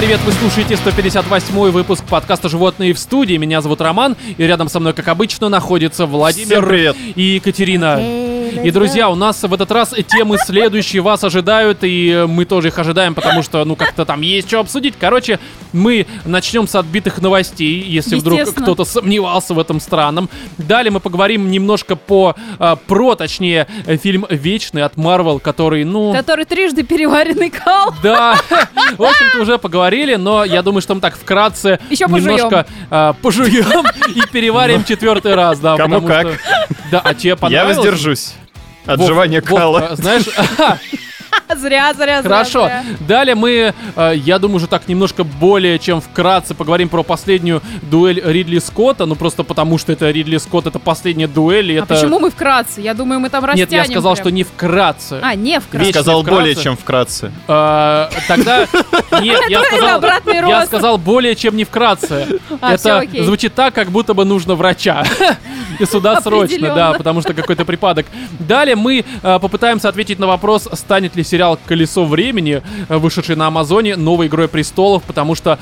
привет! Вы слушаете 158 выпуск подкаста «Животные в студии». Меня зовут Роман, и рядом со мной, как обычно, находится Владимир Всем привет. и Екатерина. И, друзья, у нас в этот раз темы следующие вас ожидают, и мы тоже их ожидаем, потому что, ну, как-то там есть что обсудить. Короче, мы начнем с отбитых новостей, если вдруг кто-то сомневался в этом странном. Далее мы поговорим немножко по, а, про, точнее, фильм «Вечный» от Marvel, который, ну... Который трижды переваренный кал. Да, в общем-то уже поговорили, но я думаю, что мы так вкратце пожуем. немножко а, пожуем и переварим четвертый раз, да. Кому потому что- Да, а тебе Я понравилось? воздержусь от Вов, жевания Вов, кала. Знаешь, Зря, зря, зря. хорошо. зря. Далее мы, э, я думаю, уже так немножко более чем вкратце поговорим про последнюю дуэль Ридли Скотта, ну просто потому, что это Ридли Скотт, это последняя дуэль, и А это... почему мы вкратце? Я думаю, мы там Нет, растянем. я сказал, прям. что не вкратце. А, не вкратце. Сказал вкратце. более чем вкратце. Э, Тогда нет, я сказал, я сказал более чем не вкратце. А, Это звучит так, как будто бы нужно врача. И сюда срочно, да, потому что какой-то припадок. Далее мы э, попытаемся ответить на вопрос, станет ли сериал «Колесо времени», э, вышедший на Амазоне, новой «Игрой престолов», потому что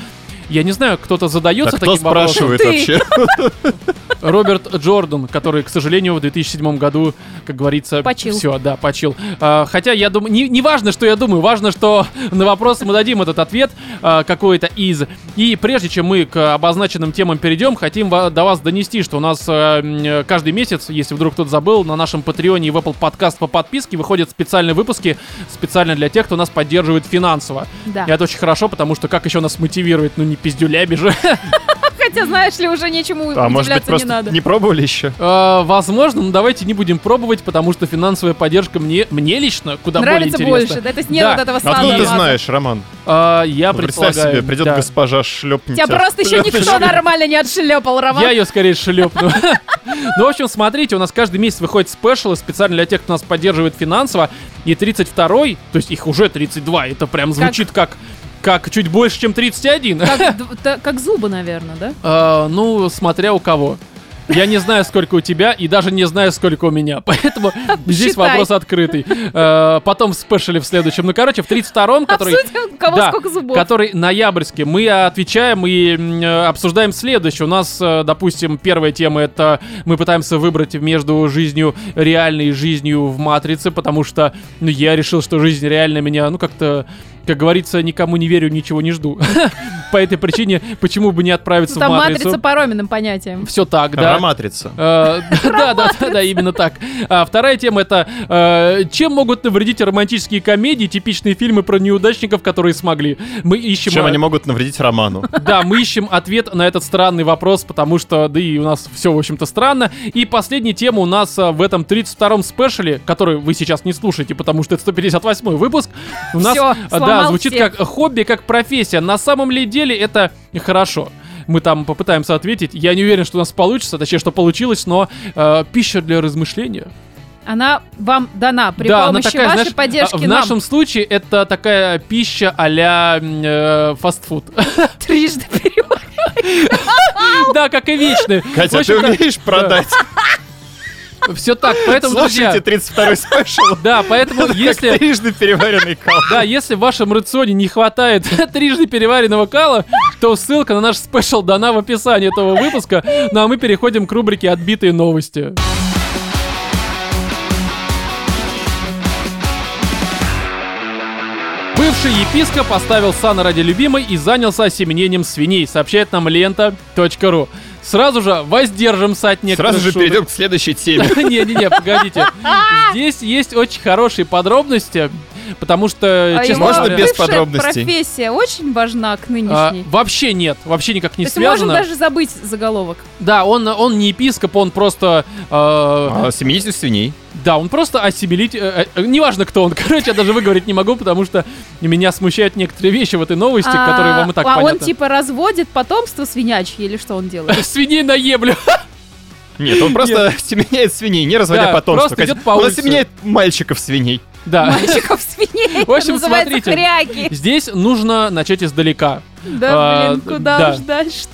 я не знаю, кто-то задается Так кто таким вопросом. спрашивает Ты. вообще? Роберт Джордан, который, к сожалению, в 2007 году, как говорится, Почил. все, да, почил. А, хотя я думаю, не, не важно, что я думаю, важно, что на вопрос мы дадим этот ответ а, какой-то из. И прежде чем мы к обозначенным темам перейдем, хотим до вас донести, что у нас а, каждый месяц, если вдруг кто-то забыл, на нашем Патреоне и в Apple Podcast по подписке выходят специальные выпуски специально для тех, кто нас поддерживает финансово. Да. И это очень хорошо, потому что как еще нас мотивировать, ну не пиздюляби же. Хотя, знаешь ли, уже нечему А может быть удивляться не просто надо. не пробовали еще? Э, возможно, но давайте не будем пробовать, потому что финансовая поддержка мне, мне лично куда Нравится более интересна. больше, да? То есть нет Да. вот этого Откуда саного ты знаешь, Роман? Э, я Ну, Представь предполагаю, себе, придет да. госпожа шлепнет Тебя просто еще никто нормально не отшлепал, Роман. Я ее скорее шлепну. Ну, в общем, смотрите, у нас каждый месяц выходит спешалы специально для тех, кто нас поддерживает финансово. И 32-й, то есть их уже 32, это прям звучит как как чуть больше, чем 31. Как, та- как зубы, наверное, да? Э, ну, смотря у кого. Я не знаю, сколько у тебя, и даже не знаю, сколько у меня. Поэтому здесь Считай. вопрос открытый. Э, потом в спешле в следующем. Ну, короче, в 32-м, который... Обсудим, кого Да, сколько зубов. который ноябрьский. Мы отвечаем и э, обсуждаем следующее. У нас, э, допустим, первая тема это мы пытаемся выбрать между жизнью реальной и жизнью в матрице, потому что ну, я решил, что жизнь реальная меня, ну как-то, как говорится, никому не верю, ничего не жду. По этой причине, почему бы не отправиться в Там матрицу? матрица по Роминым понятиям. Все так, да. Роматрица. Э, Да, да, да, да, именно так. А Вторая тема это э, чем могут навредить романтические комедии, типичные фильмы про неудачников, которые смогли. Мы ищем. Чем э, они могут навредить Роману? Да, мы ищем ответ на этот странный вопрос, потому что, да и у нас все, в общем-то, странно. И последняя тема у нас в этом 32-м спешле, который вы сейчас не слушаете, потому что это 158-й выпуск, у нас, Всё, а, да, звучит всех. как хобби, как профессия. На самом ли деле это хорошо? Мы там попытаемся ответить. Я не уверен, что у нас получится, точнее, что получилось, но э, пища для размышления. Она вам дана при да, помощи такая, вашей знаешь, поддержки в нам. нашем случае это такая пища а-ля э, фастфуд. Трижды перевод. Да, как и вечный. Хотя ты умеешь продать. Все так, поэтому, друзья, Слушайте 32-й спешл. да, поэтому если... трижды переваренный кал. Да, если в вашем рационе не хватает трижды переваренного кала, то ссылка на наш спешл дана в описании этого выпуска. Ну а мы переходим к рубрике «Отбитые новости». Бывший епископ поставил сана ради любимой и занялся осеменением свиней, сообщает нам лента.ру. Сразу же воздержимся от некоторых Сразу же шуток. перейдем к следующей теме. Не-не-не, погодите. Здесь есть очень хорошие подробности, потому что, А честно можно говоря, без подробностей? профессия очень важна к а, нынешней. вообще нет, вообще никак не То связано. даже забыть заголовок. Да, он, он не епископ, он просто... э, А, Семейство свиней. Да, он просто ассимилить... э, э, неважно, кто он. Короче, я даже выговорить не могу, потому что меня смущают некоторые вещи в этой новости, А, которые вам и так а он понятны. типа разводит потомство свинячье или что он делает? Свиней наеблю. Нет, он просто семеняет свиней, не разводя Да, потомство. просто идет по Он улице. семеняет мальчиков свиней. Да. Мальчиков свиней. В общем, смотрите. хряки. Здесь нужно начать издалека. Да, А, блин, куда да. уж дальше?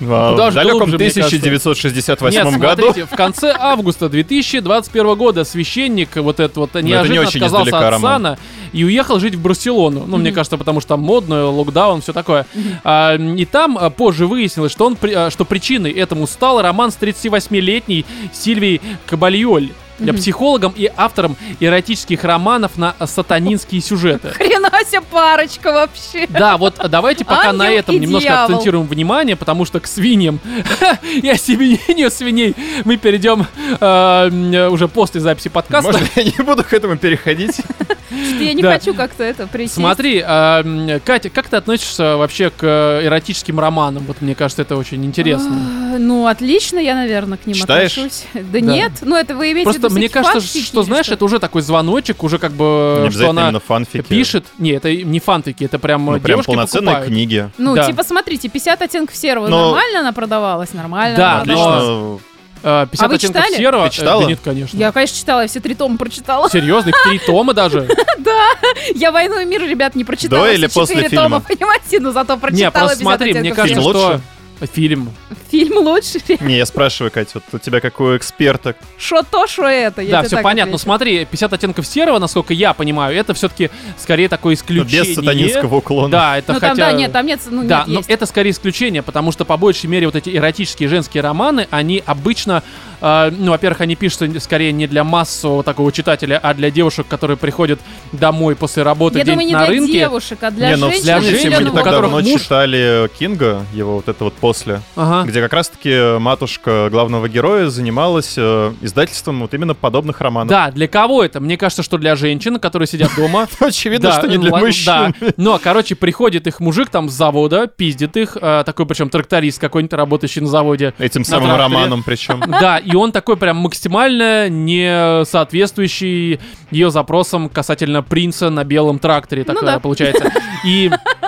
В Даже далеком глубже, мне кажется. 1968 Нет, году. смотрите, в конце августа 2021 года священник вот этот вот неожиданно очень отказался издалека, от Роман. сана и уехал жить в Барселону. Ну, мне кажется, потому что там модно, локдаун, все такое. А, и там а, позже выяснилось, что, он, при- а, что причиной этому стал роман с 38-летней Сильвией Кабальоль. Психологом и автором эротических романов на сатанинские сюжеты. Хрена себе парочка вообще. Да, вот давайте пока на Ангел этом и немножко дьявол. акцентируем внимание, потому что к свиньям и осеменению свиней мы перейдем э, уже после записи подкаста. Можно я не буду к этому переходить? Я не Да. хочу как-то это прийти. Смотри, м, Катя, как ты относишься вообще к э, эротическим романам? Вот мне кажется, это очень интересно. А, Ну, отлично, я, наверное, к ним Читаешь? отношусь. Да, нет, ну это вы имеете в Виду мне кажется, фанфики что, знаешь, это уже такой звоночек, уже как бы, Не что она фанфики. пишет. Не, это не фантики, это прям, Ну, э, прям полноценные покупают. книги. Ну, Да. типа, смотрите, 50 оттенков серого Но- нормально она продавалась? Нормально. Да, но- продавалась. Отлично. Э, 50 А вы оттенков читали? серого. Ты э, читала? Да нет, конечно. Я, конечно, читала, я все три тома прочитала. Серьезно, их три тома даже. Я «Войну и мир», ребят, не прочитала. До или после фильма? понимаете? Ну, зато прочитала Не, просто 50 смотри, мне кажется, что... Фильм. Фильм лучше. Не, я спрашиваю, Катя, вот у тебя как у эксперта. Что то, что это. я да, все понятно. Но отвечу. смотри, 50 оттенков серого, насколько я понимаю, это все-таки скорее такое Ну, исключение. без сатанинского уклона. Да, это Ну, хотя... там, да, нет, там нет, ну, Да, нет, но есть. это скорее исключение, потому что по большей мере вот эти эротические женские романы, они обычно, э, ну, во-первых, они пишутся скорее не для массового такого читателя, а для девушек, которые приходят домой после работы Я где-нибудь думаю, не на для рынке. девушек, а для не, ну женщин. для женщин, мы не у так которых давно муж- читали Кинга, его вот это вот после, Ага. где как раз-таки матушка главного героя занималась э, издательством вот именно подобных романов. Да, для кого это? Мне кажется, что для женщин, которые сидят дома. Очевидно, Да, что не для мужчин. Да. Но, короче, приходит их мужик там с завода, пиздит их, э, такой причем тракторист какой-нибудь, работающий на заводе. Этим самым романом причем. Да, и он такой прям максимально не соответствующий ее запросам касательно принца на белом тракторе, так Ну да. получается. И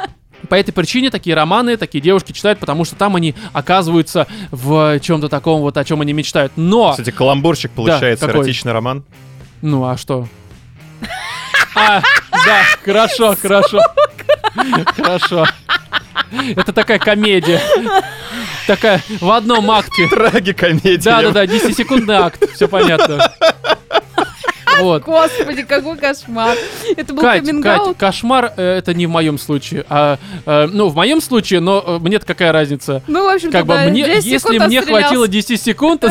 по этой причине такие романы, такие девушки читают, потому что там они оказываются в чем-то таком вот, о чем они мечтают. Но, Кстати, каламбурчик получается, какой? эротичный роман. ну а что? А, да, хорошо, хорошо. Хорошо. Это такая комедия. Такая в одном акте. Трагикомедия. Да-да-да, 10-секундный акт, все понятно. Вот. Господи, какой кошмар. Это был Кать? Кать, кошмар э, это не в моем случае. А, э, ну, в моем случае, но э, мне-то какая разница? Ну, в общем-то, Как бы да, мне, 10 если мне хватило 10 секунд,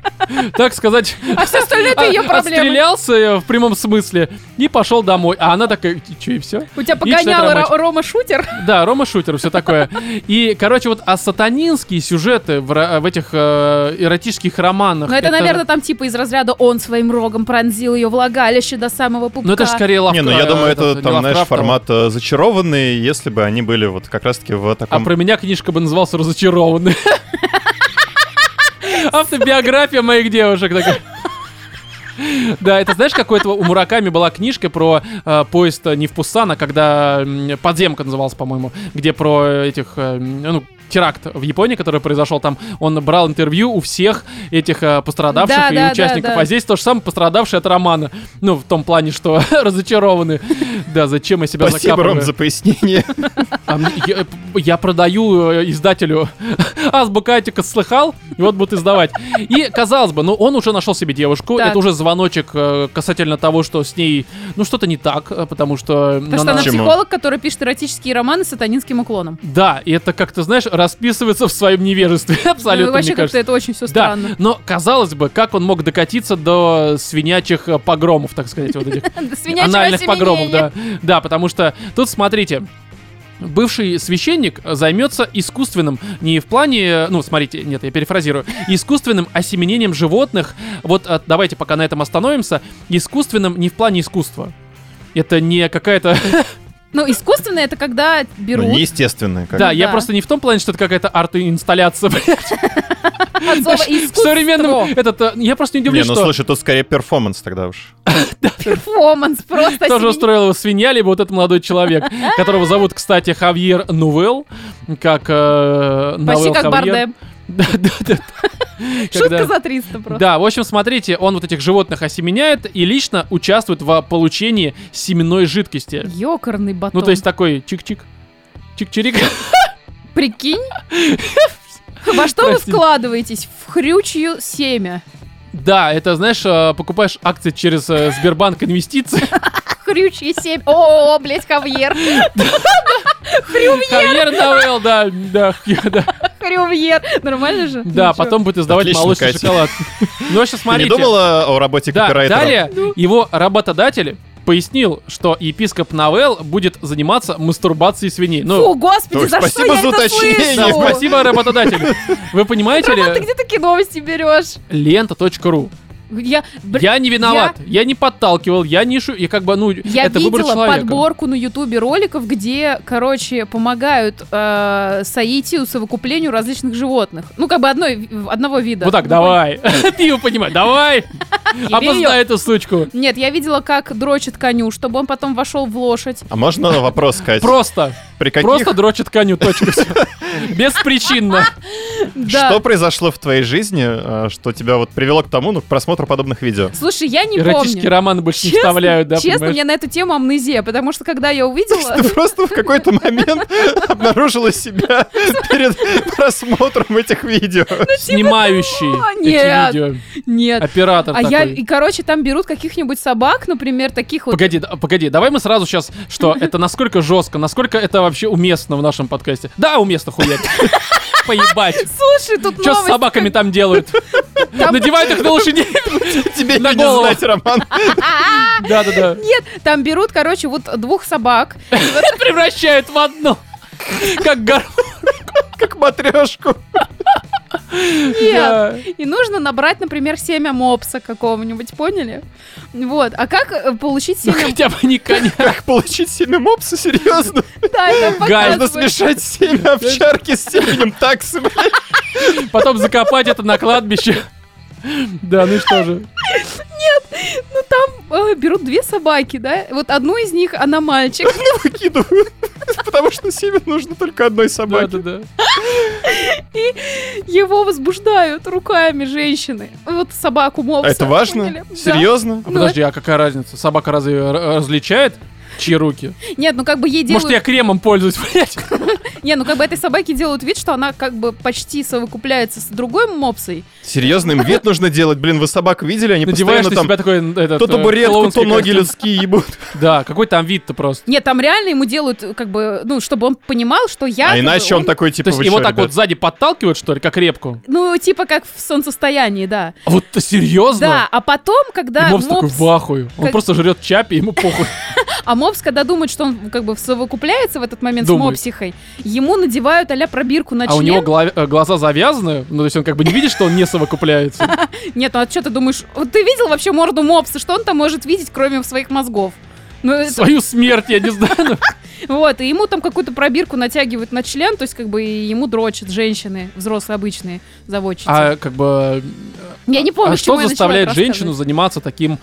так сказать, А все остальное это ее а- проблемы. отстрелялся в прямом смысле и пошел домой. А она такая, что и все? У тебя И погонял начинает романтик. Ро- Рома Шутер. Да, Рома Шутер, все такое. И, короче, вот а сатанинские сюжеты в, этих э, эротических романах. Но это, наверное, там типа из разряда он своим рогом пронзил ее влагалище до самого пупка. Ну это же скорее лавка. Не, ну я думаю, это этот, не там, знаешь, Лавкрафтова. формат э, зачарованный, если бы они были вот как раз-таки в А таком... про меня книжка бы назывался «Разочарованный». Автобиография моих девушек такая. Да, это знаешь, какой-то у Мураками была книжка про э, поезд не в Пусана, когда подземка называлась, по-моему, где про этих, э, ну, теракт в Японии, который произошел там, он брал интервью у всех этих э, пострадавших Да, и да, да, участников. да. А здесь то же самое пострадавшие от романа. Ну, в том плане, что разочарованы. Да, зачем я себя Спасибо, закапываю? Ром, за пояснение. А м- я, я продаю э, издателю Азбука Атика слыхал, и вот будут издавать. И, казалось бы, ну, он уже нашел себе девушку, Так. это уже звоночек э, касательно того, что с ней, ну, что-то не так, э, потому что... ну, Потому что она Почему? психолог, который пишет эротические романы с сатанинским уклоном. Да, и это как-то, знаешь, расписывается в своем невежестве, абсолютно, Ну, вообще как-то это очень все Да, странно. но казалось бы, как он мог докатиться до свинячих э, погромов, так сказать, вот этих анальных погромов, да. Да, потому что тут, смотрите, бывший священник займется искусственным, не в плане, ну, смотрите, нет, я перефразирую, искусственным осеменением животных. Вот а, давайте пока на этом остановимся. Искусственным не в плане искусства. Это не какая-то... Ну, искусственное это когда Ну, берут неестественное. как Да, я просто не в том плане, что это какая-то арт-инсталляция. блядь. от слова В современном... Этот, э, я просто не Не, удивлюсь, ну что слушай, тут скорее перформанс тогда уж. Перформанс просто. тоже устроил его свинья, либо вот этот молодой человек, которого зовут, кстати, Хавьер Нувел, как э, Почти как Хавьер. Бардем. Да, да, да. Шутка за 300 просто. Да, в общем, смотрите, он вот этих животных осеменяет и лично участвует в получении семенной жидкости. Ёкарный батон. Ну, то есть такой чик-чик, чик-чирик. Прикинь? Во что вы Простите. вкладываетесь? В хрючью семя. Да, это, знаешь, э, покупаешь акции через э, Сбербанк инвестиции. Хрючье семя. О, блядь, хавьер. Хавьер Навел, да, да, да. Хрюмьер. Нормально же? Да, потом будет издавать молочный шоколад. Ну, Ты не смотрите. думала о работе Да, копирайтера? далее Ну. его работодатель пояснил, что епископ Навел будет заниматься мастурбацией свиней. Ну, Фу, господи, за что спасибо я за это уточнение. да, слышу? спасибо, работодатель. Вы понимаете Роман, ты ли? где такие новости берешь? Лента.ру. Я, бр- Я не виноват, я не подталкивал, я не шу... Я как бы, ну, Я это выбор видела человека. подборку на ютубе роликов, где, короче, помогают э, соитию, совокуплению различных животных. Ну, как бы одной, одного вида. Вот так, Ну, давай. Ты его понимаешь, давай. Обузнай эту сучку. Нет, я видела, как дрочит коню, чтобы он потом вошел в лошадь. А можно вопрос, Кать? Просто, При каких... просто дрочит коню, точка. Беспричинно. Да. Что произошло в твоей жизни, э, что тебя вот привело к тому, ну, к просмотру подобных видео? Слушай, я не Эротические помню. романы больше не Честно, вставляют, да, честно, меня на эту тему амнезия, потому что когда я увидела... Ты просто в какой-то момент обнаружила себя перед просмотром этих видео. Снимающий того, эти нет. видео. Нет. Оператор А я, и, короче, там берут каких-нибудь собак, например, таких вот... Погоди, да, погоди, давай мы сразу сейчас, что это насколько жестко, насколько это вообще уместно в нашем подкасте. Да, уместно хуять. Поебать. Слушай, тут Что с новость. собаками там делают? Там- Надевают их на лошадей? Тебе На не голову. знать, Роман. Да-да-да. Нет, там берут, короче, вот двух собак. Превращают в одну. Как гор... Как матрешку. Нет. Да. И нужно набрать, например, семя мопса какого-нибудь, поняли? Вот. А как э, получить Ну семя... хотя бы не коня. Как получить семя мопса? Серьезно? Да, это Галь, Нужно показывает. смешать семя овчарки с семенем таксы. Потом закопать это на кладбище. Да, ну и что же? Ну там э, берут две собаки, да? Вот одну из них, она мальчик. Выкидывают. Потому что семя нужно только одной собаке. Да-да-да. Его возбуждают руками женщины. Вот собаку мопса. А это важно? поняли? Да. Серьезно? А подожди, а какая разница? Собака разве различает? Чьи руки? Нет, ну как бы ей делают... Может, я кремом пользуюсь, блядь? Не, ну как бы этой собаке делают вид, что она как бы почти совокупляется с другой мопсой. Серьезно, им вид нужно делать. Блин, вы собак видели? Они Надеваешь постоянно там себя такой этот, то э, табуретку, то ноги людские ебут. Да, какой там вид-то просто. Нет, там реально ему делают, как бы, ну, чтобы он понимал, что я... А иначе он такой, То типа, есть вы его так вот сзади подталкивают, что ли, как репку? Ну, типа как в солнцестоянии, да. А вот серьезно? Да, а потом, когда И мопс такой в. Он просто жрет чапи, ему похуй. А мопс, когда думает, что он как бы совокупляется в этот момент Думает. с мопсихой, ему надевают а пробирку на А член. у него гла- э, глаза завязаны, ну то есть он как бы не видит, что он не совокупляется. Нет, ну а что ты думаешь? Вот ты видел вообще морду мопса? Что он там может видеть, кроме своих мозгов? Ну, это- Свою смерть, я не знаю. вот, и ему там какую-то пробирку натягивают на член, то есть как бы и ему дрочат женщины, взрослые обычные заводчицы. А как бы... я не помню, А к чему что я начала заставляет женщину рассказывать. заниматься таким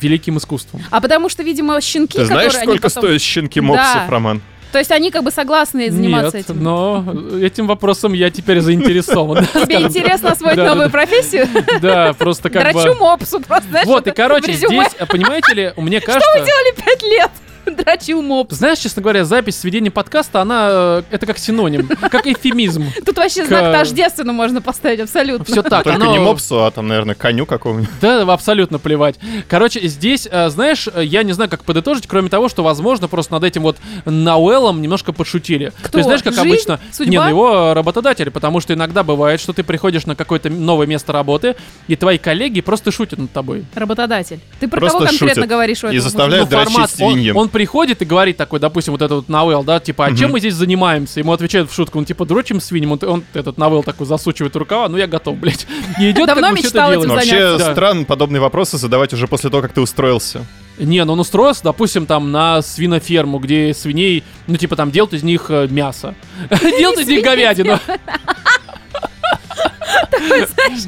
великим искусством? А потому что, видимо, щенки, Ты знаешь, которые сколько потом- стоят щенки Да. мопсов, Роман? То есть они как бы согласны заниматься Нет, этим. но этим вопросом я теперь заинтересован. Тебе интересно освоить Да, да, новую да. профессию? Да, просто как Драчу бы... мопсу просто, Вот, и короче, здесь, э, понимаете ли, мне кажется... Делали пять лет. Дрочил мопс. Знаешь, честно говоря, запись сведения подкаста, она э, это как синоним, как эфемизм. Тут вообще знак тождественно можно поставить, абсолютно. Все так. Только не мопсу, а там, наверное, коню какому-нибудь. Да, абсолютно плевать. Короче, здесь, э, знаешь, э, я не знаю, как подытожить, кроме того, что, возможно, просто над этим вот Науэлом немножко подшутили. Кто? То есть, знаешь, как Жизнь? обычно... Судьба? Не, ну его работодатель, потому что иногда бывает, что ты приходишь на какое-то новое место работы, и твои коллеги просто шутят над тобой. Работодатель. Ты про Просто кого конкретно шутят. говоришь? у И этого заставляют мужика? дрочить формат, он, свиньям. он приходит и говорит такой, допустим, вот этот вот Науэл, да, типа, а чем мы здесь занимаемся? Ему отвечают в шутку, он типа, дрочим свиньям, он, он этот Науэл такой засучивает рукава, ну я готов, блядь. И идет Давно как бы мечтал этим делать. Вообще. Да. странно подобные вопросы задавать уже после того, как ты устроился. Не, ну он устроился, допустим, там на свиноферму, где свиней, ну типа там делают из них э, мясо. Делают из них говядину.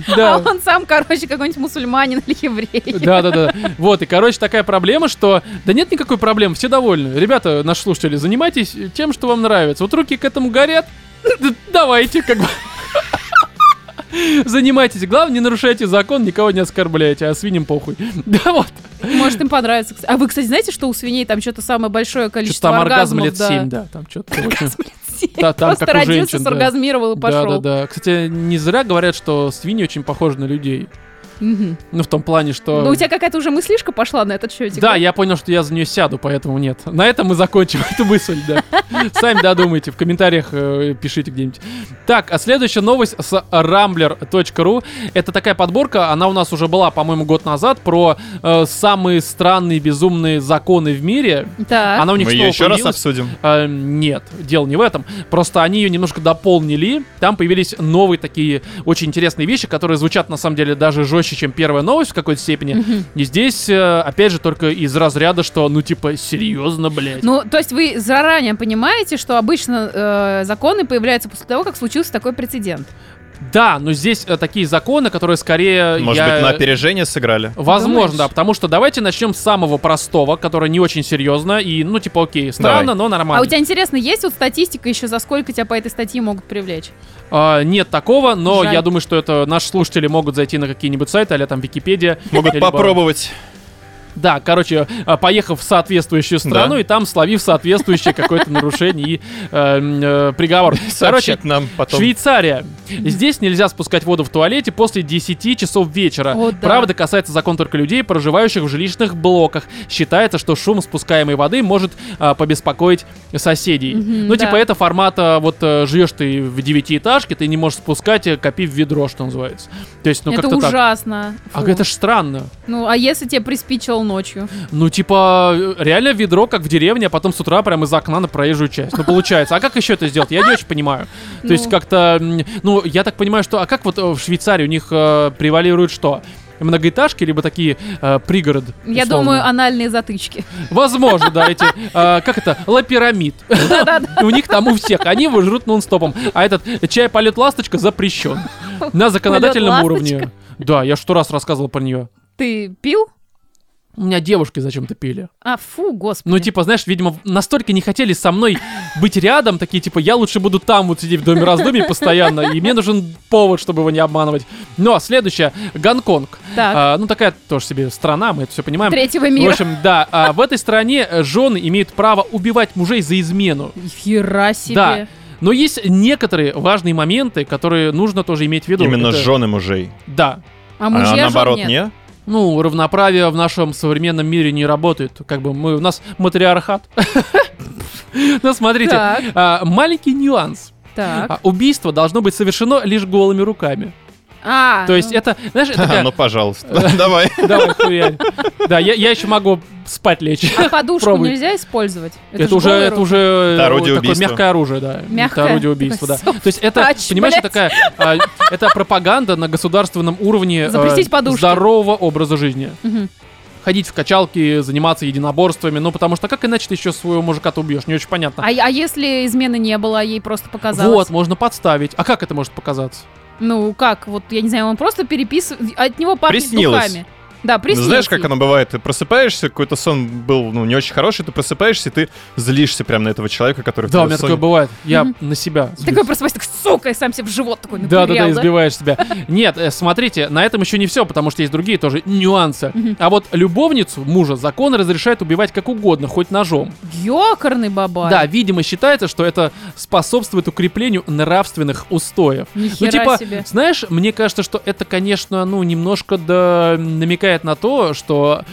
А Да. он сам, короче, какой-нибудь мусульманин или еврей. Да, да, да. Вот, и, короче, такая проблема, что... Да нет никакой проблемы, все довольны. Ребята, наши слушатели, занимайтесь тем, что вам нравится. Вот руки к этому горят, давайте, как бы... Занимайтесь. Главное, не нарушайте закон, никого не оскорбляйте, а свиньям похуй. Да вот. Может, им понравится. А вы, кстати, знаете, что у свиней там что-то самое большое Что количество там оргазм лет да. 7, да. Там что-то. Да, там Просто как родился, женщин, да. соргазмировал и Да, да, пошел. да. Кстати, не зря говорят, что свиньи очень похожи на людей. Мгм. Ну, в том плане, что... Ну, у тебя какая-то уже мыслишка пошла на этот счетик. Да, я понял, что я за нее сяду, поэтому нет. На этом мы закончим эту мысль, да. Сами додумайте, в комментариях э, пишите где-нибудь. Так, а следующая новость с rambler.ru. Это такая подборка, она у нас уже была, по-моему, год назад, про э, самые странные, безумные законы в мире. Так. Она у них Мы снова ее еще раз обсудим. Э, нет, дело не в этом. Просто они ее немножко дополнили. Там появились новые такие очень интересные вещи, которые звучат на самом деле даже жестче, чем первая новость в какой-то степени. И здесь, э, опять же, только из разряда, что, ну, типа, серьезно, блядь. Ну, то есть вы заранее понимаете, что обычно э, законы появляются после того, как случился такой прецедент. Да, но здесь э, такие законы, которые скорее... Может я- быть, на опережение сыграли? Возможно, Думаешь? да, потому что давайте начнем с самого простого, которое не очень серьезно и, ну, типа, окей, странно, Давай. но А нормально. у тебя интересно, есть вот статистика еще, за сколько тебя по этой статье могут привлечь? А, нет такого, но Жаль. я думаю, что это наши слушатели могут зайти на какие-нибудь сайты, а там Википедия. Могут попробовать. Да, короче, а, поехав в соответствующую страну Да. и там словив соответствующее какое-то нарушение и э, м, э, приговор. Короче, нам потом. Швейцария. Здесь нельзя спускать воду в туалете после 10 часов вечера. О, да. Правда, касается закон только людей, проживающих в жилищных блоках. Считается, что шум спускаемой воды может а, побеспокоить соседей. Ну, да. типа, это формата, вот э, живешь ты в девятиэтажке, ты не можешь спускать, э, копи в ведро, что называется. То есть, ну, это как-то так. ужасно. А это ж странно. Ну, а если тебе приспичило ночью? Ну, типа, реально ведро, как в деревне, а потом с утра прямо из окна на проезжую часть. Ну, получается. А как еще это сделать? Я не очень понимаю. То есть, Ну. как-то, м, ну, я так понимаю, что... А как вот э, в Швейцарии у них э, превалирует что? Многоэтажки, либо такие э, пригород? Я условно? думаю, анальные затычки. Возможно, да, эти... э, как это? Лапирамид. У них там у всех. Они его жрут нон-стопом. А этот чай полет ласточка запрещен. На законодательном уровне. Да, я ж сто раз рассказывал про нее. Ты пил? У меня девушки зачем-то пили. А, фу, господи. Ну, типа, знаешь, видимо, настолько не хотели со мной быть рядом, такие, типа, я лучше буду там вот сидеть в доме раздумий постоянно, и мне нужен повод, чтобы его не обманывать. Ну, а следующее, Гонконг. Так. А, ну, такая тоже себе страна, мы это все понимаем. Третьего В мира. общем, да, а, в этой стране жены имеют право убивать мужей за измену. Хера себе. Да. Но есть некоторые важные моменты, которые нужно тоже иметь в виду. Именно Это- жены мужей. Да. А А мужья жен наоборот, нет. не? Ну, равноправие в нашем современном мире не работает. Как бы мы, у нас матриархат. Ну, смотрите, а, маленький нюанс. Так. А, Убийство должно быть совершено лишь голыми руками. А, То есть ну, это, знаешь, это. Ну, пожалуйста. Давай. Давай, хуярь. Да, я, я еще могу спать лечь. А подушку Пробуй. нельзя использовать? Это, же уже, это руки. уже Это орудие такое убийства. мягкое оружие, да. Мягкое? Это орудие убийства, да. То есть это, touch, понимаешь, это блядь. такая, а, это пропаганда на государственном уровне э, подушки. здорового образа жизни. Мгм. Ходить в качалки, заниматься единоборствами, ну потому что как иначе ты еще своего мужика-то убьешь, не очень понятно. А, а если измены не было, а ей просто показалось? Вот, можно подставить. А как это может показаться? Ну, как? Вот, я не знаю, он просто переписывает... От него пахнет Приснилось. духами. Да, Ну, приснилось. знаешь, как оно бывает? Ты просыпаешься, какой-то сон был, ну, не очень хороший, ты просыпаешься, и ты злишься прям на этого человека, который в Да, у меня соне. такое бывает. Я Мгм. на себя. Такой злюсь. просыпается, так, сука, и сам себе в живот такой Да, да, да, напырял, избиваешь себя. Нет, э, смотрите, на этом еще не все, потому что есть другие тоже нюансы. А вот любовницу мужа закон разрешает убивать как угодно, хоть ножом. Ёкарный бабай. Да, видимо, считается, что это способствует укреплению нравственных устоев. Ни Ну, типа, себе. знаешь, мне кажется, что это, конечно, ну, немножко да, намекает на то, что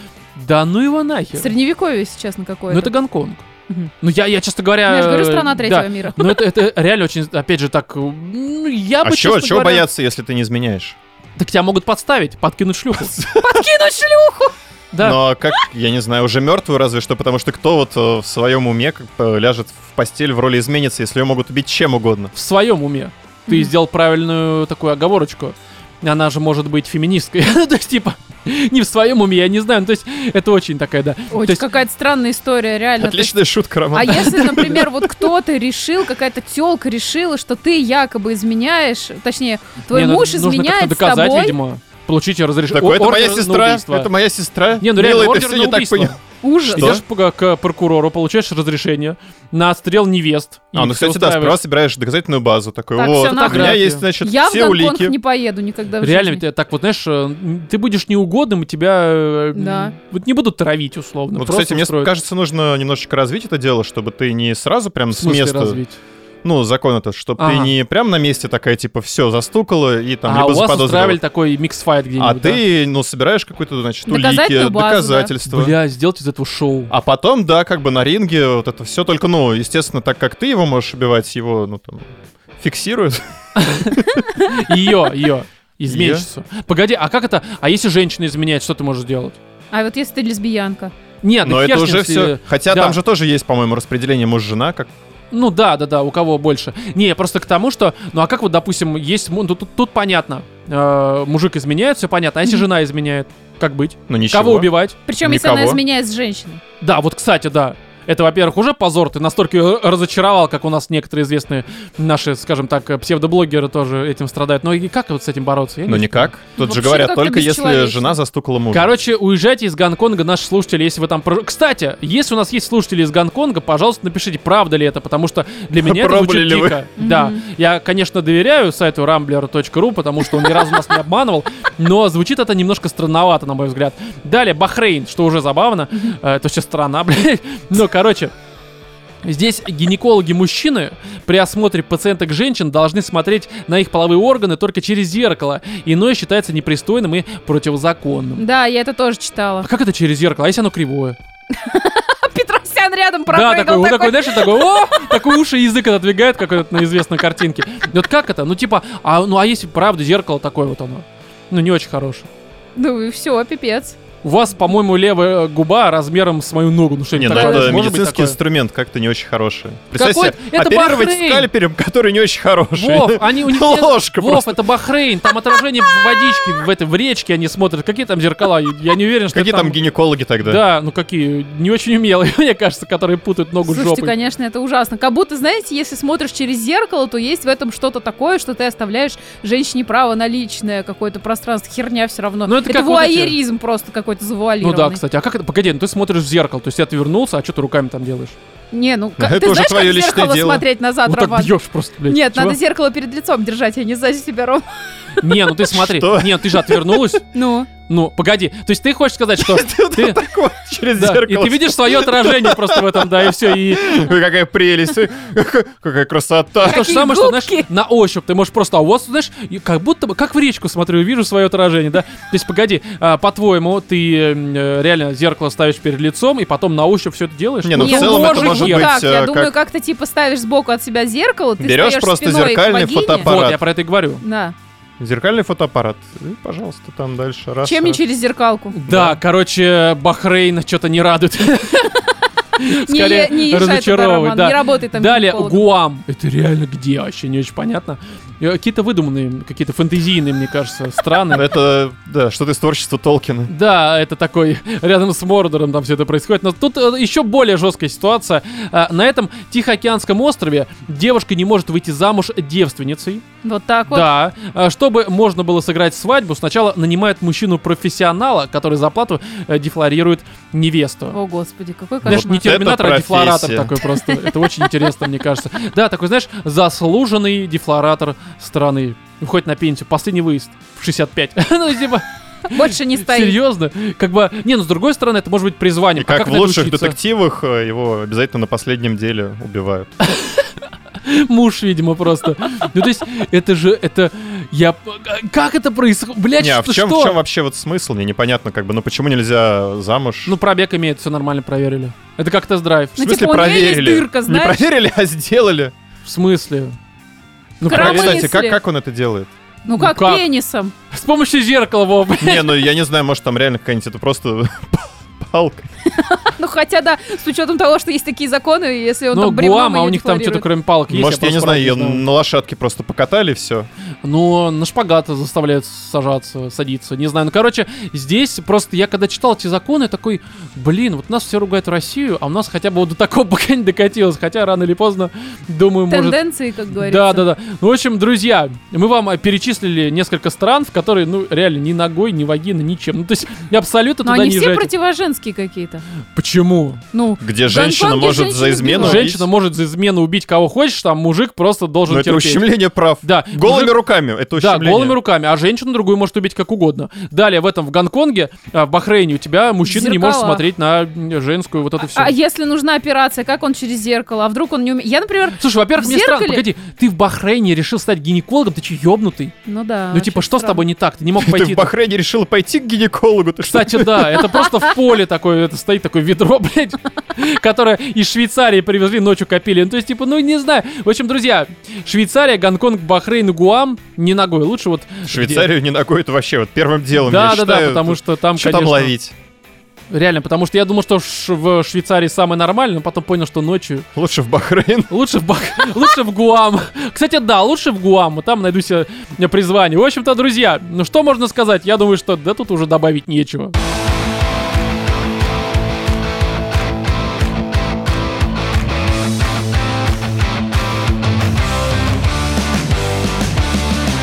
да ну его нахер. Средневековье сейчас на какое-то. Ну, это Гонконг. Мгм. Ну, я, я, честно говоря... Ну, Я же говорю, страна третьего да. мира. Ну, это, это реально очень, опять же, так... ну, Я бы, А чего, честно чего говоря, бояться, если ты не изменяешь? Так тебя могут подставить, подкинуть шлюху. Подкинуть шлюху! Да. Но как, я не знаю, уже мертвую разве что, потому что кто вот э, в своем уме как бы ляжет в постель в роли изменится, если ее могут убить чем угодно? В своем уме. Ты сделал правильную такую оговорочку. Она же может быть феминисткой. То есть, типа, не в своем уме, я не знаю. Ну, То есть, это очень такая, да. То Очень есть, какая-то странная история, реально. Отличная шутка, А Роман. если, например, вот кто-то решил, какая-то телка решила, что ты якобы изменяешь, точнее, твой не, ну, муж нужно изменяет с доказать, тобой, видимо. Получить разрешение. Такой, это моя сестра, это моя сестра. Не, ну реально, Милый, ты ордер все на не так убийство. понял. Ужас. Что? Идешь по- к прокурору, получаешь разрешение на отстрел невест. А, ну, кстати, да, сперва собираешь доказательную базу. Такой, Так, вот, всё у меня есть, значит, Я в все Гонконг улики. не поеду никогда в Реально, жизни. ведь, так вот, знаешь, э, ты будешь неугодным, и тебя э, Да. вот не будут травить, условно. Вот, кстати, мне устроят. кажется, нужно немножечко развить это дело, чтобы ты не сразу прям В с места... развить? Ну, закон это, чтобы ты Ага. не прям на месте такая, типа, все, застукала и там а либо у вас устраивали такой mix fight где-нибудь, А да? ты, ну, собираешь какую-то, значит, улики, базу, да. доказательства. Бля, сделать из этого шоу. А потом, да, как бы на ринге вот это все только, ну, естественно, так как ты его можешь убивать, его, ну, там, фиксируют. Ее, ее. Изменщицу. Погоди, а как это? А если женщина изменяет, что ты можешь сделать? А вот если ты лесбиянка. Нет, Но да это уже все. Хотя да. там же тоже есть, по-моему, распределение муж-жена, как Ну да, да, да, у кого больше. Не, просто к тому, что, ну а как вот, допустим, есть, ну, тут, тут понятно, Э, мужик изменяет, все понятно, а если жена изменяет, как быть? ну ничего. Кого убивать? Причем, если она изменяет с женщиной. Да, вот, кстати, да. Это, во-первых, уже позор. Ты настолько разочаровал, как у нас некоторые известные наши, скажем так, псевдоблогеры тоже этим страдают. Но и как вот с этим бороться? Я Ну никак. Тут же Вообще говорят, только если жена застукала мужа. Короче, уезжайте из Гонконга, наши слушатели, если вы там... Кстати, если у нас есть слушатели из Гонконга, пожалуйста, напишите, правда ли это, потому что для меня это звучит ли вы? дико. Да, я, конечно, доверяю сайту rambler.ru, потому что он ни разу нас не обманывал, но звучит это немножко странновато, на мой взгляд. Далее, Бахрейн, что уже забавно, Э, это все страна, блядь. Но, короче, Здесь гинекологи-мужчины при осмотре пациенток женщин должны смотреть на их половые органы только через зеркало. Иное считается непристойным и противозаконным. Да, я это тоже читала. А как это через зеркало? А если оно кривое? Петросян рядом да, пропрыгал такой, вот такой, такой. знаешь, такой, о, такой уши и язык отодвигает, как вот на известной картинке. Вот как это? Ну, типа, а, ну, а если правда зеркало такое вот оно? Ну, не очень хорошее. Ну и все, пипец. У вас, по-моему, левая губа размером с мою ногу. Ну, что Не, ну такое? это медицинский такое? инструмент как-то не очень хороший. Представь Какой- себе, это оперировать Бахрейн! скальпером, который не очень хороший. Вов, они у них нет- Ложка Вов, просто. это Бахрейн, там отражение в водичке, в этой в речке они смотрят. Какие там зеркала? Я не уверен, что Какие это там гинекологи тогда? Да, ну какие, не очень умелые, мне кажется, которые путают ногу Слушайте, жопой. конечно, это ужасно. Как будто, знаете, если смотришь через зеркало, то есть в этом что-то такое, что ты оставляешь женщине право на личное какое-то пространство. Херня все равно. Ну, это как вот эти- вуайеризм просто какой-то Ну завуалированный. да, кстати, а как это? Погоди, ну ты смотришь в зеркало, то есть ты отвернулся, а что ты руками там делаешь? Не, ну Это как, ты уже знаешь, твое как в личное зеркало дело. смотреть назад, вот так Роман? бьешь просто, блядь. Нет, Чего? надо зеркало перед лицом держать, а не сзади себя, Ром. Не, ну ты смотри. Что? Нет, ты же отвернулась. Ну, Ну, погоди. То есть ты хочешь сказать, что ты... Вот, через Да, и зеркало. ты видишь свое отражение просто в этом, да, и все. И Ой, Какая прелесть, какая красота. то же самое, что, знаешь, на ощупь ты можешь просто, а вас, знаешь, как будто бы, как в речку смотрю, вижу свое отражение, да? То есть, погоди, а, по-твоему, ты э, реально зеркало ставишь перед лицом, и потом на ощупь все это делаешь? Не, ну, в не, целом это может не быть, так. Я э, думаю, как- как-то типа ставишь сбоку от себя зеркало, ты Берешь просто зеркальный фотоаппарат. Вот, я про это и говорю. Да. Зеркальный фотоаппарат. И, пожалуйста, там дальше. Раз, Чем не раз. через зеркалку? Да, короче, Бахрейн что-то не радует. Не, Скорее, не туда, разочаровывает, да. не работай там Далее. Гуам. Это реально где? Вообще не очень понятно. Э, Какие-то выдуманные, какие-то фэнтезийные, мне кажется, страны. Это, да, что-то из творчества Толкина. Да, это такой, рядом с Мордором там все это происходит. Но тут э, еще более жесткая ситуация. Э, На этом Тихоокеанском острове девушка не может выйти замуж девственницей. Вот так вот. Да. Чтобы можно было сыграть свадьбу, сначала нанимают мужчину-профессионала, который за плату дефлорирует невесту. О, господи, какой Знаешь, кошмар. не терминатор, а дефлоратор такой просто. Это очень интересно, мне кажется. Да, такой, знаешь, заслуженный дефлоратор страны. Уходит на пенсию. Последний выезд в 65. Ну, типа, Больше не стоит. серьезно. Как бы, не, ну, с другой стороны, это может быть призванием. И А как в лучших учиться? детективах э, его обязательно на последнем деле убивают. Муж, видимо, просто. Ну, то есть, это же, это... Я... Как это происходит? Блядь, Не, а в чем, в что? чем вообще вот смысл? Мне непонятно, как бы, ну почему нельзя замуж? Ну, пробег имеет, все нормально проверили. Это как тест-драйв. Ну, в смысле типа, проверили? дырка, Не проверили, а сделали. В смысле? Ну, Коромысле. проверили. Кстати, как, как он это делает? Ну как, как? пенисом. С помощью зеркала, Вов. Не, ну я не знаю, может там реально какая-нибудь это просто палка. Ну хотя да, с учетом того, что есть такие законы, если он Ну, там бревном Гуам, а у них там что-то кроме палок есть. Может, я не знаю, ее на лошадке просто покатали, все. Ну, на шпагат заставляют сажаться, садиться. Не знаю. Ну, короче, здесь просто я когда читал эти законы, такой, блин, вот нас все ругают Россию, а у нас хотя бы вот до такого пока не докатилось. Хотя рано или поздно, думаю, может... Тенденции, как говорится. Да, да, да. Ну, в общем, друзья, мы вам перечислили несколько стран, в которые, ну, реально, ни ногой, ни вагиной, ничем. Ну, то есть, абсолютно Но туда они не все противоженские женские какие-то. Почему? Ну, Где женщина Гонконге может за измену убить. Женщина может за измену убить кого хочешь, там мужик просто должен Но это терпеть. ущемление прав. Да, Голыми мужик- руками. Это Да, ущемление. голыми руками, а женщину другую может убить как угодно. Далее в этом в Гонконге, а, в Бахрейне у тебя мужчина не может смотреть на женскую вот это все. а если нужна операция, как он через зеркало? А вдруг он не умеет? Я, например, Слушай, во-первых, мне странно, зеркале- погоди, ты в Бахрейне решил стать гинекологом, ты че, ёбнутый? ну да. ну, типа, что с странно. тобой не так? Ты не мог Ты пойти... в Бахрейне решила пойти к гинекологу. Ты? Кстати, да, это просто в поле такое, это стоит такое ведро, блядь, которое из Швейцарии привезли, ночью копили. Ну, то есть, типа, ну, не знаю. В общем, друзья, Швейцария, Гонконг, Бахрейн, Гуам, не ногой. Лучше вот... Швейцарию не ногой, это вообще вот первым делом. Да, да, да, потому что там, Что там ловить? Реально, потому что я думал, что в Швейцарии самое нормальное, но потом понял, что ночью Лучше в Бахрейн. лучше в, Бах... лучше в Гуам. Кстати, да, лучше в Гуам, там найду себе призвание. В общем-то, друзья, ну что можно сказать? Я думаю, что да тут уже добавить нечего.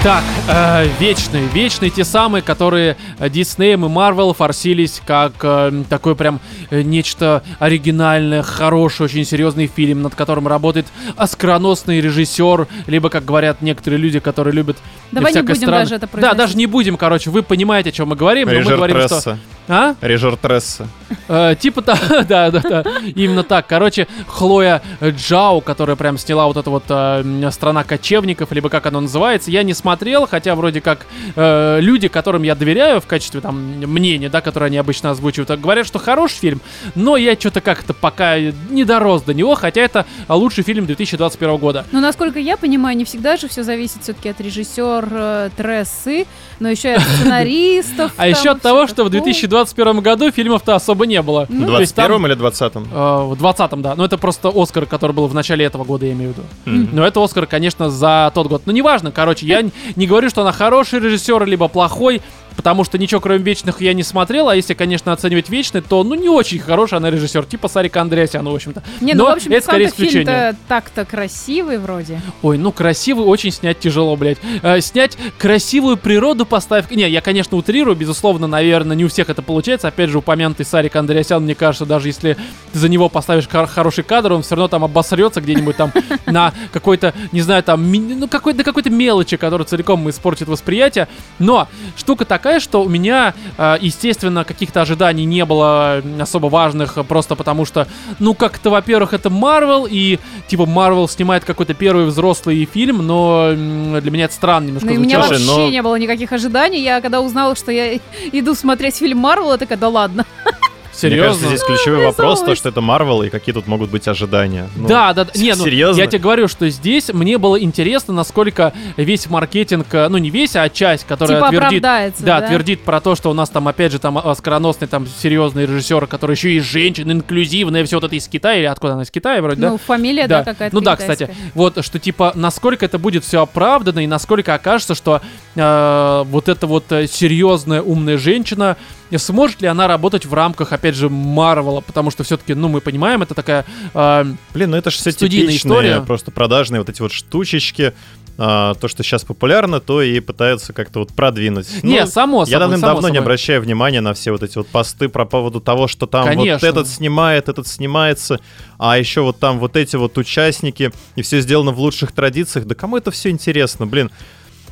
Так, э, вечные, вечные те самые, которые Диснеем и Марвел форсились как э, такой прям э, нечто оригинальное, хороший, очень серьезный фильм, над которым работает оскароносный режиссер, либо, как говорят некоторые люди, которые любят Давай не будем странное- даже это Да, произносить. даже не будем, короче, вы понимаете, о чем мы говорим, но мы Режер говорим, что... Тресса. А? Режер Тресса. Э, типа то, да, да, да, именно так. Короче, Хлоя Джао, которая прям сняла вот это вот э, страна кочевников, либо как оно называется, я не смотрел, хотя вроде как э, люди, которым я доверяю в качестве там мнения, да, которые они обычно озвучивают, э, говорят, что хороший фильм, но я что-то как-то пока не дорос до него, хотя это лучший фильм 2021 года. Ну, насколько я понимаю, не всегда же все зависит все-таки от режиссера Трессы, но еще и от сценаристов. А еще от того, что в такое. 2021 году фильмов-то особо не было. Ну, есть там- 21 или 20-м? Э, В 20-м, да. Но это просто Оскар, который был в начале этого года, я имею в виду. Но это Оскар, конечно, за тот год. Но неважно, короче, я н- не говорю, что она хороший режиссер, либо плохой, потому что ничего кроме вечных я не смотрел, а если, конечно, оценивать вечный, то, ну, не очень хороший она режиссер, типа Сарика Андреасяна, в общем-то. Не, ну, Но в общем, это скорее исключение. так-то красивый вроде. Ой, ну красивый очень снять тяжело, блядь. Э, снять красивую природу поставь... Не, я, конечно, утрирую, безусловно, наверное, не у всех это получается. Опять же, упомянутый Сарик Андреасян, мне кажется, даже если ты за него поставишь хор- хороший кадр, он все равно там обосрется где-нибудь там на какой-то, не знаю, там, ну какой-то какой-то мелочи, которая целиком испортит восприятие. Но штука такая, что у меня, э, естественно, каких-то ожиданий не было особо важных, э, просто потому что, ну, как-то, во-первых, это Марвел, и, типа, Марвел снимает какой-то первый взрослый фильм, но для меня это странно немножко Ну, и у меня вообще но- не было никаких ожиданий. Я когда узнала, что я иду смотреть фильм Марвел, я такая, да ладно. Мне кажется, Серьезно? здесь ключевой вопрос, то, что это Марвел, и какие тут могут быть ожидания. Ну, да, да, да. Не, ну, серьезно? я тебе говорю, что здесь мне было интересно, насколько весь маркетинг, э, ну не весь, а часть, которая Типа твердит, оправдается, да, да? твердит про то, что у нас там, опять же, там оскароносный, там, серьезный режиссер, который еще и женщина, инклюзивная, все вот это из Китая, или откуда она из Китая вроде, да? Ну, фамилия, да, какая-то Ну да, китайская. кстати, вот что типа насколько это будет все оправдано и насколько окажется, что э, вот эта вот э, серьезная умная женщина сможет ли она работать в рамках, опять же, Марвела, потому что все-таки, ну мы понимаем, это такая э, Блин, ну это же все типичные, история. просто продажные вот эти вот штучечки. А, то, что сейчас популярно, то и пытаются как-то вот продвинуть. не Ну, само собой, Я давным-давно само не обращаю внимания на все вот эти вот посты про поводу того, что там вот Конечно. этот снимает, этот снимается, а еще вот там вот эти вот участники, и все сделано в лучших традициях. Да кому это все интересно, блин?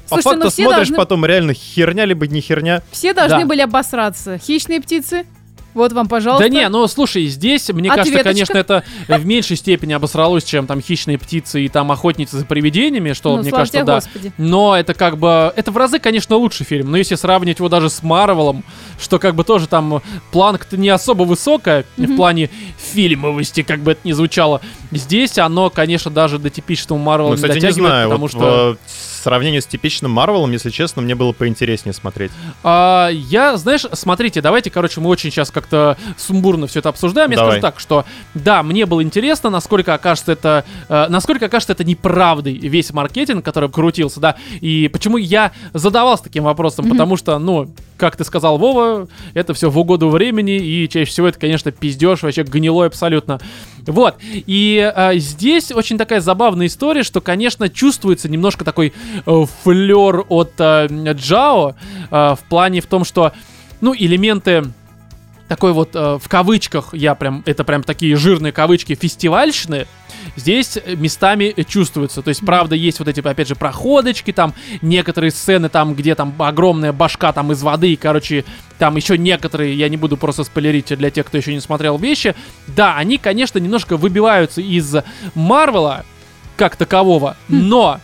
По Слушайте, ну факту все смотришь должны- потом реально херня либо не херня. Все должны Да. были обосраться. Хищные птицы. Вот вам, пожалуйста. Да не, ну слушай, здесь, мне кажется, Ответочка. конечно, это в меньшей степени обосралось, чем там хищные птицы и там охотницы за привидениями, что, Ну, мне кажется, тебе, да. Господи. Но это как бы... Это в разы, конечно, лучший фильм. Но если сравнивать его даже с Марвелом, что как бы тоже там планка-то не особо высокая в Мгм. плане фильмовости, как бы это ни звучало. Здесь оно, конечно, даже до типичного Марвела Ну, не кстати, не дотягивает, знаю, потому вот что... в сравнении с типичным Марвелом, если честно, мне было поинтереснее смотреть. А, я, знаешь, смотрите, давайте, короче, мы очень сейчас как-то сумбурно все это обсуждаем. Я Давай. скажу так, что да, мне было интересно, насколько окажется это, э, насколько окажется это неправдой весь маркетинг, который крутился, да. И почему я задавался таким вопросом, Мгм. потому что, ну, как ты сказал, Вова, это все в угоду времени, и чаще всего это, конечно, пиздеж, вообще гнилой абсолютно. Вот. И э, здесь очень такая забавная история, что, конечно, чувствуется немножко такой э, флер от э, Джао э, в плане в том, что, ну, элементы такой вот э, в кавычках, я прям, это прям такие жирные кавычки, фестивальщины, здесь местами чувствуется. То есть, правда, есть вот эти, опять же, проходочки, там некоторые сцены, там, где там огромная башка там из воды, и, короче, там еще некоторые, я не буду просто спойлерить для тех, кто еще не смотрел вещи. Да, они, конечно, немножко выбиваются из Марвела как такового, но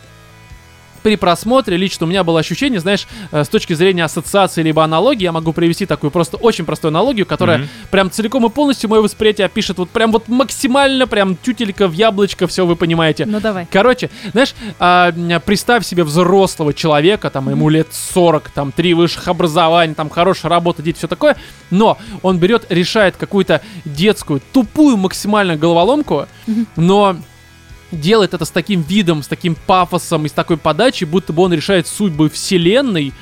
при просмотре лично у меня было ощущение, знаешь, э, с точки зрения ассоциации либо аналогии, я могу привести такую просто очень простую аналогию, которая Мгм. прям целиком и полностью мое восприятие опишет вот прям вот максимально, прям тютелька в яблочко, все вы понимаете. Ну давай. Короче, знаешь, а, представь себе взрослого человека, там ему лет 40, там три высших образования, там хорошая работа, дети, все такое, но он берет, решает какую-то детскую, тупую максимально головоломку, но делает это с таким видом, с таким пафосом и с такой подачей, будто бы он решает судьбы вселенной,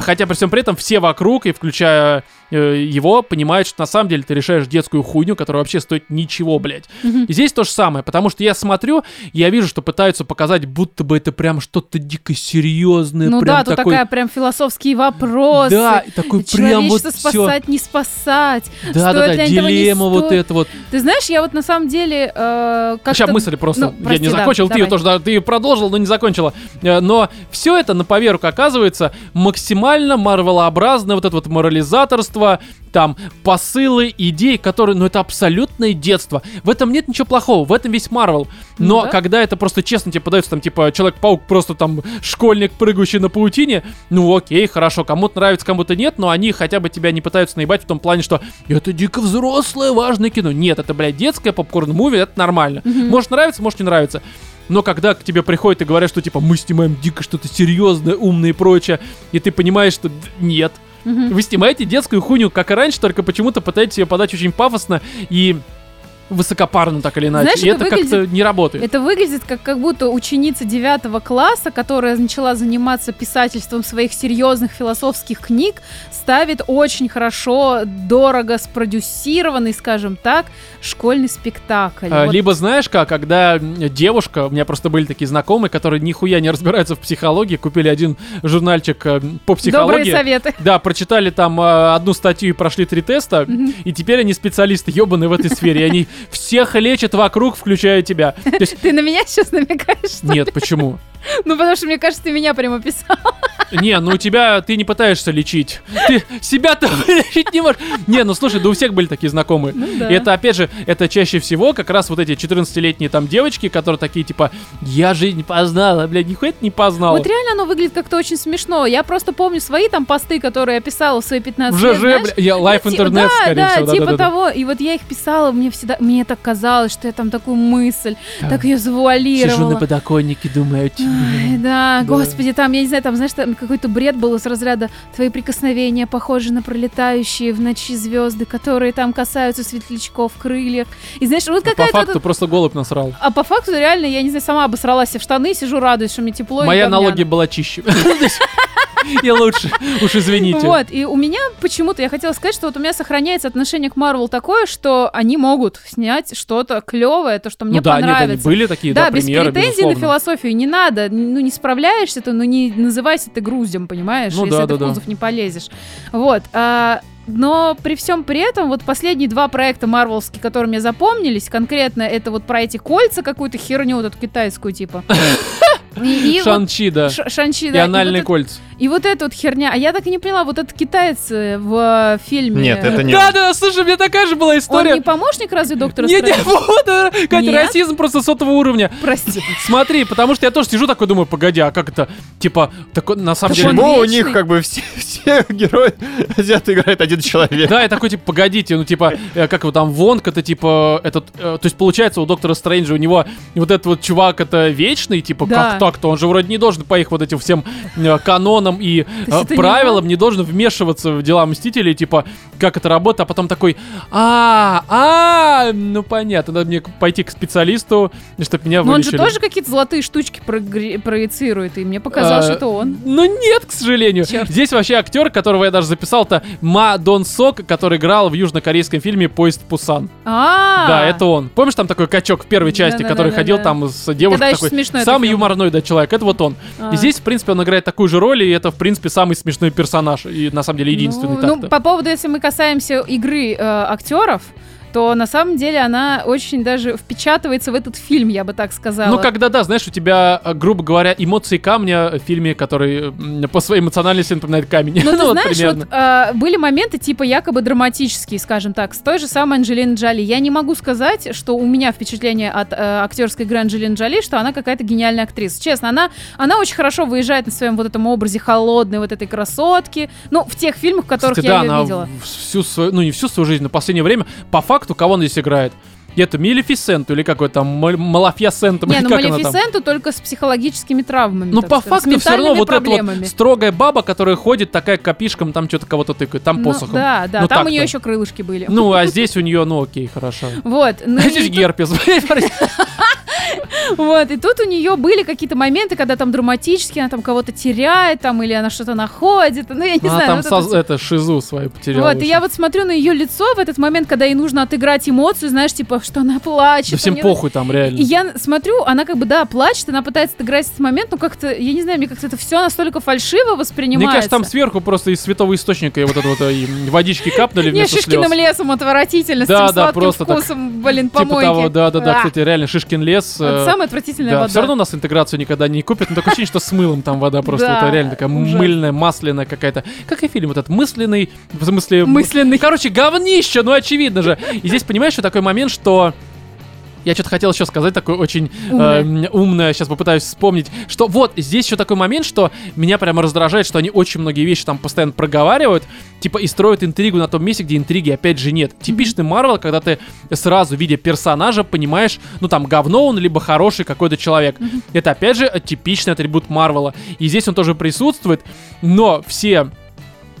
хотя при всем при этом все вокруг, и включая его, понимают, что на самом деле ты решаешь детскую хуйню, которая вообще стоит ничего, блядь. И здесь то же самое, потому что я смотрю, я вижу, что пытаются показать, будто бы это прям что-то дико серьезное, Ну прям да, тут такой... такая прям философские вопросы. Да, такой прям вот Человечество все. спасать, не спасать. Да, да, стоит да, не дилемма вот это вот. Ты знаешь, я вот на самом деле э, как Сейчас мысль просто, Ну, я прости, не да, закончил, ты ее давай. тоже, да, ты продолжил, но не закончила. Э, Но все это на поверку оказывается максимально марвелообразное, вот это вот морализаторство, там посылы, идеи, которые, ну это абсолютное детство. В этом нет ничего плохого, в этом весь Марвел. Но Ну да. когда это просто честно тебе подается, там типа Человек-паук просто там школьник, прыгающий на паутине, ну окей, хорошо, кому-то нравится, кому-то нет, но они хотя бы тебя не пытаются наебать в том плане, что это дико взрослое, важное кино. Нет, это, блядь, детское попкорн-муви, это нормально. Может нравится, может не нравится. Но когда к тебе приходят и говорят, что типа мы снимаем дико что-то серьезное, умное и прочее, и ты понимаешь, что нет. Вы снимаете детскую хуйню, как и раньше, только почему-то пытаетесь ее подать очень пафосно и высокопарно так или иначе. Знаешь, и это это как-то не работает. Это выглядит как, как будто ученица девятого класса, которая начала заниматься писательством своих серьезных философских книг, ставит очень хорошо, дорого спродюсированный, скажем так, школьный спектакль. А, Вот Либо знаешь как, когда девушка, у меня просто были такие знакомые, которые нихуя не разбираются в психологии, купили один журнальчик э, по Добрые психологии. советы. Да, прочитали там э, одну статью и прошли три теста, Мгм. и теперь они специалисты ебаные в этой сфере, и они всех лечат вокруг, включая тебя. Ты на меня сейчас намекаешь? нет, почему? Ну, потому что, мне кажется, ты меня прямо писал. Не, ну у тебя, ты не пытаешься лечить. Ты себя-то лечить не можешь. Не, ну слушай, да у всех были такие знакомые. Ну да. И это, опять же, это чаще всего как раз вот эти 14-летние там девочки, которые такие, типа, я жизнь познала, блядь, нихуя не познала. Вот реально оно выглядит как-то очень смешно. Я просто помню свои там посты, которые я писала в свои 15 В лет. ЖЖ, бля, я лайф Ну, интернет, да, скорее да, всего. типа да-да-да. того. И вот я их писала, мне всегда, мне так казалось, что я там такую мысль, Да. так ее Сижу завуалировала. на подоконнике, думаю, да, Да. господи, там, я не знаю, там, знаешь, там какой-то бред был из разряда «Твои прикосновения похожи на пролетающие в ночи звезды, которые там касаются светлячков, крыльев». И знаешь, вот А По какая-то... факту вот- просто голубь насрал. А по факту реально, я не знаю, сама обосралась в штаны, сижу, радуюсь, что мне тепло Моя аналогия была чище. И лучше. Уж извините. Вот, и у меня почему-то, я хотела сказать, что вот у меня сохраняется отношение к Марвел такое, что они могут снять что-то клевое, то, что мне Ну да, нет, понравится. были такие, да, да, без примеры, претензий на безусловно. философию не надо. Ну, не справляешься ты, ну, не называйся ты груздем, понимаешь, Ну если да, ты да, в да. кузов не полезешь. Вот. а, но при всем при этом, вот последние два проекта марвелские, которые мне запомнились, конкретно это вот про эти кольца, какую-то херню, вот эту китайскую, типа. И, и вот Шанчи, да. Ш- Шанчи, И да. анальные вот это- кольца. и вот эта вот херня. А я так и не поняла, вот этот китаец э, в фильме... Нет, это не Да, да, слушай, у меня такая же была Он история. не помощник разве доктора Не, не, Стрэнджа? вот, э, Катя, Нет? расизм просто сотого уровня. Прости. Смотри, потому что я тоже сижу такой, думаю, погоди, а как это, типа, такой, на самом деле... он Почему у вечный? них как бы все, все герои азиаты играет один человек? Да, я такой, типа, погодите, ну, типа, э, как его там, Вонг, это, типа, этот, э, то есть, получается, у Доктора Стрэнджа у него вот этот вот чувак, это вечный, типа, Да. Как так-то, он же вроде не должен по их вот этим всем э, канонам и э, правилам не должен вмешиваться в дела Мстителей, типа, как это работает, а потом такой, а, а, ну, понятно, надо мне пойти к специалисту, чтобы меня Но он же тоже какие-то золотые штучки проецирует, и мне показалось, А, что это он. Ну нет, к сожалению. Здесь вообще актер, которого я даже записал-то, Ма Дон Сок, который играл в южнокорейском фильме «Поезд в Пусан». А, Да, это он. Помнишь, там такой качок в первой части, который ходил там с девушкой такой, самый юморной, молодой человек, это вот он. А. И здесь, в принципе, он играет такую же роль, и это, в принципе, самый смешной персонаж. И на самом деле единственный ну, так-то. ну, по поводу, если мы касаемся игры э, актеров, то на самом деле она очень даже впечатывается в этот фильм, я бы так сказала. Ну, когда, да, знаешь, у тебя, э, грубо говоря, эмоции камня в фильме, который по своей эмоциональности напоминает камень. Ну, ты вот знаешь, примерно. вот э, были моменты, типа, якобы драматические, скажем так, с той же самой Анджелиной Джоли. Я не могу сказать, что у меня впечатление от э, актерской игры Анджелины Джоли, что она какая-то гениальная актриса. Честно, она, она очень хорошо выезжает на своем вот этом образе холодной вот этой красотки. Ну, в тех фильмах, в которых Кстати, я да, ее она видела. всю свою, ну не всю свою жизнь, но последнее время, по факту, кого она здесь играет? Это Мелефисенту или какой там Мал- Малафьясенту, Не, ну? Малефисенту только с психологическими травмами. Ну, по сказать, факту все равно вот эта проблемами. вот строгая баба, которая ходит такая копишком, там что-то кого-то тыкает, там Ну, посохом. да, да, Ну, там у нее еще крылышки были. Ну, а здесь у нее, ну окей, хорошо. Вот. ну А здесь герпес. Вот, и тут у нее были какие-то моменты, когда там драматически она там кого-то теряет, там, или она что-то находит, ну, я не Она знаю. там вот это это шизу свою потеряла. Вот, и я вот смотрю на ее лицо в этот момент, когда ей нужно отыграть эмоцию, знаешь, типа, что она плачет. Да всем неё- похуй там, реально. И я смотрю, она как бы, да, плачет, она пытается отыграть этот момент, но как-то, я не знаю, мне как-то это все настолько фальшиво Мне воспринимается. кажется, там сверху просто из святого источника и вот это вот э, водички капнули вместо Шишкиным лесом отвратительно, с этим сладким вкусом, блин, Типа помойки. да, да, да, кстати, реально Шишкин лес. Самая отвратительная Да, вода. все равно у нас интеграцию никогда не купят, но такое ощущение, что с мылом там вода просто. Да, это реально такая мыльная, масляная какая-то. Как и фильм вот этот, мысленный, в смысле... Мысленный. Короче, говнище, ну очевидно же. И здесь, понимаешь, что такой момент, что... Я что-то хотел еще сказать, такое очень Умное. умное. умное, сейчас попытаюсь вспомнить, что вот здесь еще такой момент, что меня прямо раздражает, что они очень многие вещи там постоянно проговаривают, типа и строят интригу на том месте, где интриги опять же нет. Типичный Марвел, когда ты сразу, видя персонажа, понимаешь, ну там говно он, либо хороший какой-то человек. Это опять же типичный атрибут Марвела. И здесь он тоже присутствует, но все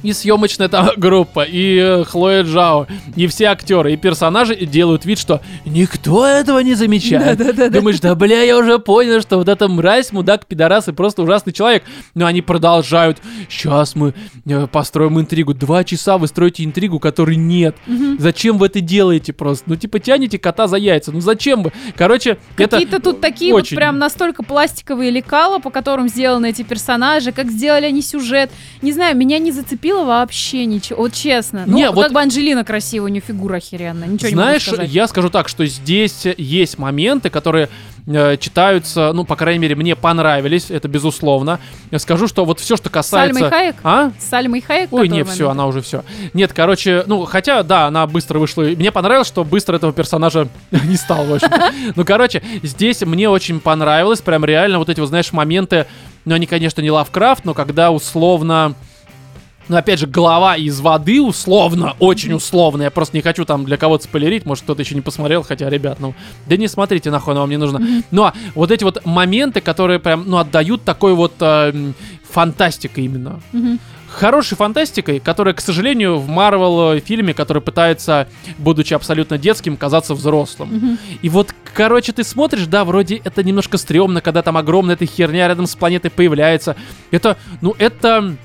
и съемочная там группа, и э, Хлоя Джао, и все актеры, и персонажи делают вид, что никто этого не замечает. Думаешь, да бля, я уже понял, что вот эта мразь, мудак, пидорас и просто ужасный человек. Но они продолжают. Сейчас мы э, построим интригу. Два часа вы строите интригу, которой нет. Зачем вы это делаете просто? Ну, типа, тянете кота за яйца. Ну, зачем вы? Короче, это... Какие-то тут такие вот очень- прям настолько пластиковые лекала, по которым сделаны эти персонажи, как сделали они сюжет. Не знаю, меня не зацепило вообще ничего, вот честно. Ну, Не, вот- как бы Анджелина красивая, у нее фигура охеренная, ничего Знаешь, не сказать. я скажу так, что здесь есть моменты, которые э, читаются, ну, по крайней мере, мне понравились, это безусловно. Я скажу, что вот все, что касается... Сальмой Хайек? А? Сальмой Хайек? Ой, не, все, она уже все. Нет, короче, ну, хотя, да, она быстро вышла. Мне понравилось, что быстро этого персонажа не стал, в общем Ну, короче, здесь мне очень понравилось, прям реально вот эти, вот, знаешь, моменты, ну, они, конечно, не Лавкрафт, но когда условно... Ну, опять же, голова из воды, условно, очень условно. Я просто не хочу там для кого-то спойлерить, может, кто-то еще не посмотрел, хотя, ребят, ну, да не смотрите, нахуй оно вам не нужно. Но вот эти вот моменты, которые прям, ну, отдают такой вот э, фантастикой именно Мгм. хорошей фантастикой, которая, к сожалению, в Марвел фильме, который пытается, будучи абсолютно детским, казаться взрослым. И вот, короче, ты смотришь, да, вроде это немножко стрёмно, когда там огромная эта херня рядом с планетой появляется. Это, ну, это...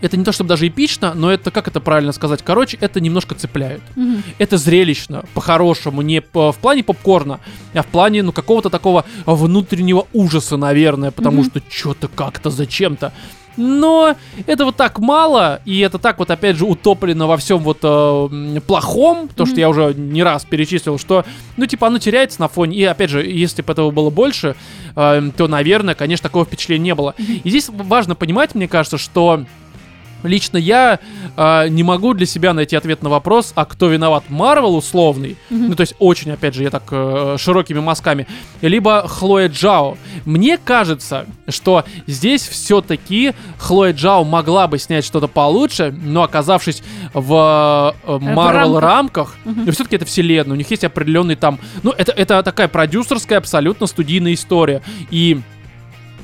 Это не то чтобы даже эпично, но это, как это правильно сказать, короче, это немножко цепляет. Мгм. Это зрелищно, по-хорошему, не по- в плане попкорна, а в плане, ну, какого-то такого внутреннего ужаса, наверное, потому Мгм. что что-то как-то зачем-то. Но это вот так мало, и это так вот, опять же, утоплено во всем вот э, плохом, то, что Мгм. я уже не раз перечислил, что, ну, типа, оно теряется на фоне, и, опять же, если бы этого было больше, э, то, наверное, конечно, такого впечатления не было. И здесь важно понимать, мне кажется, что Лично я э, не могу для себя найти ответ на вопрос, а кто виноват, Марвел условный, ну то есть очень, опять же, я так э, широкими мазками, либо Хлоя Джао. Мне кажется, что здесь все-таки Хлоя Джао могла бы снять что-то получше, но оказавшись в э, Марвел рамках, Мгм. все-таки это вселенная, у них есть определенный там, ну это это такая продюсерская абсолютно студийная история. И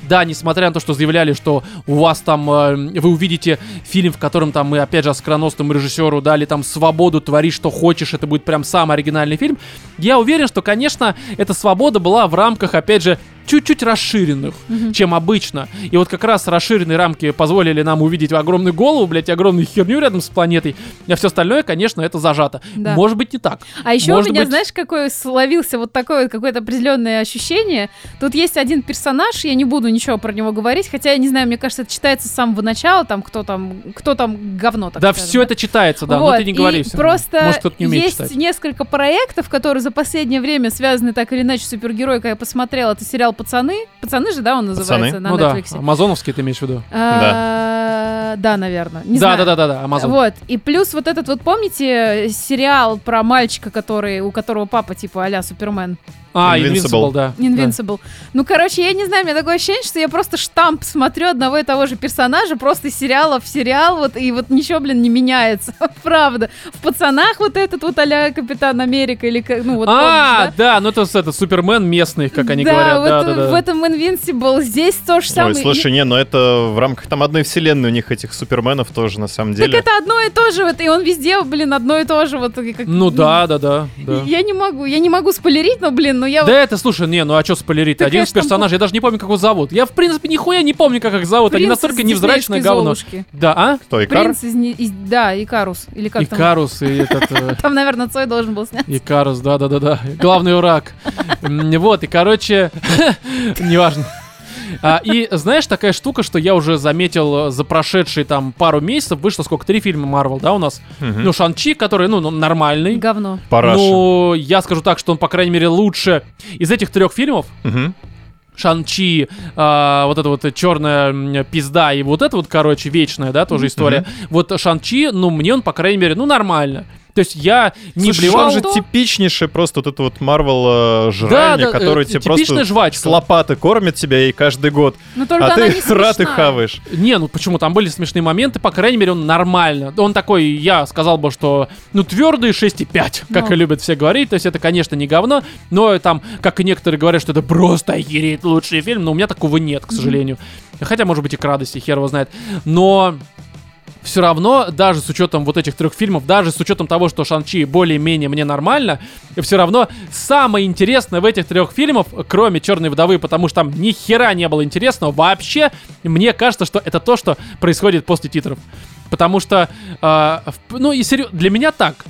да, несмотря на то, что заявляли, что у вас там, э, вы увидите фильм, в котором там мы, опять же, скроносному режиссеру дали там свободу творить, что хочешь, это будет прям самый оригинальный фильм, я уверен, что, конечно, эта свобода была в рамках, опять же, чуть-чуть расширенных, Мгм. чем обычно. И вот как раз расширенные рамки позволили нам увидеть огромную голову, блядь, и огромную херню рядом с планетой. А все остальное, конечно, это зажато. Да. Может быть, не так. А еще Может у меня, быть- знаешь, какое словился вот такое вот какое-то определенное ощущение. Тут есть один персонаж, я не буду ничего про него говорить, хотя я не знаю, мне кажется, это читается с самого начала, там кто там, кто там говно так да, скажем, все это читается, да, но Вот, ты не говори. Просто Может, кто-то не умеет есть читать. несколько проектов, которые за последнее время связаны так или иначе с супергероикой. Я посмотрела, это сериал «Пацаны». «Пацаны» же, да, он называется «Пацаны». на ну да, Netflix. амазоновский ты имеешь в виду? А, Да, наверное. Не да, знаю. да, да, да, да, Амазон. Вот. И плюс вот этот вот, помните, сериал про мальчика, который, у которого папа типа а-ля Супермен? А, Invincible. Invincible, да. Invincible. Ну, короче, я не знаю, у меня такое ощущение, что я просто штамп смотрю одного и того же персонажа, просто из сериала в сериал, вот, и вот ничего, блин, не меняется. Правда. В «Пацанах» вот этот вот а Капитан Америка или, как- ну, вот а, помнишь, да? да, ну это, это Супермен местный, как они да, говорят. вот да, да, да. в этом Invincible здесь то же самое. Ой, слушай, не, но это в рамках там одной вселенной у них этих суперменов тоже на самом Так деле. это одно и то же, вот, и он везде, блин, одно и то же, вот. и как- Ну да, да, да. да. Я не могу, я не могу спойлерить, но, блин, ну я Да это, слушай, не, ну а что спойлерить? Один из персонажей, я даже не помню, как его зовут. Я, в принципе, нихуя не помню, как их зовут. Они настолько невзрачное говно. Да, а? Кто, Икар? Принц из, да, Икарус, или как там? Икарус и этот... э, Там, наверное, Цой должен был снять. Икарус, да-да-да-да. Главный урак. М, Вот, и, короче, неважно. А, и знаешь, такая штука, что я уже заметил э, за прошедшие там пару месяцев, вышло сколько, три фильма Марвел, да, у нас? Мгм. Ну, Шан-Чи, который, ну, ну, нормальный. Говно. Параша. Ну, я скажу так, что он, по крайней мере, лучше из этих трех фильмов. Мгм. Шан-Чи, а, вот эта вот черная пизда и вот это вот, короче, вечная, да, тоже история. Вот Шан-Чи, ну, мне он, по крайней мере, ну, нормально. То есть я не Слушай, блевал. он же типичнейший просто вот этот вот Марвел э, жральня, да, который э, тебе просто жвачка. с лопаты кормит тебя и каждый год. Но только а она ты не рад и хаваешь. Не, ну почему? Там были смешные моменты, по крайней мере, он нормально. Он такой, я сказал бы, что, ну, твердый 6,5, как Ну. и любят все говорить. То есть это, конечно, не говно, но там, как и некоторые говорят, что это просто охереть лучший фильм, но у меня такого нет, к сожалению. Хотя, может быть, и к радости, хер его знает. Но все равно, даже с учетом вот этих трех фильмов, даже с учетом того, что Шанчи более-менее мне нормально, все равно самое интересное в этих трех фильмах, кроме Черной вдовы, потому что там ни хера не было интересного, вообще, мне кажется, что это то, что происходит после титров. Потому что, в- ну и серьезно, для меня так.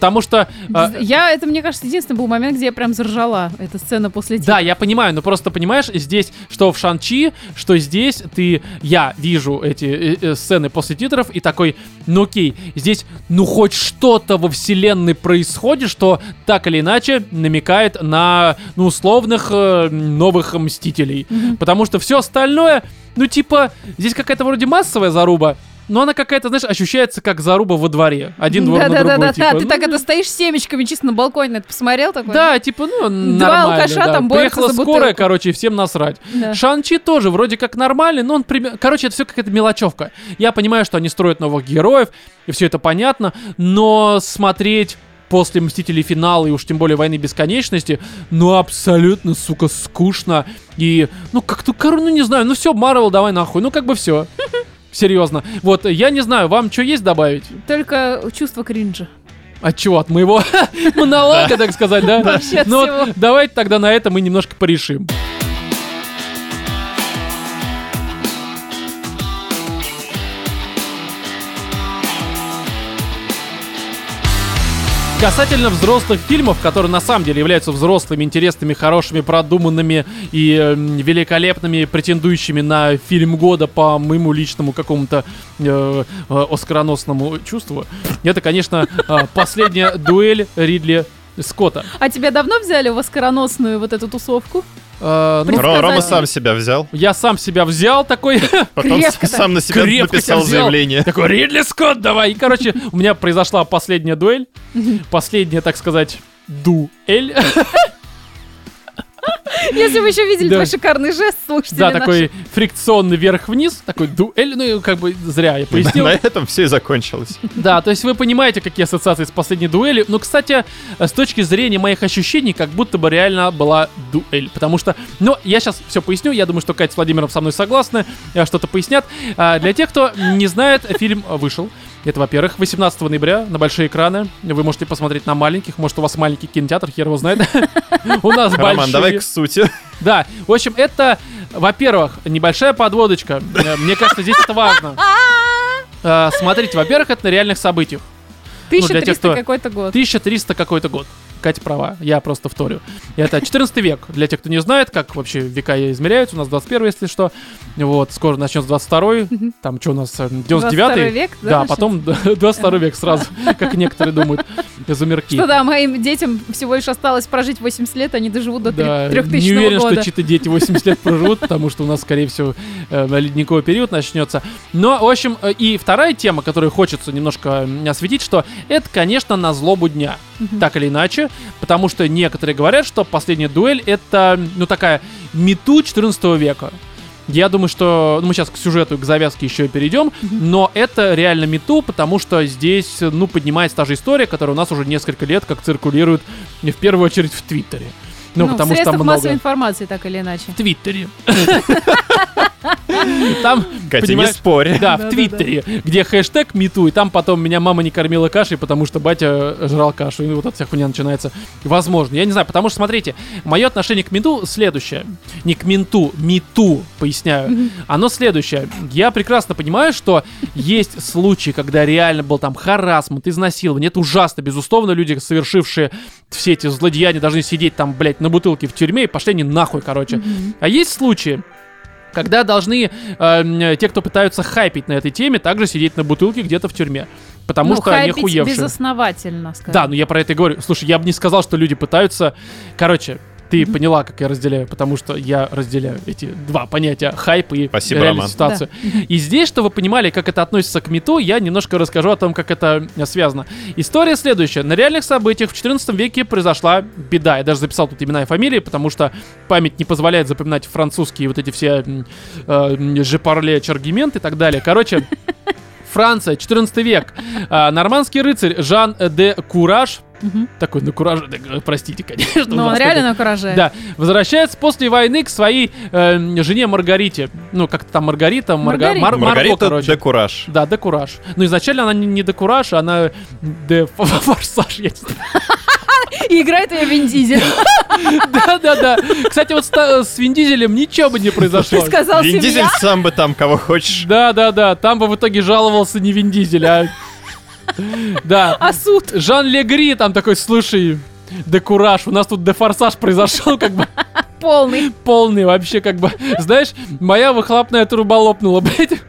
Потому что... а, Я, это, мне кажется, единственный был момент, где я прям заржала. Эта сцена после Да, я понимаю, но просто понимаешь, здесь, что в Шанчи, что здесь ты, я вижу эти э, э, сцены после титров и такой, ну окей, здесь, ну хоть что-то во вселенной происходит, что так или иначе намекает на, ну, условных э, новых Мстителей. Потому что все остальное, ну типа, здесь какая-то вроде массовая заруба, но она какая-то, знаешь, ощущается как заруба во дворе. Один двор да, на да, другой. да, да, типа, Ты ну, так это стоишь семечками чисто на балконе, это посмотрел такой? да, типа, ну, Два нормально, алкаша да. там борются Приехала скорая, короче, и всем насрать. Да. Шанчи тоже вроде как нормальный, но он пример... Короче, это все какая-то мелочевка. Я понимаю, что они строят новых героев, и все это понятно, но смотреть после Мстителей финала и уж тем более Войны Бесконечности, ну абсолютно, сука, скучно. И, ну как-то, ну не знаю, ну все, Марвел, давай нахуй, ну как бы все. Серьезно. Вот, я не знаю, вам что есть добавить? Только чувство кринжа. От чего? От моего монолога, так сказать, да? Ну давайте тогда на это мы немножко порешим. Касательно взрослых фильмов, которые на самом деле являются взрослыми, интересными, хорошими, продуманными и эм, великолепными, претендующими на фильм года по моему личному какому-то э, э, оскароносному чувству, это, конечно, э, последняя дуэль Ридли Скотта. А тебя давно взяли в оскароносную вот эту тусовку? Э, ну, Рома сам себя взял, я сам себя взял такой, потом Крепко сам на себя крепко написал себя заявление. Такой, Ридли Скотт, давай. И, короче, у меня произошла последняя дуэль. Последняя, так сказать, дуэль. Если вы еще видели Да. твой шикарный жест, слушатели Да, наши. такой фрикционный вверх-вниз. Такой дуэль. Ну, и как бы зря я пояснил. На этом все и закончилось. Да, то есть вы понимаете, какие ассоциации с последней дуэлью. Но, кстати, э, с точки зрения моих ощущений, как будто бы реально была дуэль. Потому что, ну, я сейчас все поясню. Я думаю, что Катя с Владимиром со мной согласны, э, что-то пояснят. А, Для тех, кто не знает, фильм вышел. Это, во-первых, 18 ноября на большие экраны. Вы можете посмотреть на маленьких. Может, у вас маленький кинотеатр, хер его знает. У нас Роман, давай к большие. сути. Да, в общем, это, во-первых, небольшая подводочка. Э, Мне кажется, здесь это важно. Э, Смотрите, во-первых, это на реальных событиях. Ну, для тех, 1300 кто- какой-то год. 1300 какой-то год. Катя права, я просто вторю. Это 14 век. Для тех, кто не знает, как вообще века измеряются. У нас 21 если что. Вот, скоро начнется 22 Там что у нас, э, 22 99 век, да, Да, потом 22 век сразу, как некоторые думают. Изумерки. Что да, моим детям всего лишь осталось прожить 80 лет, они доживут до Да, 3000 не уверен, года. что чьи-то дети 80 лет проживут, потому что у нас, скорее всего, э, ледниковый период начнется. Но, в общем, э, и вторая тема, которую хочется немножко осветить, что это, конечно, на злобу дня. Так или иначе, потому что некоторые говорят, что последняя дуэль это, ну, такая мету 14 века. Я думаю, что ну, мы сейчас к сюжету, к завязке еще и перейдем, но это реально мету, потому что здесь, ну, поднимается та же история, которая у нас уже несколько лет как циркулирует, в первую очередь, в Твиттере. Ну, в потому что там много... массовой информации, так или иначе. В Твиттере. Там, Катя, не спорь. да, в. Твиттере, где хэштег мету, и там потом меня мама не кормила кашей, потому что батя жрал кашу, и вот эта вся хуйня начинается. Возможно, я не знаю, потому что, смотрите, мое отношение к мету следующее. Не к менту, мету, поясняю. Оно следующее. Я прекрасно понимаю, что есть случаи, когда реально был там харасмент, изнасилование. Это ужасно, безусловно, люди, совершившие все эти злодеяния, должны сидеть там, блядь, на бутылке в тюрьме и пошли они нахуй, короче. А есть случаи, когда должны э, те, кто пытаются хайпить на этой теме, также сидеть на бутылке где-то в тюрьме. Потому ну, что они хуевшие. безосновательно, скажем. Да, ну я про это и говорю. Слушай, я бы не сказал, что люди пытаются... Короче, ты поняла, как я разделяю, потому что я разделяю эти два понятия хайп и Спасибо, реальную Роман. ситуацию. И здесь, чтобы вы понимали, как это относится к мету, я немножко расскажу о том, как это э, связано. История следующая. На реальных событиях в 14 веке произошла беда. Я даже записал тут имена и фамилии, потому что память не позволяет запоминать французские вот эти все э, жепарле, чаргимент и так далее. Короче, Франция, 14 век. А, нормандский рыцарь Жан де Кураж, Мгм. такой на кураже, да, э, простите, конечно. Ну, он реально на кураже. да, возвращается после войны к своей э, жене Маргарите. Ну, как-то там Маргарита, Марга- Маргарита. Мар- Марго, Маргарита короче. де Кураж. Да, де Кураж. Ну, изначально она не, не де Кураж, она де Форсаж. я не знаю. И играет ее Вин Дизель. Да-да-да. Кстати, вот с, Вин Дизелем ничего бы не произошло. Ты сказал Вин Дизель сам бы там кого хочешь. Да-да-да, там бы в итоге жаловался не Вин Дизель, а... Да. А суд? Жан Легри там такой, слушай, де Кураж, у нас тут де Форсаж произошел, как бы Полный. полный вообще, как бы, знаешь, моя выхлопная труба лопнула, блядь.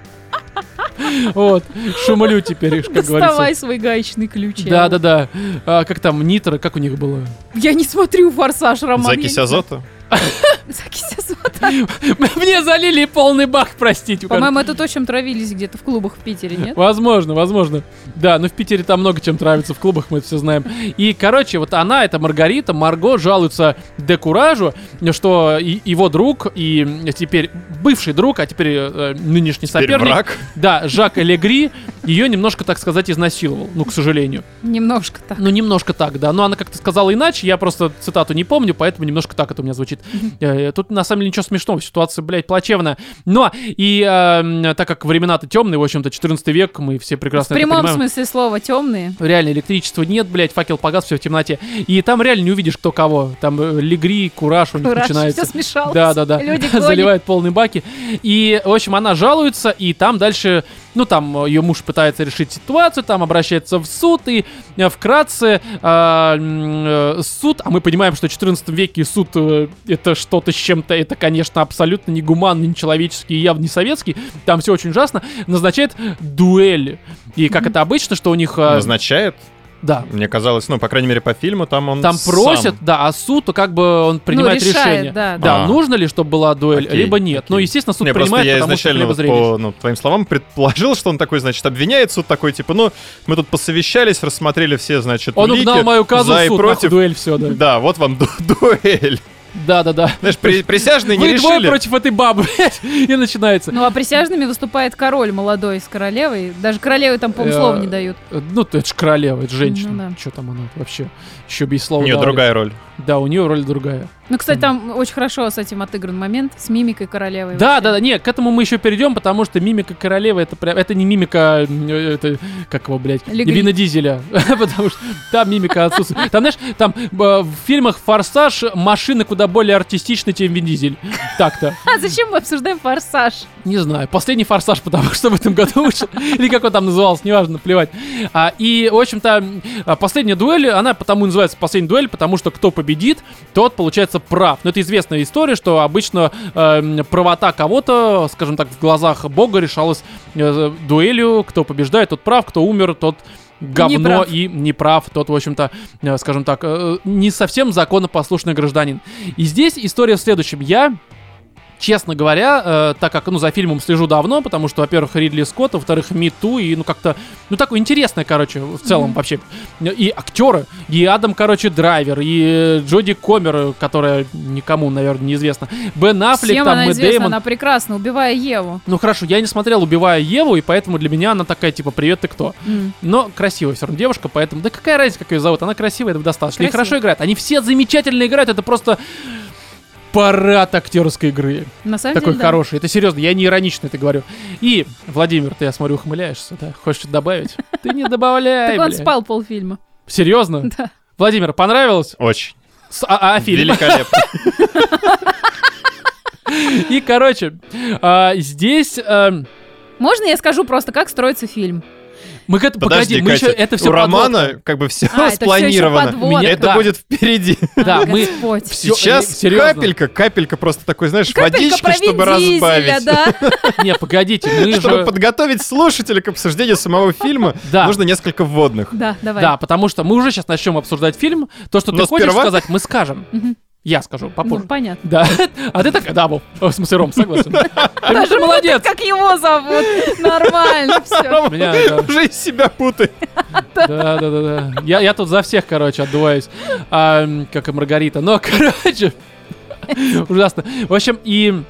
Вот, шумлю теперь, как Доставай говорится. свой гаечный ключ. Да, да, да. А, как там, нитро, как у них было? Я не смотрю «Форсаж», Роман. Закись азота. Азота. Мне залили полный бак, простите. По-моему, это то, чем травились где-то в клубах в Питере, нет? Возможно, возможно. Да, но в Питере там много чем травится в клубах, мы это все знаем. И, короче, вот она, это Маргарита, Марго жалуется Декуражу, что и- его друг и теперь бывший друг, а теперь э, нынешний Теперь соперник, враг. да, Жак Элегри, ее немножко, так сказать, изнасиловал, ну, к сожалению. Немножко так. Ну, немножко так, да. Но она как-то сказала иначе, я просто цитату не помню, поэтому немножко так это у меня звучит. Э, Тут, на самом деле, ничего смешного, ситуация, блядь, плачевная. Но, и э, так как времена-то темные, в общем-то, 14 век, мы все В прекрасно это прямом смысле слова темные. Реально, электричества нет, блядь, факел погас, все в темноте. И там реально не увидишь, кто кого. Там э, Легри, Кураж у них Кураж, начинается. все смешалось. Да, да, да. Люди гонят. Заливает полные баки. И, в общем, она жалуется, и там дальше, ну, там ее муж пытается решить ситуацию, там обращается в суд, и э, вкратце а, э, суд, а мы понимаем, что в 14 веке суд э, это что-то с чем-то, это, конечно, абсолютно не гуманный, не человеческий, и явно не советский, там все очень ужасно, назначает дуэль. И как это обычно, что у них... э, Назначает. Да, Мне казалось, ну, по крайней мере, по фильму там он там сам. просят, да, а суд, то как бы он принимает Ну, решает, решение. да, Да, А. нужно ли, чтобы была дуэль, Окей, либо нет. Ну, окей. естественно, суд Не, принимает, я потому что изначально вот по ну, твоим словам предположил, что он такой, значит, обвиняет суд такой, типа, ну, мы тут посовещались, рассмотрели все, значит, Он улики, угнал мою казу за в и суд, против. нахуй, дуэль, все, да. Да, вот вам ду- дуэль. Да-да-да. Знаешь, при- присяжные не Вы двое решили. против этой бабы, и начинается. Ну а присяжными выступает король молодой с королевой. Даже королеве там, по-моему, Э, слова не дают. Э, Ну, это ж королева, это женщина. Ну да. Что там она вообще? Еще без слова У нее давали. другая роль. Да, у нее роль другая. Ну, кстати, там очень хорошо с этим отыгран момент, с мимикой королевы. Да, вообще. да, да, нет, к этому мы еще перейдем, потому что мимика королевы это прям, это не мимика, э, это как его, блядь. Вина Дизеля, потому что там мимика отсутствует. Там, знаешь, там э, в фильмах Форсаж машины куда более артистичны, чем Вин Дизель. Так-то. А зачем мы обсуждаем форсаж? Не знаю, последний форсаж, потому что в этом году вышел. Или как он там назывался, неважно, плевать. А, и, в общем-то, а, последняя дуэль, она потому и называется последняя дуэль, потому что кто победит, тот, получается, прав. Но это известная история, что обычно эм, правота кого-то, скажем так, в глазах Бога решалась э, дуэлью. Кто побеждает, тот прав, кто умер, тот говно Неправ. и неправ, тот, в общем-то, э, скажем так, э, не совсем законопослушный гражданин. И здесь история в следующем. Я честно говоря, э, так как, ну, за фильмом слежу давно, потому что, во-первых, Ридли Скотт, во-вторых, Миту, и, ну, как-то, ну, такое интересное, короче, в целом Мгм. вообще. И актеры, и Адам, короче, Драйвер, и Джоди Комер, которая никому, наверное, неизвестна, Бен Аффлек, Всем там, она Мэтт Дэймон. она прекрасна, убивая Еву. Ну, хорошо, я не смотрел «Убивая Еву», и поэтому для меня она такая, типа, привет, ты кто? М. Но красивая все равно девушка, поэтому... Да какая разница, как ее зовут? Она красивая, этого достаточно. И Красивая. хорошо играет. Они все замечательно играют, это просто парад актерской игры. На самом Такой деле, да. хороший. Это серьезно, я не иронично это говорю. И, Владимир, ты, я смотрю, ухмыляешься, да? Хочешь что-то добавить? Ты не добавляй, Так он спал полфильма. Серьезно? Да. Владимир, понравилось? Очень. С- а, а фильм? Великолепно. И, короче, а, здесь... эм, Можно я скажу просто, как строится фильм? Мы к этому... Подожди, Погоди, мы еще... Это все у Романа как бы все А, это всё ещё спланировано. подводка. Это Да. будет впереди. Да, мы... Сейчас э, серьезно. капелька, капелька просто такой, знаешь, Капелька про чтобы разбавить. да? Не, погодите, мы Чтобы же... подготовить слушателя к обсуждению самого фильма, Да. нужно несколько вводных. Да, давай. Да, потому что мы уже сейчас начнем обсуждать фильм. То, что ты хочешь сперва- сказать, мы скажем. Я скажу Ну, попозже. понятно. Да. А ты такая, да, Вов. В смысле, Ром, согласен. Даже молодец. Как его зовут? Нормально все. Меня. Уже из себя путает. Да, да, да, да. Я, я тут за всех, короче, отдуваюсь. А, как и Маргарита. Но, короче, ужасно. В общем, и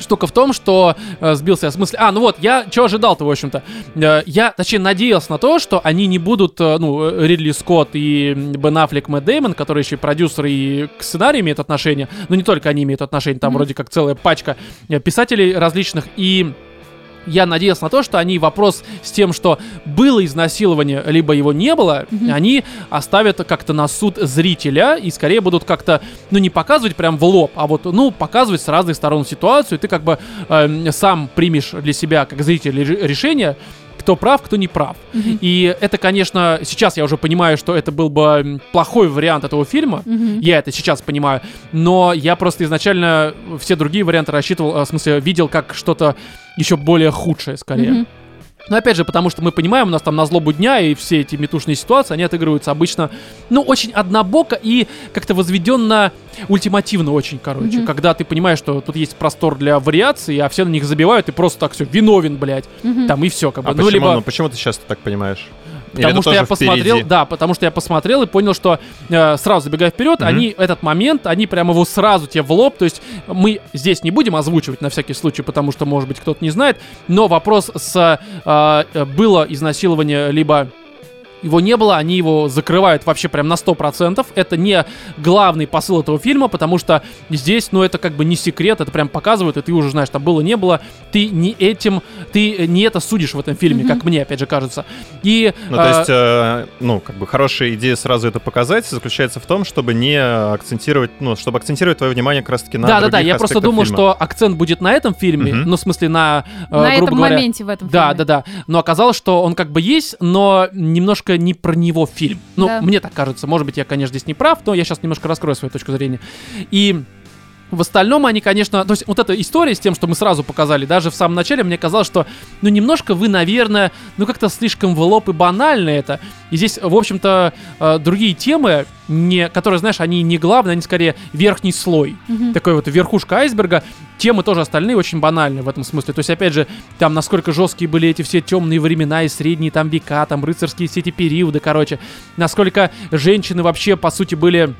штука в том, что э, сбился я с мысли. А, ну вот, я что ожидал-то, в общем-то. Э, я, точнее, надеялся на то, что они не будут, э, ну, э, Ридли Скотт и Бен Аффлек, Мэтт Дэймон, которые еще и продюсеры и к сценарию имеют отношение, но не только они имеют отношение, там Мгм. вроде как целая пачка э, писателей различных, и я надеялся на то, что они вопрос с тем, что было изнасилование, либо его не было, Мгм. они оставят как-то на суд зрителя и скорее будут как-то, ну, не показывать прям в лоб, а вот, ну, показывать с разных сторон ситуацию, и ты как бы эм, сам примешь для себя, как зритель, ре- решение, кто прав, кто не прав. Мгм. И это, конечно, сейчас я уже понимаю, что это был бы плохой вариант этого фильма, Мгм. я это сейчас понимаю. Но я просто изначально все другие варианты рассчитывал, э, в смысле, видел как что-то еще более худшее, скорее. Мгм. Но опять же, потому что мы понимаем, у нас там на злобу дня и все эти метушные ситуации, они отыгрываются обычно, ну, очень однобоко и как-то возведенно ультимативно очень, короче. Мгм. Когда ты понимаешь, что тут есть простор для вариаций, а все на них забивают, и просто так все, виновен, блядь. Мгм. Там и все, как бы. А ну, почему, либо... ну, почему ты сейчас так понимаешь? Потому что я посмотрел, впереди? да, потому что я посмотрел и понял, что э, сразу забегая вперед, Мгм. они этот момент, они прямо его сразу тебе в лоб, то есть мы здесь не будем озвучивать на всякий случай, потому что, может быть, кто-то не знает, но вопрос с э, э, было изнасилование либо его не было, они его закрывают вообще прям на 100%. Это не главный посыл этого фильма, потому что здесь, ну, это как бы не секрет, это прям показывают, и ты уже знаешь, там было, не было. Ты не этим, ты не это судишь в этом фильме, Мгм. как мне, опять же, кажется. И... Ну, то э, есть, э, ну, как бы хорошая идея сразу это показать заключается в том, чтобы не акцентировать, ну, чтобы акцентировать твое внимание как раз-таки на да, да, да, я просто думал, фильма. что акцент будет на этом фильме, Мгм. ну, в смысле, на, э, На грубо этом говоря, моменте в этом Да, фильме. да, да. Но оказалось, что он как бы есть, но немножко не про него фильм. Ну, Да. мне так кажется. Может быть, я, конечно, здесь не прав, но я сейчас немножко раскрою свою точку зрения. И в остальном они, конечно, то есть вот эта история с тем, что мы сразу показали, даже в самом начале мне казалось, что, ну, немножко вы, наверное, ну, как-то слишком в лоб и банально это. И здесь, в общем-то, э, другие темы, не, которые, знаешь, они не главные, они скорее верхний слой Мгм. такой вот верхушка айсберга. Темы тоже остальные очень банальны в этом смысле. То есть, опять же, там насколько жесткие были эти все темные времена и средние там века, там рыцарские все эти периоды, короче. Насколько женщины вообще, по сути, были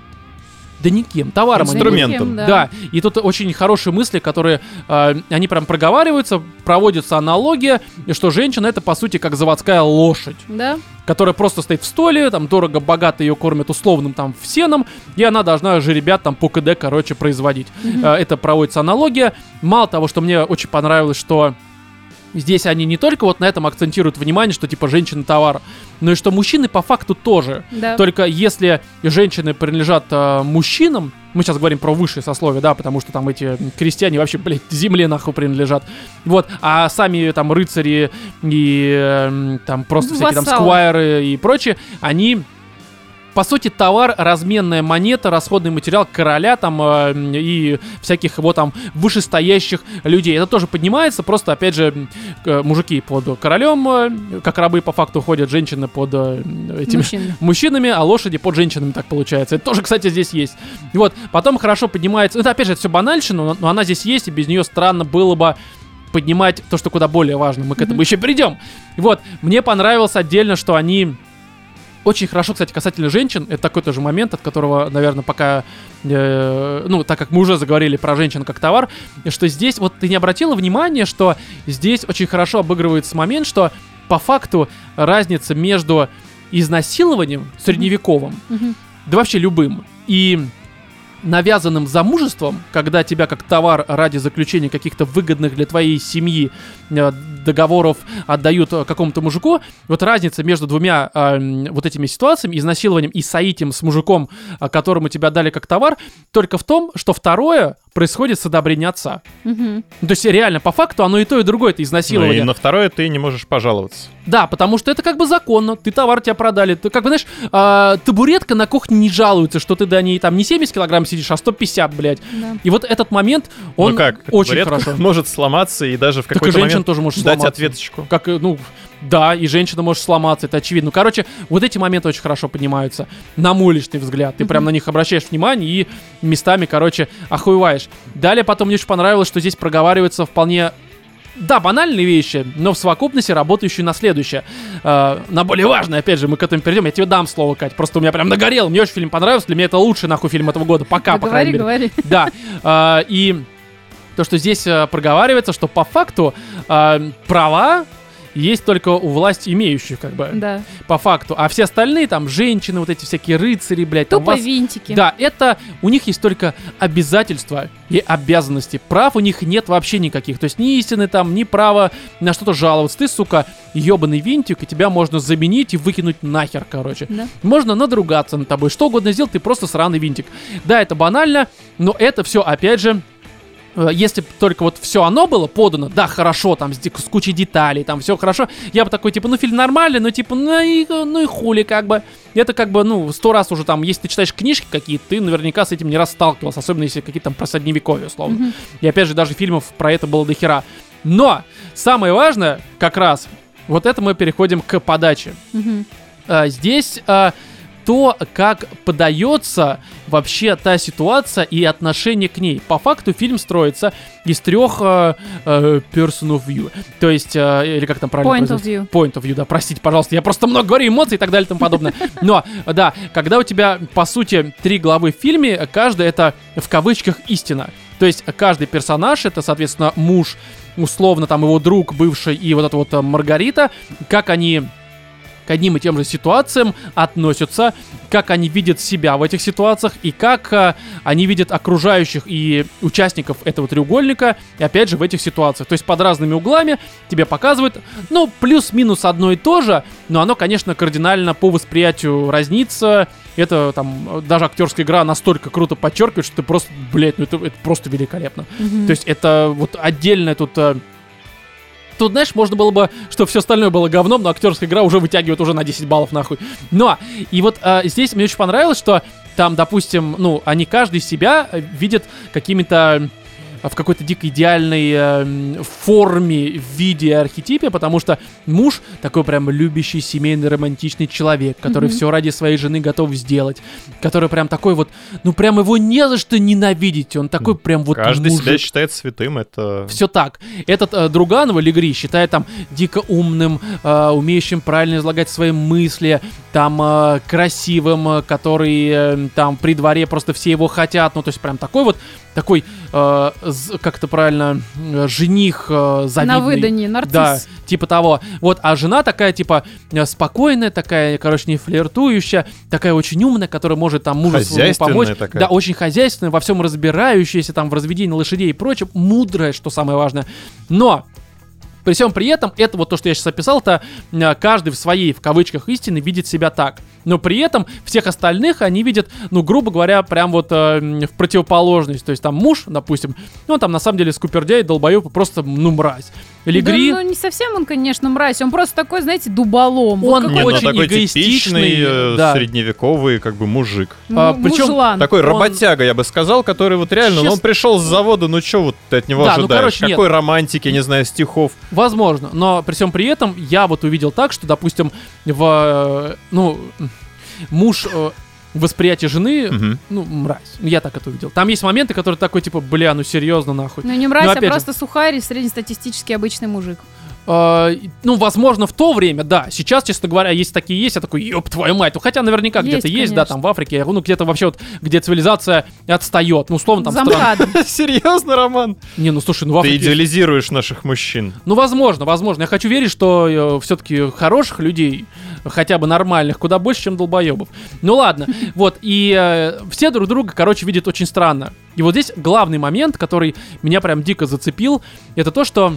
Да никем, товаром. Инструментом. Да. Да, и тут очень хорошие мысли, которые э, они прям проговариваются, проводится аналогия, что женщина это по сути как заводская лошадь, Да. которая просто стоит в столе, там дорого-богато ее кормят условным там сеном, и она должна же ребят там по КД, короче, производить. Э, это проводится аналогия. Мало того, что мне очень понравилось, что здесь они не только вот на этом акцентируют внимание, что типа женщина товар, но и что мужчины по факту тоже. Да. Только если женщины принадлежат э, мужчинам, мы сейчас говорим про высшее сословие, да, потому что там эти крестьяне вообще, блядь, земле нахуй принадлежат. Вот, а сами там рыцари и э, там просто всякие там Вассалы. сквайры и прочее, они по сути, товар, разменная монета, расходный материал короля там э, и всяких его там вышестоящих людей. Это тоже поднимается, просто, опять же, э, мужики под королем, э, как рабы по факту ходят, женщины под э, этими Мужчины. мужчинами, а лошади под женщинами так получается. Это тоже, кстати, здесь есть. Вот, потом хорошо поднимается. Это опять же, это все банальщина, но, но она здесь есть, и без нее странно было бы поднимать то, что куда более важно. Мы к этому Мгм. еще придем. Вот, мне понравилось отдельно, что они очень хорошо, кстати, касательно женщин. Это такой тоже момент, от которого, наверное, пока, э, ну, так как мы уже заговорили про женщин как товар, что здесь, вот ты не обратила внимания, что здесь очень хорошо обыгрывается момент, что по факту разница между изнасилованием средневековым, Мгм. да вообще любым, и навязанным замужеством, когда тебя как товар ради заключения каких-то выгодных для твоей семьи э, договоров отдают э, какому-то мужику, вот разница между двумя э, вот этими ситуациями, изнасилованием и соитием с мужиком, э, которому тебя дали как товар, только в том, что второе происходит с одобрения отца. Ну, То есть реально, по факту, оно и то, и другое это Ну изнасилование. и на второе ты не можешь пожаловаться. Да, потому что это как бы законно. Ты товар тебя продали. Ты как бы, знаешь, а, табуретка на кухне не жалуется, что ты до ней там не 70 килограмм сидишь, а 150, блядь. Да. И вот этот момент, он ну как, очень хорошо. может сломаться и даже в какой-то момент тоже может дать сломаться. ответочку. Как, э, ну, да, и женщина может сломаться, это очевидно. Ну, короче, вот эти моменты очень хорошо поднимаются. На мой личный взгляд. Ты прям на них обращаешь внимание и местами, короче, охуеваешь. Далее потом мне очень понравилось, что здесь проговариваются вполне да, банальные вещи, но в совокупности работающие на следующее. Э, на более важное, опять же, мы к этому перейдем. Я тебе дам слово, Кать. Просто у меня прям нагорел. Мне очень фильм понравился. Для меня это лучший нахуй фильм этого года. Пока, Да по крайней говори, мере. говори. Да. а, И то, что здесь а, проговаривается, что по факту а, права есть только у власти имеющих, как бы, Да. по факту. А все остальные, там, женщины, вот эти всякие рыцари, блядь, там, Тупо вас- винтики. Да, это у них есть только обязательства и обязанности. Прав у них нет вообще никаких. То есть ни истины там, ни права на что-то жаловаться. Ты, сука, ебаный винтик, и тебя можно заменить и выкинуть нахер, короче. Да. Можно надругаться над тобой. Что угодно сделать, ты просто сраный винтик. Да, это банально, но это все, опять же, если бы только вот все оно было подано, да, хорошо, там с, с кучей деталей, там все хорошо, я бы такой, типа, ну, фильм нормальный, но, типа, ну и, ну и хули, как бы. Это как бы, ну, сто раз уже там, если ты читаешь книжки какие-то, ты наверняка с этим не раз сталкивался, особенно если какие-то там про средневековье, условно. Мгм. И опять же, даже фильмов про это было до хера. Но самое важное, как раз, вот это мы переходим к подаче. Мгм. А, здесь а, то, как подается вообще та ситуация и отношение к ней. По факту фильм строится из трех а, а, person of view. То есть, а, или как там правильно Point of view. Point of view, да, простите, пожалуйста, я просто много говорю, эмоций и так далее и тому подобное. Но, да, когда у тебя, по сути, три главы в фильме, каждая это, в кавычках, истина. То есть, каждый персонаж, это, соответственно, муж, условно, там, его друг бывший и вот эта вот а, Маргарита, как они к одним и тем же ситуациям относятся, как они видят себя в этих ситуациях и как а, они видят окружающих и участников этого треугольника, и опять же в этих ситуациях. То есть под разными углами тебе показывают, ну, плюс-минус одно и то же, но оно, конечно, кардинально по восприятию разнится. Это там э, даже актерская игра настолько круто подчеркивает, что ты просто, блядь, ну это, это просто великолепно. Мгм. То есть это вот отдельная тут... Тут, знаешь, можно было бы, что все остальное было говном, но актерская игра уже вытягивает уже на 10 баллов нахуй. Но, и вот э, здесь мне очень понравилось, что там, допустим, ну, они каждый себя э, видят какими-то в какой-то дико идеальной э, форме, в виде, архетипе, потому что муж такой прям любящий, семейный, романтичный человек, который Мгм. все ради своей жены готов сделать, который прям такой вот, ну прям его не за что ненавидеть, он такой прям вот Каждый себя мужик. считает святым, это... Все так. Этот э, Друганова Легри считает там дико умным, э, умеющим правильно излагать свои мысли, там э, красивым, э, который э, там при дворе просто все его хотят. Ну, то есть прям такой вот, такой, э, з- как это правильно, э, жених э, завидный. На выданье, нарцисс. Да, типа того. Вот, а жена такая, типа, э, спокойная, такая, короче, не флиртующая, такая очень умная, которая может там мужу своему помочь. такая. Да, очень хозяйственная, во всем разбирающаяся, там, в разведении лошадей и прочем, мудрая, что самое важное. Но при всем при этом, это вот то, что я сейчас описал, это э, каждый в своей, в кавычках, истине видит себя так. Но при этом всех остальных они видят, ну, грубо говоря, прям вот э, в противоположность. То есть там муж, допустим, ну, там на самом деле скупердяй, долбоеб, просто, ну, мразь. Или Да, Гри, ну, не совсем он, конечно, мразь. Он просто такой, знаете, дуболом. Вот Он какой- Не, ну, очень такой эгоистичный, типичный э, да. средневековый как бы мужик. а, м- причем мужлан. Такой Он- работяга, я бы сказал, который вот реально, ну, он пришел с завода, ну что вот ты от него Да, ну, ожидаешь? короче, нет. Какой романтики, не знаю, стихов. Возможно, но при всем при этом я вот увидел так, что, допустим, в, э, ну, муж э, восприятие жены, Мгм. ну, мразь. Я так это увидел. Там есть моменты, которые такой, типа, бля, ну серьезно, нахуй. Ну, не мразь, Ну, а опять же. просто сухарь и среднестатистический обычный мужик. Э, ну, возможно, в то время, да. Сейчас, честно говоря, есть такие есть, я такой, ёб твою мать. Ну, хотя наверняка где-то есть, да, там в Африке, ну, где-то вообще вот, где цивилизация отстает. Ну, условно, там стран-. Серьезно, Роман? Не, ну, слушай, ну, в Ты Африке... идеализируешь наших мужчин. Ну, возможно, возможно. Я хочу верить, что все-таки хороших людей, хотя бы нормальных, куда больше, чем долбоебов. Ну ладно, вот, и э, все друг друга, короче, видят очень странно. И вот здесь главный момент, который меня прям дико зацепил, это то, что...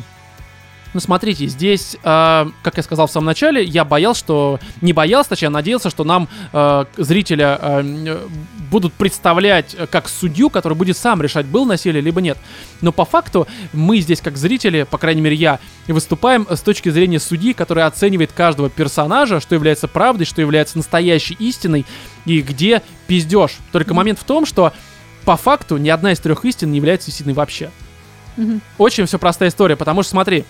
Ну, смотрите, здесь, э, как я сказал в самом начале, я боялся, что... Не боялся, точнее, надеялся, что нам, э, зрителя, э, будут представлять э, как судью, который будет сам решать, был насилие, либо нет. Но по факту мы здесь, как зрители, по крайней мере я, выступаем с точки зрения судьи, который оценивает каждого персонажа, что является правдой, что является настоящей истиной и где пиздеж. Только момент в том, что по факту ни одна из трех истин не является истиной вообще. Мгм. Очень все простая история, потому что смотри,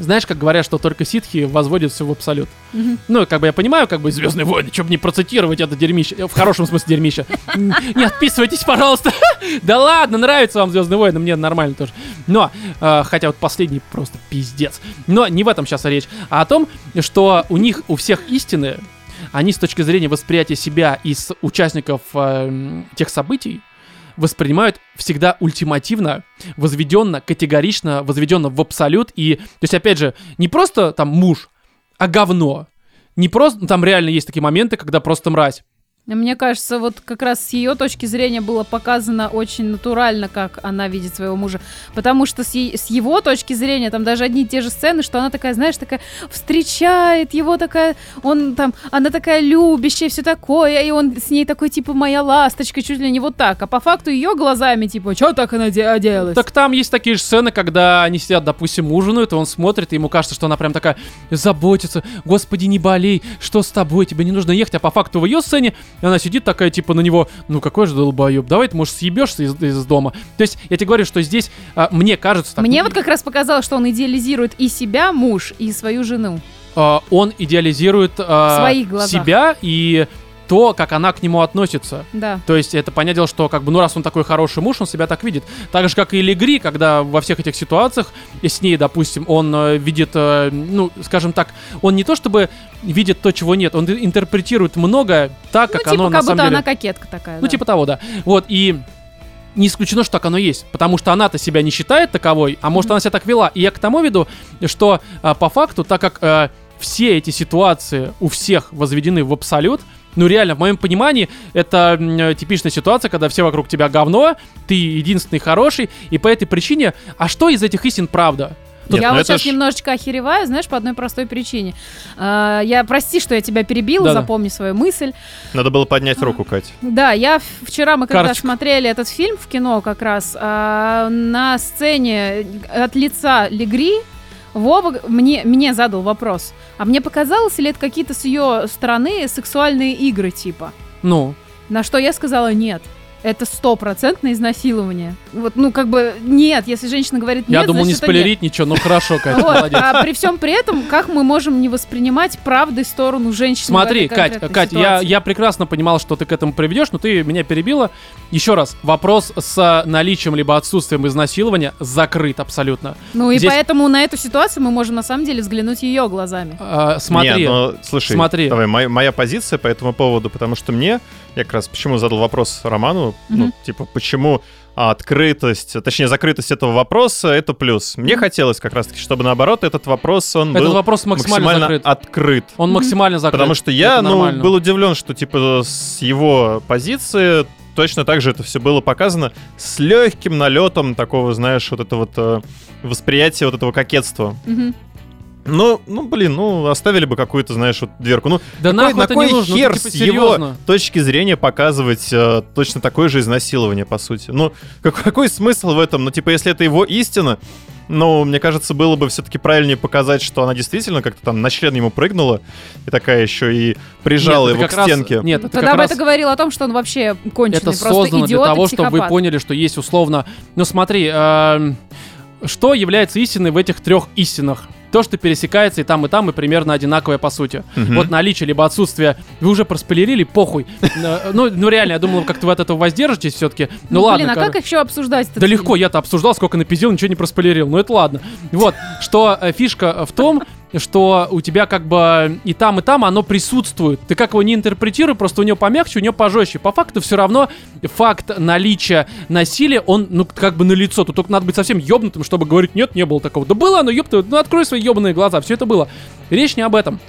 знаешь, как говорят, что только ситхи возводят все в абсолют. Мгм. Ну, как бы я понимаю, как бы Звездные войны, чтобы не процитировать это дерьмище. В хорошем смысле дерьмище. Не отписывайтесь, пожалуйста. Да ладно, нравится вам Звездные войны, мне нормально тоже. Но, э, хотя вот последний просто пиздец. Но не в этом сейчас речь, а о том, что у них, у всех истины, они с точки зрения восприятия себя и с участников э, м, тех событий воспринимают всегда ультимативно, возведенно, категорично, возведенно в абсолют. И, то есть, опять же, не просто там муж, а говно. Не просто, там реально есть такие моменты, когда просто мразь. Мне кажется, вот как раз с ее точки зрения было показано очень натурально, как она видит своего мужа. Потому что с, е- с его точки зрения, там даже одни и те же сцены, что она такая, знаешь, такая встречает его такая, он там, она такая любящая, все такое, и он с ней такой, типа, моя ласточка, чуть ли не вот так. А по факту ее глазами, типа, что так она де- оделась? Так там есть такие же сцены, когда они сидят, допустим, ужинают, и он смотрит, и ему кажется, что она прям такая заботится, господи, не болей, что с тобой, тебе не нужно ехать, а по факту в ее сцене она сидит такая, типа, на него, ну какой же долбоеб, давай ты, может, съебешься из, из дома. То есть, я тебе говорю, что здесь, а, мне кажется... так, Мне вот как раз показалось, что он идеализирует и себя, муж, и свою жену. а, он идеализирует а, себя и то, как она к нему относится. Да. То есть это понятное дело, что как бы, ну раз он такой хороший муж, он себя так видит. Так же, как и Легри, когда во всех этих ситуациях, и с ней, допустим, он э, видит, э, ну, скажем так, он не то чтобы видит то, чего нет, он ин- интерпретирует многое так, Ну, как типа, оно как на будто самом деле... она кокетка такая. Ну, да. типа того, да. Вот, и не исключено, что так оно есть, потому что она-то себя не считает таковой, а может она себя так вела. И я к тому веду, что а, по факту, так как а, все эти ситуации у всех возведены в абсолют, ну реально, в моем понимании, это типичная ситуация, когда все вокруг тебя говно, ты единственный хороший, и по этой причине, а что из этих истин правда? Нет, я ну вот сейчас ж- немножечко охереваю, знаешь, по одной простой причине. А, я прости, что я тебя перебила, Да-да. запомни свою мысль. Надо было поднять руку, Кать. Да, я вчера мы когда смотрели этот фильм в кино как раз а, на сцене от лица Легри Вова мне, мне задал вопрос. А мне показалось ли это какие-то с ее стороны сексуальные игры типа? Ну, На что я сказала нет. Это стопроцентное изнасилование. Вот, ну, как бы, нет, если женщина говорит нет, Я думал не значит, нет. спойлерить ничего, ну хорошо, Катя, Вот, молодец. а при всем при этом, как мы можем не воспринимать правдой сторону женщины? Смотри, этой Кать, я, я прекрасно понимал, что ты к этому приведешь, но ты меня перебила. Еще раз, вопрос с наличием либо отсутствием изнасилования закрыт абсолютно. Ну и здесь- поэтому на эту ситуацию мы можем на самом деле взглянуть ее глазами. А, смотри, Не, ну, слушай, смотри. давай, моя, моя позиция по этому поводу, потому что мне, я как раз почему задал вопрос Роману, ну, Мгм. типа, почему открытость, точнее, закрытость этого вопроса — это плюс. Мне хотелось как раз-таки, чтобы наоборот этот вопрос, он этот был вопрос максимально, максимально закрыт. открыт. Он максимально закрыт. Потому что я, Это ну, нормально. был удивлен, что, типа, с его позиции точно так же это все было показано с легким налетом такого, знаешь, вот это вот э, восприятия вот этого кокетства. Мгм. Ну, ну, блин, ну, оставили бы какую-то, знаешь, вот дверку. Ну, Да какой- нахуй на кой нужно, ну, хер типа, с его точки зрения показывать э, точно такое же изнасилование, по сути. Ну, как- какой смысл в этом? Ну, типа, если это его истина, ну, мне кажется, было бы все-таки правильнее показать, что она действительно как-то там на член ему прыгнула и такая еще и прижала Нет, его к раз- стенке. Нет, это Тогда как бы раз... это говорило о том, что он вообще конченый, это просто создано идиот для того, и чтобы вы поняли, что есть условно... Ну смотри, эм, что является истиной в этих трех истинах? То, что пересекается и там, и там, и примерно одинаковое по сути. Мгм. Вот наличие либо отсутствие. Вы уже проспойлерили, похуй. Э, Ну, ну реально, я думал, как-то вы от этого воздержитесь все-таки. Ну, Ну, ладно. блин, а как еще обсуждать Да фильм? легко, я-то обсуждал, сколько напиздил, ничего не проспойлерил. Ну это ладно. Вот, что э, фишка в том, что у тебя как бы и там, и там оно присутствует. Ты как его не интерпретируй, просто у него помягче, у него пожестче. По факту все равно факт наличия насилия, он, ну, как бы на лицо. Тут только надо быть совсем ёбнутым, чтобы говорить, нет, не было такого. Да было оно, ёбта, ну открой свои ёбаные глаза, все это было. Речь не об этом.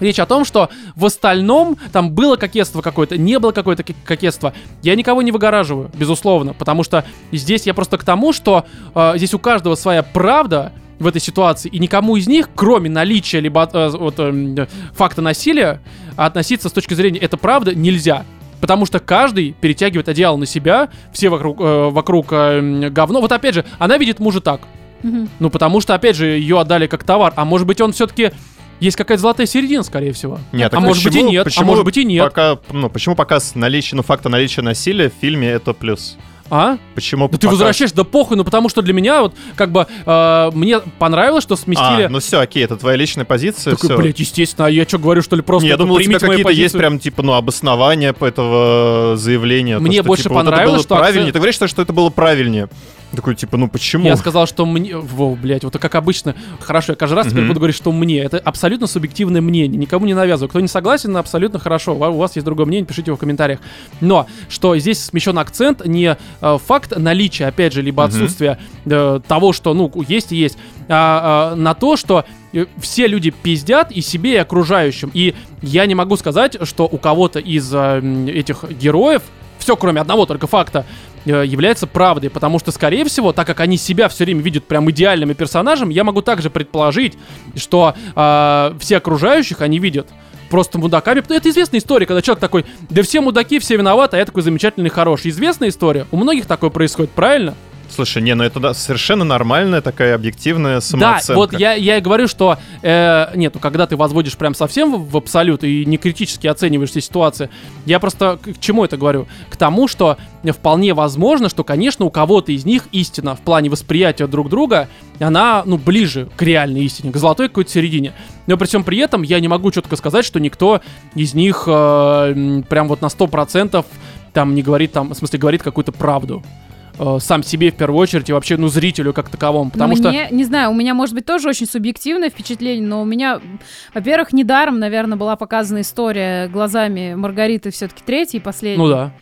Речь о том, что в остальном там было кокетство какое-то, не было какое-то кокетство. Я никого не выгораживаю, безусловно, потому что здесь я просто к тому, что э, здесь у каждого своя правда в этой ситуации, и никому из них, кроме наличия либо э, вот, эм, факта насилия, относиться с точки зрения «это правда» нельзя. Потому что каждый перетягивает одеяло на себя, все вокруг, э, вокруг э, говно. Вот опять же, она видит мужа так. Ну, потому что, опять же, ее отдали как товар. А может быть, он все-таки... Есть какая-то златая середина, скорее всего. Нет, а может быть и почему- нет, а почему может быть и нет. Пока, ну, почему показ наличия, ну, факта наличия насилия в фильме это плюс? А? Почему Да ты возвращаешь, да похуй, ну потому что для меня вот как бы э, мне понравилось, что сместили... А, ну все, окей, это твоя личная позиция. Такой, всё. блядь, естественно, а я что говорю, что ли, просто Не, я думал, у тебя какие-то есть прям, типа, ну, обоснования по этого заявления. Мне что, больше типа, вот это понравилось, было что правильнее. акцент- Ты говоришь, что, что это было правильнее. Такой, типа, ну почему? Я сказал, что мне... Во, блядь, вот как обычно. Хорошо, я каждый раз теперь буду говорить, что мне. Это абсолютно субъективное мнение. Никому не навязываю. Кто не согласен, абсолютно хорошо. У вас есть другое мнение, пишите его в комментариях. Но, что здесь смещен акцент не э, факт наличия, опять же, либо отсутствия э, того, что, ну, есть и есть, а, а, на то, что э, все люди пиздят и себе, и окружающим. И я не могу сказать, что у кого-то из э, этих героев все, кроме одного только факта, является правдой, потому что, скорее всего, так как они себя все время видят прям идеальными персонажем, я могу также предположить, что э, все окружающих они видят просто мудаками. Это известная история, когда человек такой, да все мудаки, все виноваты, а я такой замечательный, хороший. Известная история. У многих такое происходит, правильно? Слушай, не, ну это да, совершенно нормальная такая объективная самооценка. Да, вот я, я и говорю, что э, нет, ну когда ты возводишь прям совсем в, в абсолют и не критически оцениваешь все ситуации, я просто к, к чему это говорю? К тому, что вполне возможно, что, конечно, у кого-то из них истина в плане восприятия друг друга, она, ну, ближе к реальной истине, к золотой какой-то середине. Но при всем при этом я не могу четко сказать, что никто из них э, прям вот на 100% там не говорит, там, в смысле, говорит какую-то правду. Э, сам себе в первую очередь и вообще, ну, зрителю как таковому. Потому Ну, что... мне, не знаю, у меня, может быть, тоже очень субъективное впечатление, но у меня, во-первых, недаром, наверное, была показана история глазами Маргариты все-таки третьей, последней. Ну да.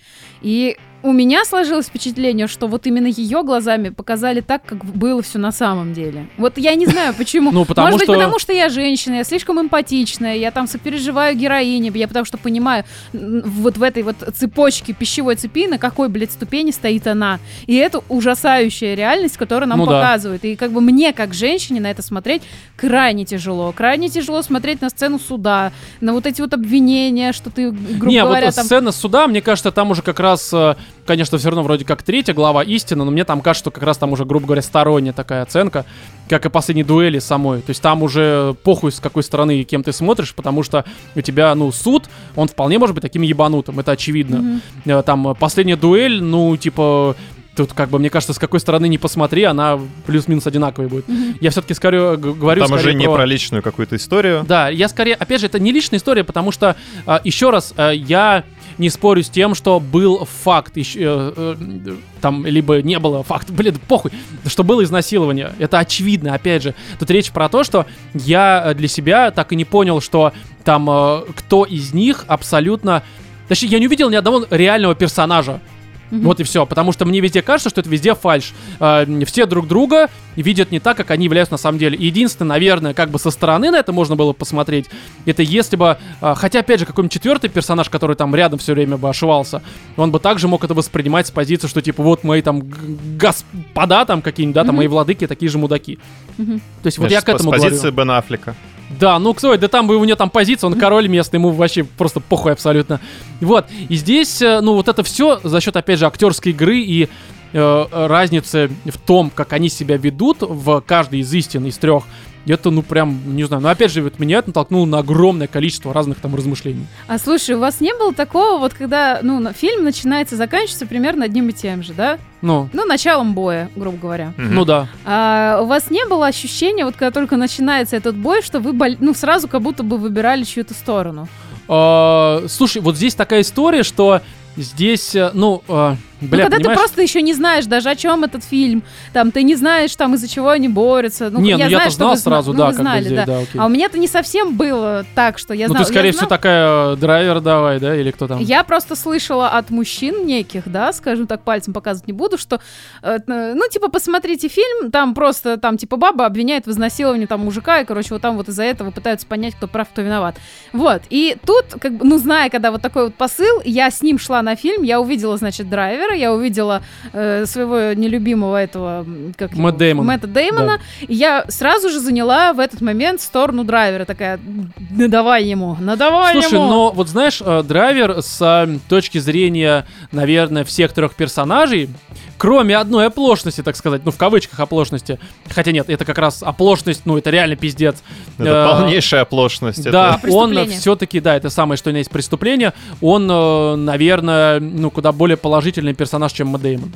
И у меня сложилось впечатление, что вот именно ее глазами показали так, как было все на самом деле. Вот я не знаю, почему. Ну, потому Может что- быть, потому что я женщина, я слишком эмпатичная, я там сопереживаю героине, я потому что понимаю, вот в этой вот цепочке пищевой цепи, на какой, блядь, ступени стоит она. И это ужасающая реальность, которую нам Ну да. показывают. И как бы мне, как женщине, на это смотреть крайне тяжело. Крайне тяжело смотреть на сцену суда, на вот эти вот обвинения, что ты, грубо не, говоря, вот там... сцена суда, мне кажется, там уже как раз э, конечно, все равно вроде как третья глава истина, но мне там кажется, что как раз там уже, грубо говоря, сторонняя такая оценка, как и последней дуэли самой. То есть там уже похуй, с какой стороны и кем ты смотришь, потому что у тебя, ну, суд, он вполне может быть таким ебанутым, это очевидно. Э, Там э, последняя дуэль, ну, типа, тут как бы, мне кажется, с какой стороны не посмотри, она плюс-минус одинаковой будет. Я все-таки скорее г- говорю Там уже не про личную какую-то историю. да, я скорее, опять же, это не личная история, потому что, а, еще раз, а, я не спорю с тем, что был факт, ещё, э, э, там, либо не было факта, блин, похуй, что было изнасилование. Это очевидно, опять же. Тут речь про то, что я э, для себя так и не понял, что там э, кто из них абсолютно... Точнее, я не увидел ни одного реального персонажа. Вот и все. Потому что мне везде кажется, что это везде фальш. все друг друга видят не так, как они являются на самом деле. И Единственное, наверное, как бы со стороны на это можно было посмотреть, это если бы... а, хотя, опять же, какой-нибудь четвертый персонаж, который там рядом все время бы ошивался, он бы также мог это воспринимать с позиции, что типа вот мои там господа там какие-нибудь, да, там мои владыки такие же мудаки. То есть вот Знаешь, я к этому с говорю. позиции Бена Аффлека. Да, ну кто, да там бы у него там позиция, он король местный, ему вообще просто похуй абсолютно. Вот, и здесь, э, ну вот это все за счет, опять же, актерской игры и э, разницы в том, как они себя ведут в каждой из истин, из трех, это, ну, прям, не знаю, но опять же, вот меня это натолкнуло на огромное количество разных там размышлений. А слушай, у вас не было такого, вот когда, ну, фильм начинается, заканчивается примерно одним и тем же, да? Ну, Ну, началом боя, грубо говоря. Мгм. ну да. А у вас не было ощущения, вот когда только начинается этот бой, что вы, бол- ну, сразу как будто бы выбирали чью-то сторону? А, слушай, вот здесь такая история, что здесь, э, ну, э, бля, ну, когда понимаешь? ты просто еще не знаешь даже, о чем этот фильм, там, ты не знаешь, там, из-за чего они борются. Ну, не, я ну знаю, я-то что знал сразу, ну, да, вы знали, здесь, да. да, окей. А у меня-то не совсем было так, что я ну, знала. ты, скорее я всего, такая, э, драйвер давай, да, или кто там? Я просто слышала от мужчин неких, да, скажем так, пальцем показывать не буду, что, э, ну, типа, посмотрите фильм, там просто, там, типа, баба обвиняет в изнасиловании там мужика, и, короче, вот там вот из-за этого пытаются понять, кто прав, кто виноват. Вот, и тут, как бы, ну, зная, когда вот такой вот посыл, я с ним шла на фильм, я увидела, значит, драйвера, я увидела э, своего нелюбимого этого, как? Мэтт Дэймон. Мэтта Дэймона, и я сразу же заняла в этот момент сторону драйвера, такая, надавай ему, надавай Слушай, ему. но вот знаешь, э, драйвер с точки зрения, наверное, всех трех персонажей, кроме одной оплошности, так сказать, ну в кавычках оплошности, хотя нет, это как раз оплошность, ну это реально пиздец. Это Э, полнейшая оплошность. Да, это- он все-таки, да, это самое, что у него есть преступление. Он, э, наверное, ну, куда более положительный персонаж, чем Мэтт Дэймон.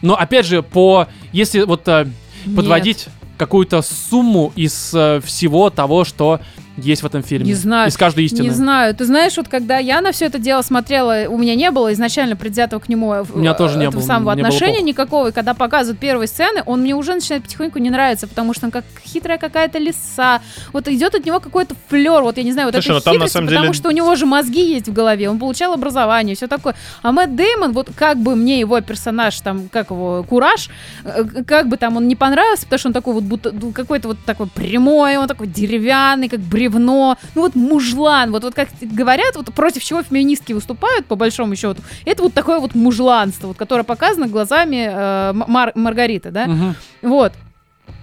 Но опять же, по. Если вот э, Нет. подводить какую-то сумму из всего того, что есть в этом фильме. Не знаю. Из каждой истины. Не знаю. Ты знаешь, вот когда я на все это дело смотрела, у меня не было изначально предвзятого к нему э, У меня тоже не было, самого было отношения похуй. никакого. И когда показывают первые сцены, он мне уже начинает потихоньку не нравиться, потому что он как хитрая какая-то лиса. Вот идет от него какой-то флер, вот я не знаю, вот Слушай, этой ну там на самом потому деле- что у него же мозги есть в голове, он получал образование, все такое. А Мэтт Дэймон, вот как бы мне его персонаж, там, как его, Кураж, э, как бы там он не понравился, потому что он такой вот будто ну, какой-то вот такой прямой, он такой деревянный, как бревно, ну вот мужлан, вот, вот как говорят, вот против чего феминистки выступают, по большому счету, это вот такое вот мужланство, вот, которое показано глазами э, Мар- Маргариты, да, Мгм. вот.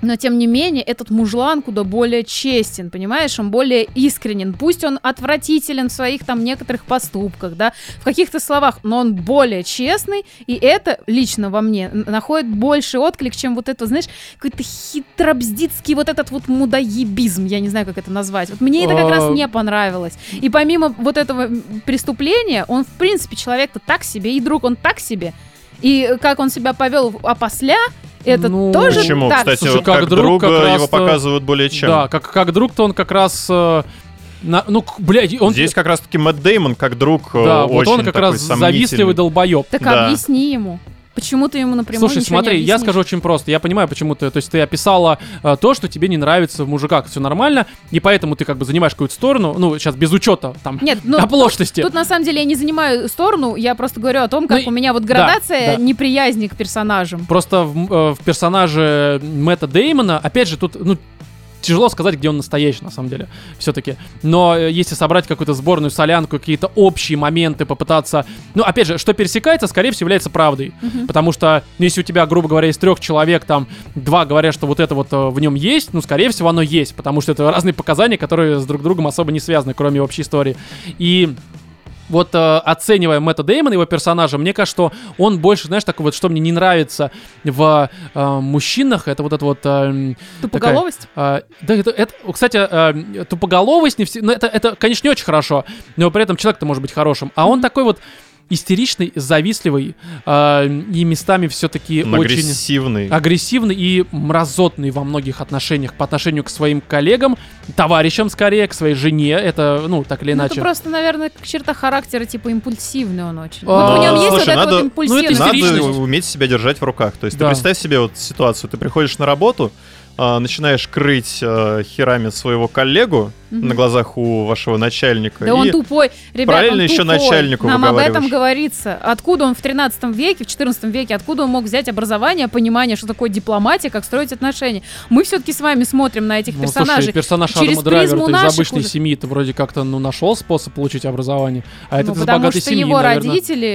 Но, тем не менее, этот мужлан куда более честен, понимаешь? Он более искренен. Пусть он отвратителен в своих там некоторых поступках, да, в каких-то словах, но он более честный, и это лично во мне находит больше отклик, чем вот это, знаешь, какой-то хитробздицкий вот этот вот мудоебизм, я не знаю, как это назвать. Вот мне это как раз А. не понравилось. И помимо вот этого преступления, он, в принципе, человек-то так себе, и друг он так себе. И как он себя повел опосля, это Ну, тоже Почему? так Кстати, Слушай, вот как как, друг друга как раз, его э, показывают более чем. Да, как, как друг-то он как раз... э, на- ну, блядь, он... Здесь как раз-таки Мэтт Деймон как друг э, да, вот очень он как такой раз завистливый долбоеб. Так Да. объясни ему. Почему ты ему напрямую Слушай, смотри, я скажу очень просто. Я понимаю, почему ты... То есть ты описала э, то, что тебе не нравится в мужиках. Все нормально, и поэтому ты как бы занимаешь какую-то сторону. Ну, сейчас без учета там Нет, ну, оплошности. Тут на самом деле я не занимаю сторону, я просто говорю о том, как Ну, у меня вот да, градация да. неприязни к персонажам. Просто в, э, в персонаже Мэтта Деймона, опять же, тут, ну, тяжело сказать, где он настоящий, на самом деле, все-таки. Но э, если собрать какую-то сборную солянку, какие-то общие моменты, попытаться... Ну, опять же, что пересекается, скорее всего, является правдой. Потому что, ну, если у тебя, грубо говоря, из трех человек, там, два говорят, что вот это вот э, в нем есть, ну, скорее всего, оно есть, потому что это разные показания, которые с друг другом особо не связаны, кроме общей истории. И вот э, оценивая Мэтта Деймона, его персонажа, мне кажется, что он больше, знаешь, такой вот, что мне не нравится в э, мужчинах, это вот это вот... э, Тупоголовость? а, да, это, это, кстати, а, тупоголовость не все, ну, это, это, конечно, не очень хорошо, но при этом человек-то может быть хорошим. А он такой вот истеричный, завистливый а, и местами все-таки очень агрессивный. агрессивный и мразотный во многих отношениях по отношению к своим коллегам, товарищам скорее, к своей жене. Это, ну, так или Ну, иначе. это просто, наверное, как черта характера, типа импульсивный он очень. А, вот в нем есть слушай, вот эта надо- вот ну, это. Надо уметь себя держать в руках. То есть Да. ты представь себе вот ситуацию. Ты приходишь на работу, а, начинаешь крыть а, херами своего коллегу На глазах у вашего начальника. Да он и тупой. Ребят, параллельно он еще тупой. начальнику Нам об этом говорится. Откуда он в 13 веке, в 14 веке, откуда он мог взять образование, понимание, что такое дипломатия, как строить отношения? Мы все-таки с вами смотрим на этих Ну, персонажей. слушай, персонаж через Адама Драйвера из обычной уже. семьи, ты вроде как-то ну, нашел способ получить образование. А это Ну, из богатой что семьи, его наверное. родители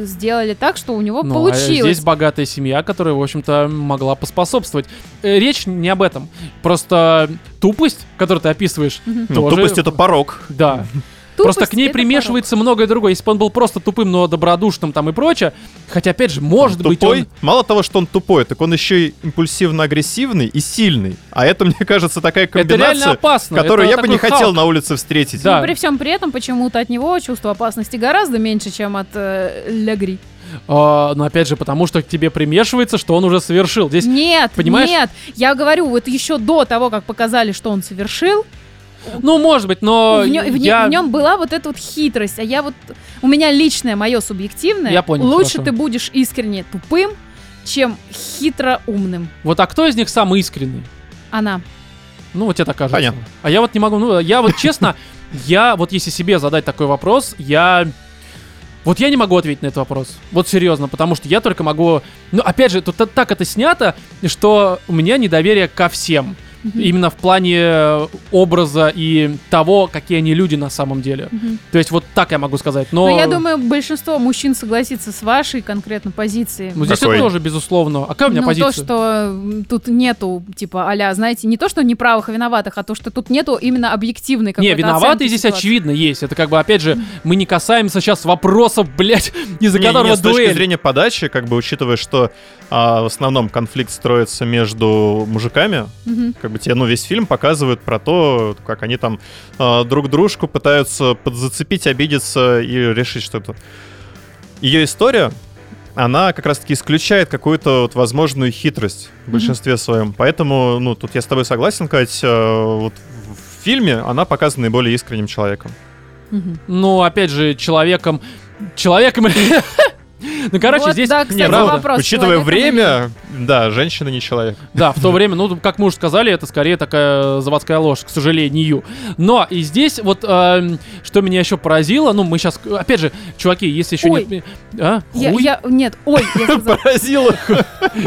э, сделали так, что у него Ну, а получилось. здесь богатая семья, которая, в общем-то, могла поспособствовать. Э, Речь не об этом. Просто тупость, которую ты описываешь, Мгм. Ну, тоже- тупость это порог. Да. Тупость Просто к ней примешивается многое другое. Если бы он был просто тупым, но добродушным там и прочее, хотя, опять же, может быть, тупой. он... Мало того, что он тупой, так он еще и импульсивно-агрессивный и сильный. А это, мне кажется, такая Это комбинация, опасно. которую Это я бы не хотел на улице встретить. Да. Но при всем при этом почему-то от него чувство опасности гораздо меньше, чем от э, Легри. А, но опять же, потому что к тебе примешивается, что он уже совершил. Здесь Нет, понимаешь? нет. Я говорю, вот еще до того, как показали, что он совершил, Ну, может быть, но в, нё- в нё- я... в нем была вот эта вот хитрость. А я вот... У меня личное, мое субъективное. Я понял, Лучше хорошо. ты будешь искренне тупым, чем хитро умным. Вот а кто из них самый искренний? Она. Ну, вот тебе так кажется. Понятно. А я вот не могу, ну, я вот честно, я вот если себе задать такой вопрос, я... Вот я не могу ответить на этот вопрос. Вот серьезно, потому что я только могу... Ну, опять же, тут та- так это снято, что у меня недоверие ко всем. Именно в плане э, образа и того, какие они люди на самом деле. Мгм. То есть вот так я могу сказать. Но, Но я думаю, большинство мужчин согласится с вашей конкретно позицией. Ну, здесь Какой? это тоже, безусловно. А какая у меня ну, позиция? то, что тут нету, типа, а знаете, не то, что неправых и виноватых, а то, что тут нету именно объективной Не, какой-то виноватые оценки здесь ситуации. очевидно есть. Это как бы, опять же, мы не касаемся сейчас вопросов, блядь, из-за Не, не, которого с точки дуэль. зрения подачи, как бы учитывая, что а, в основном конфликт строится между мужиками, Мгм. Как бы тебе, ну, весь фильм показывают про то, как они там а, друг дружку пытаются подзацепить, обидеться и решить что-то. Ее история, она как раз-таки исключает какую-то вот возможную хитрость в большинстве своем. Поэтому, ну, тут я с тобой согласен, Кать, э, вот в фильме она показана наиболее искренним человеком. Мгм. Ну, опять же, человеком... Человеком... Ну, короче, Вот, здесь... да, Не, кстати, правда. вопрос. Учитывая человеком или время, да, женщина не человек. Да, в то время, ну, как мы уже сказали, это скорее такая заводская ложь, к сожалению. Но и здесь вот, эм, что меня еще поразило, ну, мы сейчас, опять же, чуваки, если еще Ой. нет... А? Я, Хуй? я- нет, ой, я сказала. Поразило.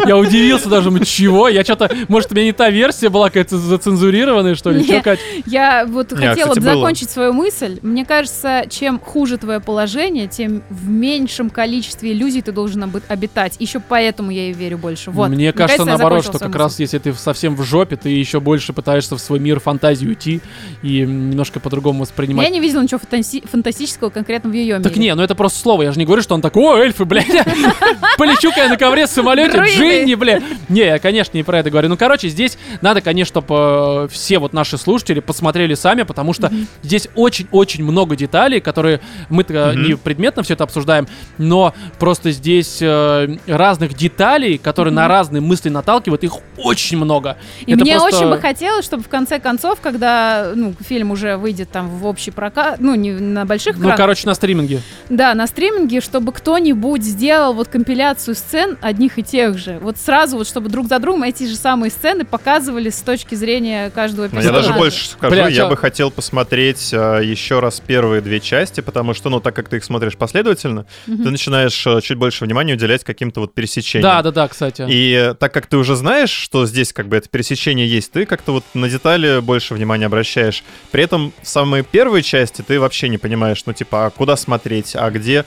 Я удивился даже, чего? Я что-то, может, у меня не та версия была какая-то зацензурированная, что ли? Не. Чё, Кать? Я вот Не, хотела бы закончить свою мысль. Мне кажется, чем хуже твое положение, тем в меньшем количестве иллюзий ты должен об- обитать. Еще поэтому я и верю больше. Вот. Мне кажется, наоборот, что как свою раз если ты совсем в жопе, ты еще больше пытаешься в свой мир фантазии уйти и немножко по-другому мысль. воспринимать. Я не видела ничего фантаси- фантастического конкретно в ее Так мире. не, ну это просто слово. Я же не говорю, что он такой, о, эльфы, блядь, полечу-ка я на ковре в самолете. Джинни, блядь. Не, я, конечно, не про это говорю. Ну, короче, здесь надо, конечно, чтобы все вот наши слушатели посмотрели сами, потому что здесь очень-очень много деталей, которые мы-то Мгм. не предметно все это обсуждаем, но просто здесь э, разных деталей, которые на разные мысли наталкивают, их очень много. И Это мне просто- очень бы хотелось, чтобы в конце концов, когда ну, фильм уже выйдет там в общий прокат, ну, не на больших Ну, экранах, короче, на стриминге. да, на стриминге, чтобы кто-нибудь сделал вот компиляцию сцен одних и тех же. Вот сразу вот, чтобы друг за другом эти же самые сцены показывали с точки зрения каждого Но я персонажа. даже больше скажу, Бля, я чё? бы хотел посмотреть а, еще раз первые две части, потому что, ну, так как ты их смотришь последовательно, Мгм. ты начинаешь а, чуть больше внимания уделять каким-то вот пересечениям. Да, да, да, кстати. И э, так как ты уже знаешь, что здесь как бы это пересечение есть, ты как-то вот на детали больше внимания обращаешь. При этом в самой первой части ты вообще не понимаешь, ну типа, а куда смотреть, а где...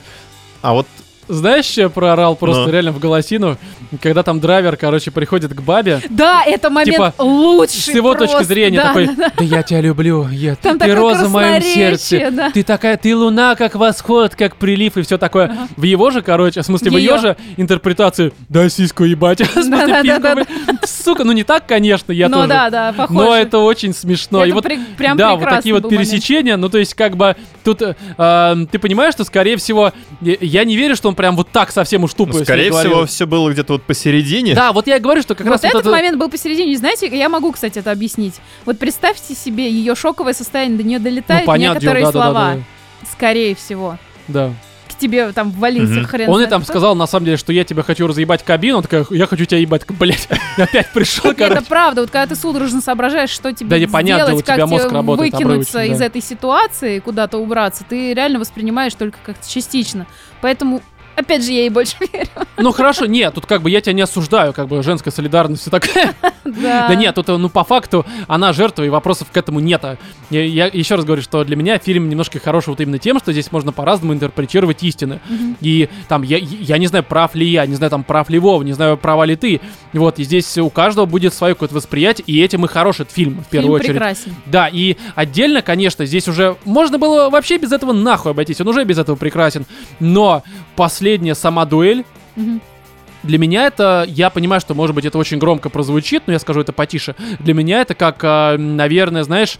А вот Знаешь, что я проорал просто Ну. реально в голосину? Когда там драйвер, короче, приходит к бабе. Да, это момент Типа, лучший С его просто. точки зрения Да, такой, да, да. да я тебя люблю, я, Там ты роза в моем сердце, да. ты такая, ты луна, как восход, как прилив и все такое. Ага. В его же, короче, в смысле, в ее Её. же интерпретации, да сиську ебать, смысле, Да-да-да-да. письку, блин. сука, ну не так, конечно, я Ну тоже. да, да, похоже. Но это очень смешно. Это и вот, при- прям да, вот такие вот был момент. пересечения. Ну, то есть, как бы, тут э, э, ты понимаешь, что, скорее всего, я не верю, что он прям вот так совсем уж тупо Ну, скорее говорил. всего, все было где-то вот посередине. Да, вот я и говорю, что как вот раз вот этот это... момент был посередине. Знаете, я могу, кстати, это объяснить. Вот представьте себе, ее шоковое состояние, до нее Ну, долетают понятное дело, некоторые да-да-да-да. слова. Скорее всего. Да. К тебе там ввалился Мгм. хрен. Он и там кто. сказал, на самом деле, что я тебя хочу разъебать кабину. Он такая, я хочу тебя ебать, блять. Опять пришел, Это правда, вот когда ты судорожно соображаешь, что тебе Да непонятно, сделать, у тебя как мозг тебе работает выкинуться из да. этой ситуации, куда-то убраться, ты реально воспринимаешь только как-то частично. Поэтому, опять же, я ей больше верю. Ну хорошо, нет, тут как бы я тебя не осуждаю, как бы женская солидарность все такая. Да, Да нет, тут, ну, по факту, она жертва, и вопросов к этому нет. Я, я еще раз говорю, что для меня фильм немножко хороший вот именно тем, что здесь можно по-разному интерпретировать истины. Мгм. И там, я, я не знаю, прав ли я, не знаю, там, прав ли Вова, не знаю, права ли ты. Вот, и здесь у каждого будет свое какое-то восприятие, и этим и хорош этот фильм, в первую Фильм очередь. прекрасен. Да, и отдельно, конечно, здесь уже можно было вообще без этого нахуй обойтись, он уже без этого прекрасен. Но последняя сама дуэль, Мгм. для меня это, я понимаю, что, может быть, это очень громко прозвучит, но я скажу это потише. Для меня это как, а, наверное, знаешь,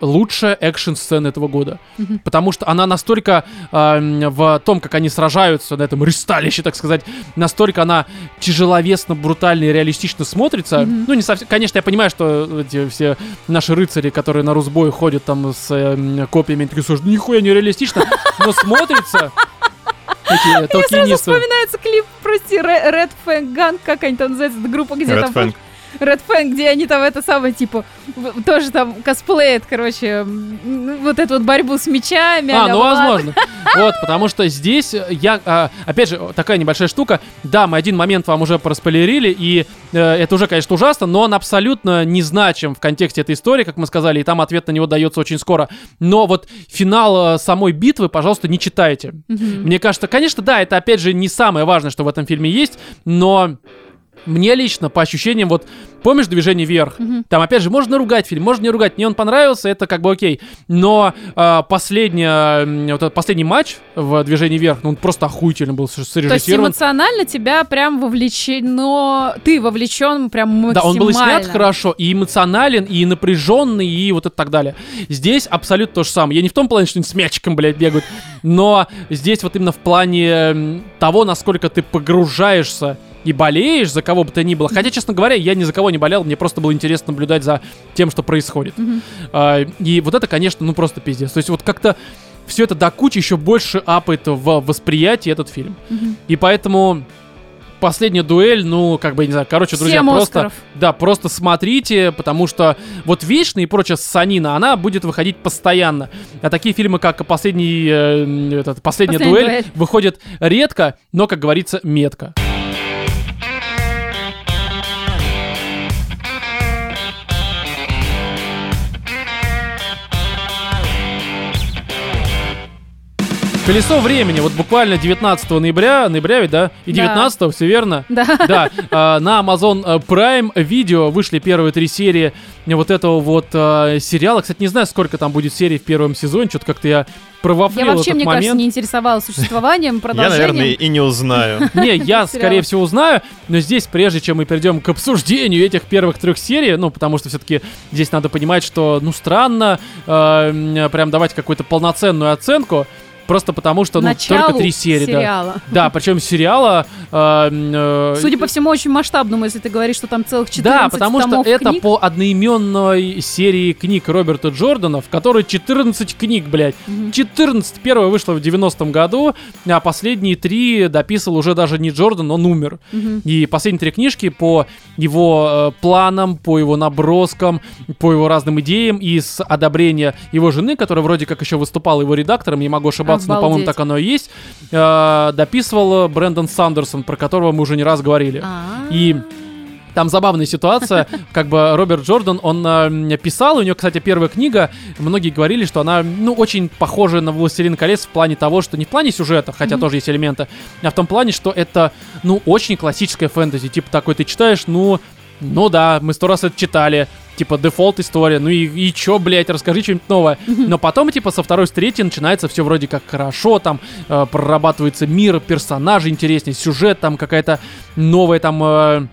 лучшая экшн-сцена этого года. Мгм. Потому что она настолько м, в том, как они сражаются на этом ристалище, так сказать, настолько она тяжеловесно, брутально и реалистично смотрится. Мгм. Ну, не совсем... Конечно, я понимаю, что эти все наши рыцари, которые на Русбой ходят там с э, копьями, такие, слушай, нихуя не реалистично, но смотрится... Мне сразу вспоминается клип, прости, Red Fang Gang, как они там называются, эта группа, где Red там... Fang. Red Fang, где они там это самое, типа, тоже там косплеят, короче, ну, вот эту вот борьбу с мечами. А, ну возможно. Вот, потому что здесь я, а, опять же, такая небольшая штука. Да, мы один момент вам уже проспойлерили, и э, это уже, конечно, ужасно, но он абсолютно незначим в контексте этой истории, как мы сказали, и там ответ на него дается очень скоро. Но вот финал э, самой битвы, пожалуйста, не читайте. Мне кажется, конечно, да, это опять же не самое важное, что в этом фильме есть, но мне лично, по ощущениям, вот помнишь движение вверх? Мгм. Там, опять же, можно ругать фильм, можно не ругать. Мне он понравился, это как бы окей. Но а, последняя, м, вот этот последний матч в движении вверх, ну, он просто охуительно был с- То есть срежиссирован. эмоционально тебя прям вовлечено, ты вовлечен прям максимально. Да, он был и снят хорошо, и эмоционален, и напряженный, и вот это так далее. Здесь абсолютно то же самое. Я не в том плане, что они с мячиком, блядь, бегают, но здесь вот именно в плане того, насколько ты погружаешься и болеешь за кого бы то ни было. Хотя, честно говоря, я ни за кого не болел, мне просто было интересно наблюдать за тем, что происходит. Мгм. А, и вот это, конечно, ну просто пиздец. То есть вот как-то все это до кучи еще больше апает в восприятии этот фильм. Мгм. И поэтому последняя дуэль, ну, как бы, не знаю, короче, друзья, просто... Оскаров. Да, просто смотрите, потому что вот Вечная и прочая Санина, она будет выходить постоянно. А такие фильмы, как последний, э, этот, последняя Последняя дуэль, дуэль. выходят редко, но, как говорится, метко. Колесо времени, вот буквально 19 ноября, ноября ведь, да? И Да. 19 все верно? Да. Да, э, на Amazon э, Prime Video вышли первые три серии вот этого вот э, сериала. Кстати, не знаю, сколько там будет серий в первом сезоне, что-то как-то я провафлил Я вообще, этот мне кажется, момент. не интересовалась существованием, Я, продолжением. наверное, и не узнаю. Не, я, скорее всего, узнаю, но здесь, прежде чем мы перейдем к обсуждению этих первых трех серий, ну, потому что все-таки здесь надо понимать, что, ну, странно э, прям давать какую-то полноценную оценку, просто потому что, ну, Началу только три серии, да. сериала. Да, причем сериала... э, э, Судя по всему, очень масштабному, если ты говоришь, что там целых 14 Да, потому что томов это книг. по одноименной серии книг Роберта Джордана, в которой 14 книг, блядь. Мгм. 14. Первая вышла в 90-м году, а последние три дописывал уже даже не Джордан, он умер. Мгм. И последние три книжки по его э, планам, по его наброскам, по его разным идеям и с одобрения его жены, которая вроде как еще выступала его редактором, не могу ошибаться, но, по-моему, Обалдеть. так оно и есть, э, дописывал Брэндон Сандерсон, про которого мы уже не раз говорили. А. И Там забавная ситуация, как бы Роберт Джордан, он э, писал, у него, кстати, первая книга, многие говорили, что она, ну, очень похожа на «Властелин колец» в плане того, что не в плане сюжета, хотя Мгм. тоже есть элементы, а в том плане, что это, ну, очень классическая фэнтези, типа такой ты читаешь, ну, ну да, мы сто раз это читали, типа дефолт история, ну и, и чё, блядь, расскажи что-нибудь новое. Но потом, типа, со второй, с начинается все вроде как хорошо, там э, прорабатывается мир, персонажи интереснее, сюжет, там какая-то новая там... э,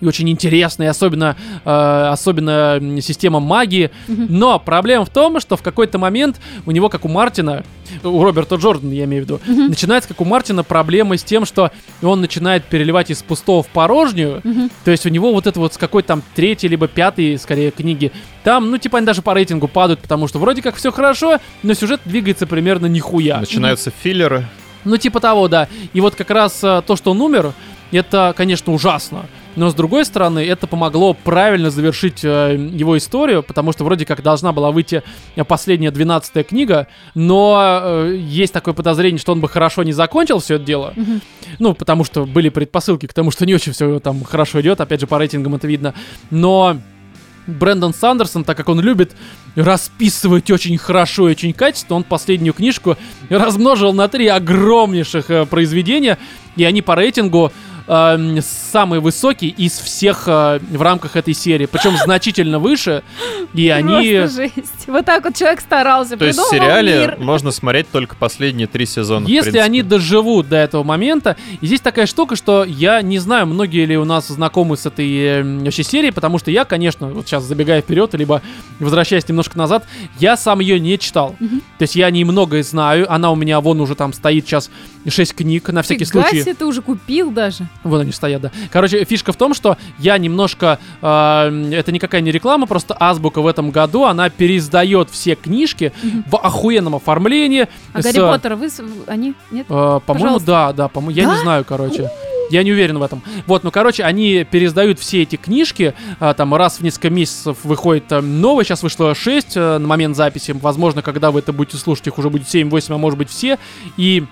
и очень интересная, и особенно, э, особенно система магии. Но проблема в том, что в какой-то момент у него, как у Мартина, у Роберта Джордана, я имею в виду, начинается, как у Мартина, проблема с тем, что он начинает переливать из пустого в порожнюю. То есть у него вот это вот с какой-то там третьей либо пятой, скорее, книги, там, ну, типа, они даже по рейтингу падают, потому что вроде как все хорошо, но сюжет двигается примерно нихуя. Начинаются филлеры. Ну, типа того, да. И вот как раз э, то, что он умер, это, конечно, ужасно. Но с другой стороны, это помогло правильно завершить э, его историю, потому что вроде как должна была выйти э, последняя двенадцатая книга, но э, есть такое подозрение, что он бы хорошо не закончил все это дело. Ну, потому что были предпосылки к тому, что не очень все там хорошо идет, опять же, по рейтингам это видно. Но Брэндон Сандерсон, так как он любит расписывать очень хорошо и очень качественно, он последнюю книжку размножил на три огромнейших э, произведения, и они по рейтингу эм, самые высокие из всех э, в рамках этой серии, причем значительно выше, и они... Просто жесть. Вот так вот человек старался, То есть в сериале мир. можно смотреть только последние три сезона. Если они доживут до этого момента, и здесь такая штука, что я не знаю, многие ли у нас знакомы с этой э, вообще серией, потому что я, конечно, вот сейчас забегая вперед, либо возвращаясь немножко назад, я сам ее не читал. Мгм. То есть я о ней многое знаю, она у меня вон уже там стоит сейчас 6 книг на всякий Фига случай. себе, ты уже купил даже. Вон они стоят, да. Короче, фишка в том, что я немножко... э, это никакая не реклама, просто Азбука в этом году, она переиздает все книжки в охуенном оформлении. А с, Гарри Поттера вы... Они? Нет? э, по-моему, да, да, по-моему, я Да? не знаю, короче. Я не уверен в этом. Вот, ну, короче, они переиздают все эти книжки, а, там раз в несколько месяцев выходит э, новое, сейчас вышло 6 э, на момент записи, возможно, когда вы это будете слушать, их уже будет 7-8, а может быть все, и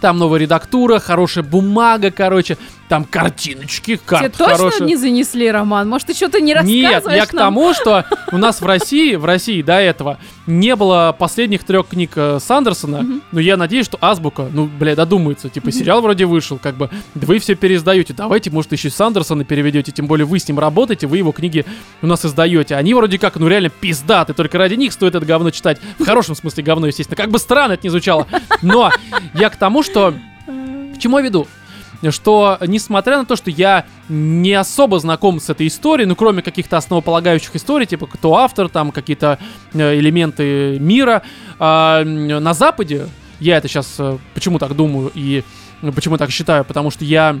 там новая редактура, хорошая бумага, короче, там картиночки, Тебе карты точно хорошие. не занесли, Роман? Может, ты что-то не Нет, рассказываешь я к нам? тому, что у нас в России, в России до этого не было последних трех книг э, Сандерсона, но я надеюсь, что Азбука, ну, бля, додумается, типа, сериал вроде вышел, как бы, вы все переиздаете, давайте, может, еще и Сандерсона переведете, тем более вы с ним работаете, вы его книги у нас издаете, они вроде как, ну, реально пиздаты, только ради них стоит это говно читать, в хорошем смысле говно, естественно, как бы странно это не звучало, но я к тому, что к чему я веду? Что, несмотря на то, что я не особо знаком с этой историей, ну, кроме каких-то основополагающих историй, типа кто автор, там какие-то э, элементы мира, м, на Западе, я это сейчас почему так думаю и э, почему так считаю, потому что я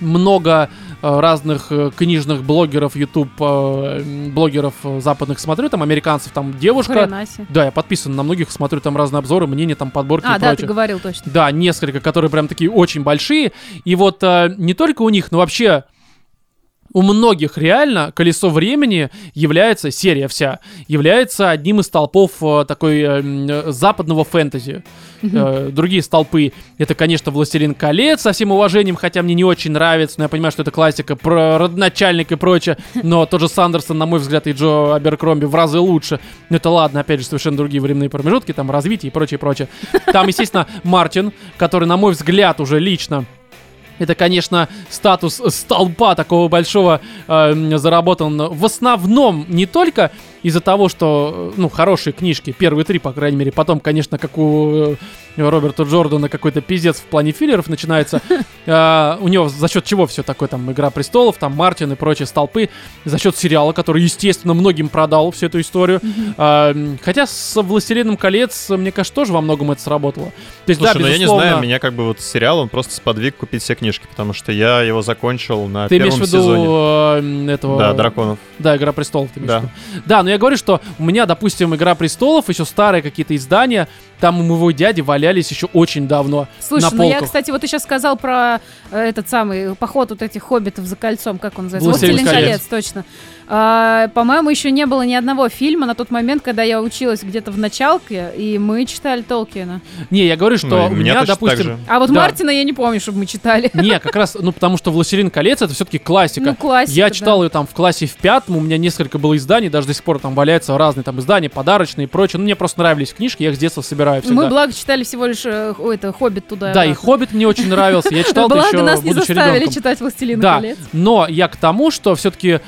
много э, разных э, книжных блогеров, YouTube э, блогеров э, западных смотрю, там американцев, там девушка. Да, я подписан на многих, смотрю там разные обзоры, мнения, там подборки А, и да, ты прочее. говорил точно. Да, несколько, которые прям такие очень большие. И вот э, не только у них, но вообще у многих реально колесо времени является, серия вся, является одним из столпов э, такой э, э, западного фэнтези. Э, другие столпы это, конечно, Властелин колец, со всем уважением, хотя мне не очень нравится, но я понимаю, что это классика про родоначальник и прочее. Но тот же Сандерсон, на мой взгляд, и Джо Аберкромби в разы лучше. Но это ладно, опять же, совершенно другие временные промежутки, там развитие и прочее, прочее. Там, естественно, Мартин, который, на мой взгляд, уже лично это, конечно, статус столпа такого большого э, заработан в основном не только из-за того, что, э, ну, хорошие книжки, первые три, по крайней мере, потом, конечно, как у э, Роберта Джордана какой-то пиздец в плане филлеров начинается. Э, у него за счет чего все такое, там, Игра престолов, там, Мартин и прочие столпы, за счет сериала, который, естественно, многим продал всю эту историю. М, хотя с «Властелином колец», мне кажется, тоже во многом это сработало. То есть, Слушай, да, ну я не знаю, меня как бы вот сериал, он просто сподвиг купить все книжки, потому что я его закончил на Ты имеешь первом в виду сезоне. э, этого... Да, драконов. Да, Игра престолов, ты имеешь Да. в виду. Да, но я говорю, что у меня, допустим, Игра престолов, еще старые какие-то издания, там у моего дяди валялись еще очень давно. Слушай, на ну я, полках. кстати, вот ты сейчас сказал про э, этот самый поход вот этих хоббитов за кольцом, как он называется? «Властелин колец, точно. А, по-моему, еще не было ни одного фильма на тот момент, когда я училась где-то в началке, и мы читали Толкина. Не, я говорю, что Ну, у меня, так допустим... А вот Да. Мартина я не помню, чтобы мы читали. Не, как раз, ну, потому что «Властелин колец» — это все-таки классика. Ну, классика, Я да. читал ее там в классе в пятом, у меня несколько было изданий, даже до сих пор там валяются разные там издания, подарочные и прочее. Ну, мне просто нравились книжки, я их с детства собираю всегда. Мы, благо, читали всего лишь э, ой, это, «Хоббит» туда. Да, и. «Хоббит» мне очень нравился, я читал Благо, еще нас не заставили читать «Властелина Да, колец». но я к тому, что все-таки,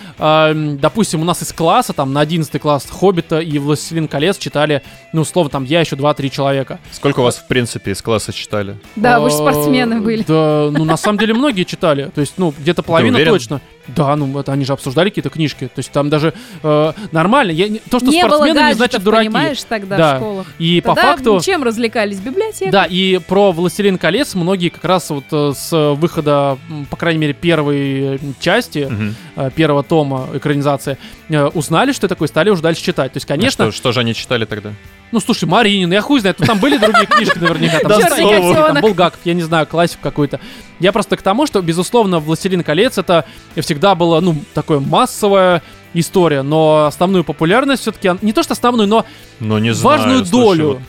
допустим, у нас из класса, там, на 11 класс «Хоббита» и «Властелин колец» читали, ну, условно, там, я еще 2-3 человека. Сколько у вас, в принципе, из класса читали? Да, вы же Э, спортсмены были. Да, ну, на самом деле, многие читали. То есть, ну, где-то половина точно. Да, ну, это они же обсуждали какие-то книжки. То есть, там даже э, нормально. Я, не- то, что не было спортсмены, не гаджетов, значит дураки. понимаешь, тогда Да. в школах. И по Тогда факту... чем развлекались? Библиотека? Да, и про «Властелин колец» многие как раз вот э, с выхода, по крайней мере, первой части, Мгм. э, первого тома экранизации, э, узнали, что это такое, стали уже дальше читать. То есть, А конечно, Что, что же они читали тогда? Ну слушай, Маринин, я хуй знает, ну там были другие книжки наверняка. Там, там Булгаков, я не знаю, классик какой-то. Я просто к тому, что, безусловно, «Властелин колец» это всегда было, ну, такое массовая история, но основную популярность все-таки, не то что основную, но Ну, не знаю. важную слушай, долю. вот,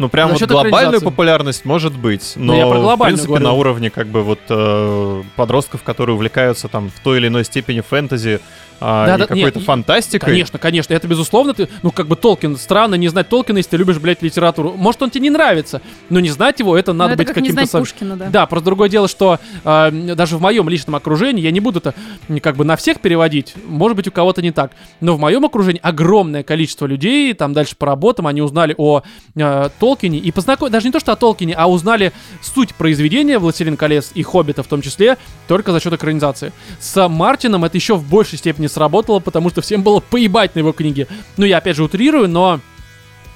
ну, прям вот глобальную популярность может быть, но, Ну, я про в принципе, говорю. на уровне как бы вот э, подростков, которые увлекаются там в той или иной степени фэнтези а, Да, и да, какой-то нет, фантастикой. Конечно, конечно, это безусловно, ты, ну как бы Толкин, странно не знать Толкина, если ты любишь, блядь, литературу. Может, он тебе не нравится, но не знать его, это Ну, надо это быть как не каким-то... знать сам- Пушкина, да. Да, просто другое дело, что э, даже в моем личном окружении я не буду это как бы на всех переводить, может быть, у кого-то не так, но в моем окружении огромное количество людей, там дальше по работам, они узнали о э, Толкине и познакомились, даже не то, что о Толкине, а узнали суть произведения «Властелин колец» и «Хоббита» в том числе, только за счет экранизации. С Мартином это еще в большей степени сработало, потому что всем было поебать на его книги. Ну, я опять же утрирую, но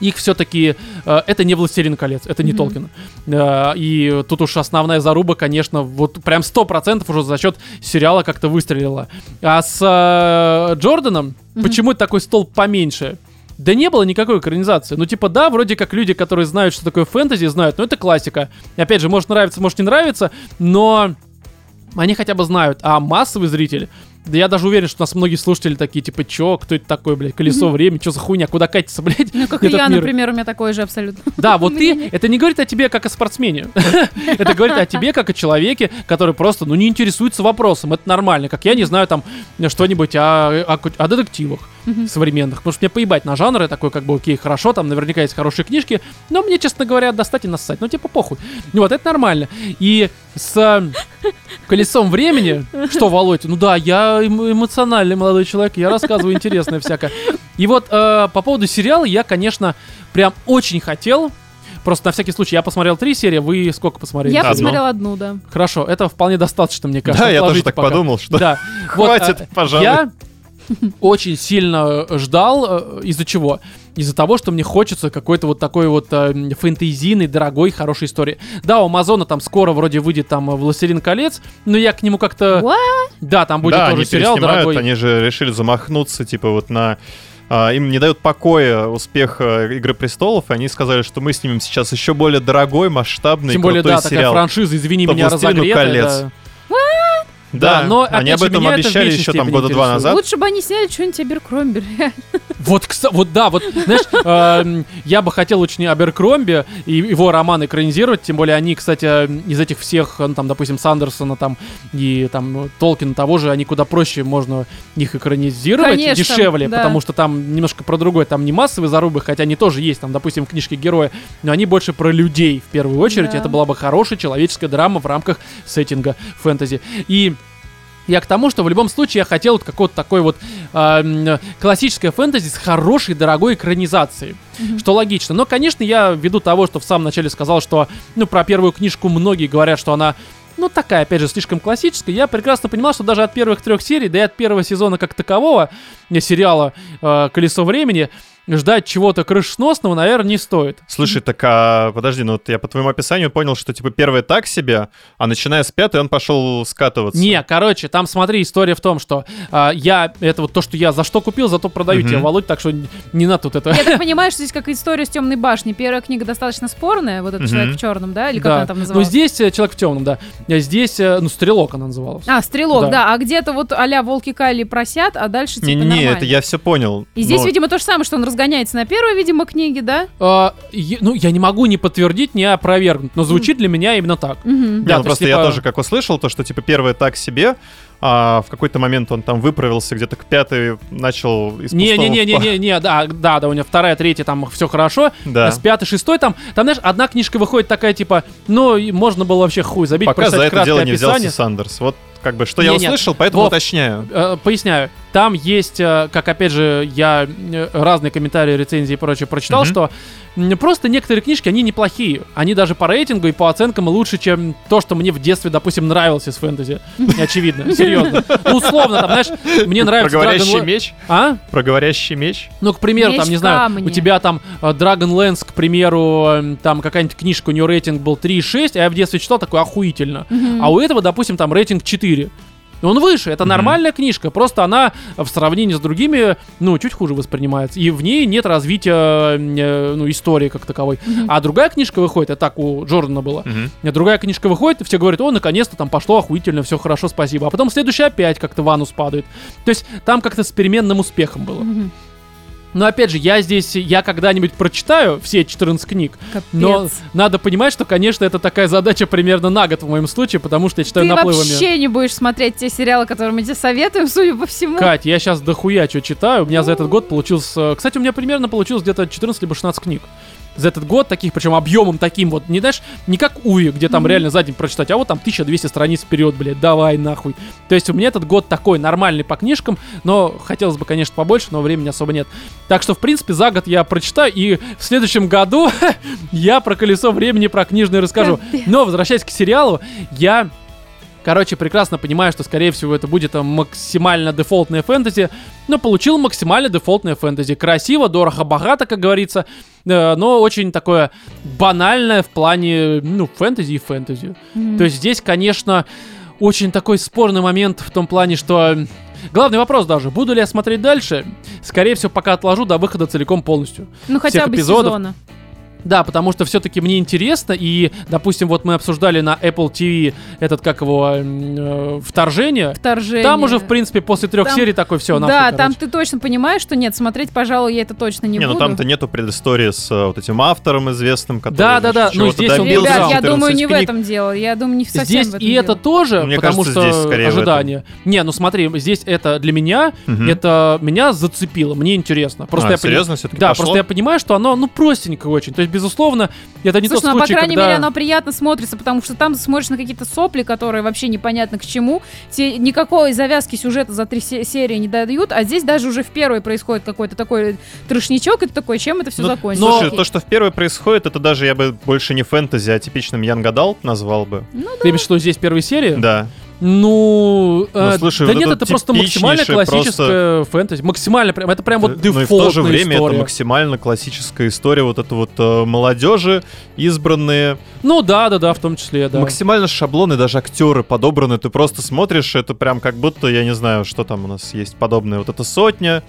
их все-таки это не Властелин колец, это не Мгм. Толкин. Э, и тут уж основная заруба, конечно, вот прям 100% уже за счет сериала как-то выстрелила. А с э, Джорданом Мгм. почему такой стол поменьше? Да не было никакой экранизации. Ну, типа, да, вроде как люди, которые знают, что такое фэнтези, знают, но это классика. И опять же, может нравится, может не нравится, но они хотя бы знают. А массовый зритель, да я даже уверен, что у нас многие слушатели такие, типа, чё, кто это такое, блядь, колесо времени, что за хуйня, куда катится, блядь? Ну, как я, мир? например, у меня такой же абсолютно. Да, вот ты, это не говорит о тебе как о спортсмене. Это говорит о тебе как о человеке, который просто, ну, не интересуется вопросом. Это нормально. Как я не знаю там что-нибудь о, о, о детективах современных. Потому что мне поебать на жанры, такой как бы, окей, хорошо, там наверняка есть хорошие книжки, но мне, честно говоря, достать и нассать. Ну, типа, похуй. Ну, вот это нормально. И с э, колесом времени, что, Володь, ну да, я эмо- эмоциональный молодой человек, я рассказываю интересное всякое. И вот э, по поводу сериала я, конечно, прям очень хотел. Просто на всякий случай, я посмотрел три серии, вы сколько посмотрели? Я Одну. посмотрела одну, да. Хорошо, это вполне достаточно, мне кажется. Да, я тоже так пока. подумал, что Да. Вот, хватит, э, пожалуй. Я очень сильно ждал, э, из-за чего? Из-за того, что мне хочется какой-то вот такой вот э, фэнтезийной, дорогой, хорошей истории. Да, у Амазона там скоро вроде выйдет там э, «Властелин колец», но я к нему как-то... What? Да, там будет да, тоже они сериал дорогой. они же решили замахнуться, типа, вот на... а, им не дают покоя успех э, Игры престолов, и они сказали, что мы снимем сейчас еще более дорогой, масштабный, Тем более, крутой да, такая сериал. франшиза, извини по меня, «Властелину разогретая. колец». да. Да, Да, но, они опять об этом это обещали еще там года два назад. Лучше бы они сняли что-нибудь Аберкромби. Вот, вот да, вот, знаешь, эм, я бы хотел очень Аберкромби и его роман экранизировать, тем более они, кстати, э, из этих всех, ну, там, допустим, Сандерсона там и там Толкина того же, они куда проще можно их экранизировать, Конечно, дешевле, да. потому что там немножко про другое, там не массовые зарубы, хотя они тоже есть, там, допустим, книжки героя, но они больше про людей в первую очередь, Да. это была бы хорошая человеческая драма в рамках сеттинга фэнтези. И я к тому, что в любом случае я хотел вот какой-то такой вот эм, классическое фэнтези с хорошей, дорогой экранизацией. Что логично. Но, конечно, я ввиду того, что в самом начале сказал, что, ну, про первую книжку многие говорят, что она, ну, такая, опять же, слишком классическая, я прекрасно понимал, что даже от первых трех серий, да и от первого сезона как такового э, сериала э, «Колесо времени», ждать чего-то крышесносного, наверное, не стоит. Слушай, так а подожди, ну вот я по твоему описанию понял, что типа первый так себе, а начиная с пятой он пошел скатываться. Не, короче, там смотри, история в том, что а, я, это вот то, что я за что купил, зато продаю Мгм. тебе, Володь, так что не- не надо тут это... Я так понимаю, что здесь как история с темной башней. Первая книга достаточно спорная, вот этот Мгм. человек в черном, да? Или как Да. она там Ну, называлась? здесь э, человек в темном, да. А Здесь, э, ну, стрелок она называлась. А, стрелок, Да. да. А где-то вот а-ля волки Кайли просят, а дальше типа Не-не-не, нормально. это я все понял. И здесь, Но- видимо, то же самое, что он разгоняется на первой, видимо, книге, да? А, е- ну, я не могу ни подтвердить, ни опровергнуть, но звучит для меня именно так. Не, Да, ну то просто я типа- тоже как услышал, то, что типа первый так себе, а в какой-то момент он там выправился, где-то к пятой начал из пустого в па- Не-не-не-не-не, да, да, да, у него вторая, третья, там все хорошо. Да. А с пятой, шестой там, там, знаешь, одна книжка выходит такая, типа, ну, можно было вообще хуй забить, Пока за это дело не описание. взялся Сандерс. Вот как бы, что я Не-не, услышал, поэтому Вов, уточняю. Э, Поясняю. Там есть, э, как опять же, я э, разные комментарии, рецензии и прочее прочитал, Мгм. что просто некоторые книжки, они неплохие. Они даже по рейтингу и по оценкам лучше, чем то, что мне в детстве, допустим, нравилось из фэнтези. Очевидно, серьезно. Ну, условно, там, знаешь, мне Про нравится говорящий Dragon... меч? А? Про говорящий меч? Ну, к примеру, Меч там, не знаю, камне. у тебя там э, Dragonlance, к примеру, там какая-нибудь книжка, у нее рейтинг был 3,6, а я в детстве читал такой охуительно. Мгм. А у этого, допустим, там рейтинг 4. Он выше, это Мгм. нормальная книжка, просто она в сравнении с другими, ну, чуть хуже воспринимается. И в ней нет развития, э, ну, истории как таковой. Мгм. А другая книжка выходит, это так у Джордана было. Мгм. Другая книжка выходит, и все говорят, о, наконец-то там пошло охуительно, все хорошо, спасибо. А потом следующая опять как-то в анус падает. То есть там как-то с переменным успехом было. Мгм. Но опять же, я здесь, я когда-нибудь прочитаю все 14 книг, Капец. но надо понимать, что, конечно, это такая задача примерно на год в моем случае, потому что я читаю Ты наплывами. вообще не будешь смотреть те сериалы, которые мы тебе советуем, судя по всему. Кать, я сейчас дохуя что читаю. У меня за этот год получилось... э, Кстати, у меня примерно получилось где-то 14 либо 16 книг. За этот год таких, причем объемом таким вот, не знаешь, не как Уи, где там Мгм. реально за день прочитать, а вот там 1200 страниц вперед, блядь, давай нахуй. То есть у меня этот год такой нормальный по книжкам, но хотелось бы, конечно, побольше, но времени особо нет. Так что, в принципе, за год я прочитаю, и в следующем году я про колесо времени, про книжное расскажу. Но, возвращаясь к сериалу, я Короче, прекрасно понимаю, что, скорее всего, это будет э, максимально дефолтное фэнтези, но получил максимально дефолтное фэнтези. Красиво, дорого, богато, как говорится, э, но очень такое банальное в плане, ну, фэнтези и фэнтези. Мгм. То есть здесь, конечно, очень такой спорный момент в том плане, что... Главный вопрос даже, буду ли я смотреть дальше? Скорее всего, пока отложу до выхода целиком полностью. ну хотя всех бы эпизодов. сезона. Да, потому что все-таки мне интересно, и, допустим, вот мы обсуждали на Apple TV этот, как его, э, вторжение. Вторжение. Там уже, в принципе, после трех Там- серий такой все, Да, там ты точно понимаешь, что нет, смотреть, пожалуй, я это точно не, Не, ну буду. там-то нету предыстории с э, вот этим автором известным, который Да, да, да, ну, здесь он. Ребят, я 14 думаю, не в книг. этом дело. Я думаю, не совсем Здесь в этом и это дело. тоже, Мне потому кажется, что здесь скорее в ожидание. Не, ну смотри, здесь это для меня, Мгм. это меня зацепило, мне интересно. Просто А, я пони- серьезно, все-таки Да, пошло? просто я понимаю, что оно, ну, простенькое очень. То есть, безусловно, это не Слушай, тот ну, случай, по крайней когда... мере, оно приятно смотрится, потому что там смотришь на какие-то сопли, которые вообще непонятно к чему. Те никакой завязки сюжета за три се- серии не дают, а здесь даже уже в первой происходит какой-то такой трешничок, и ты такой, чем это все Ну, закончится? но- Слушай, то, что в первой происходит, это даже я бы больше не фэнтези, а типичным Adult назвал бы. Ну Ты имеешь в виду здесь первой серии? Да. Ну, э, Ну, слушай, да вот нет, это это просто максимально классическая фэнтези. Максимально прям, это прям вот Ну дефолтная и в то же время история. это максимально классическая история вот это вот э, молодежи, избранные, Ну да, да, да, в том числе, да. максимально шаблоны, даже актеры подобраны. Ты просто смотришь, это прям как будто, я не знаю, что там у нас есть подобное. Вот это сотня,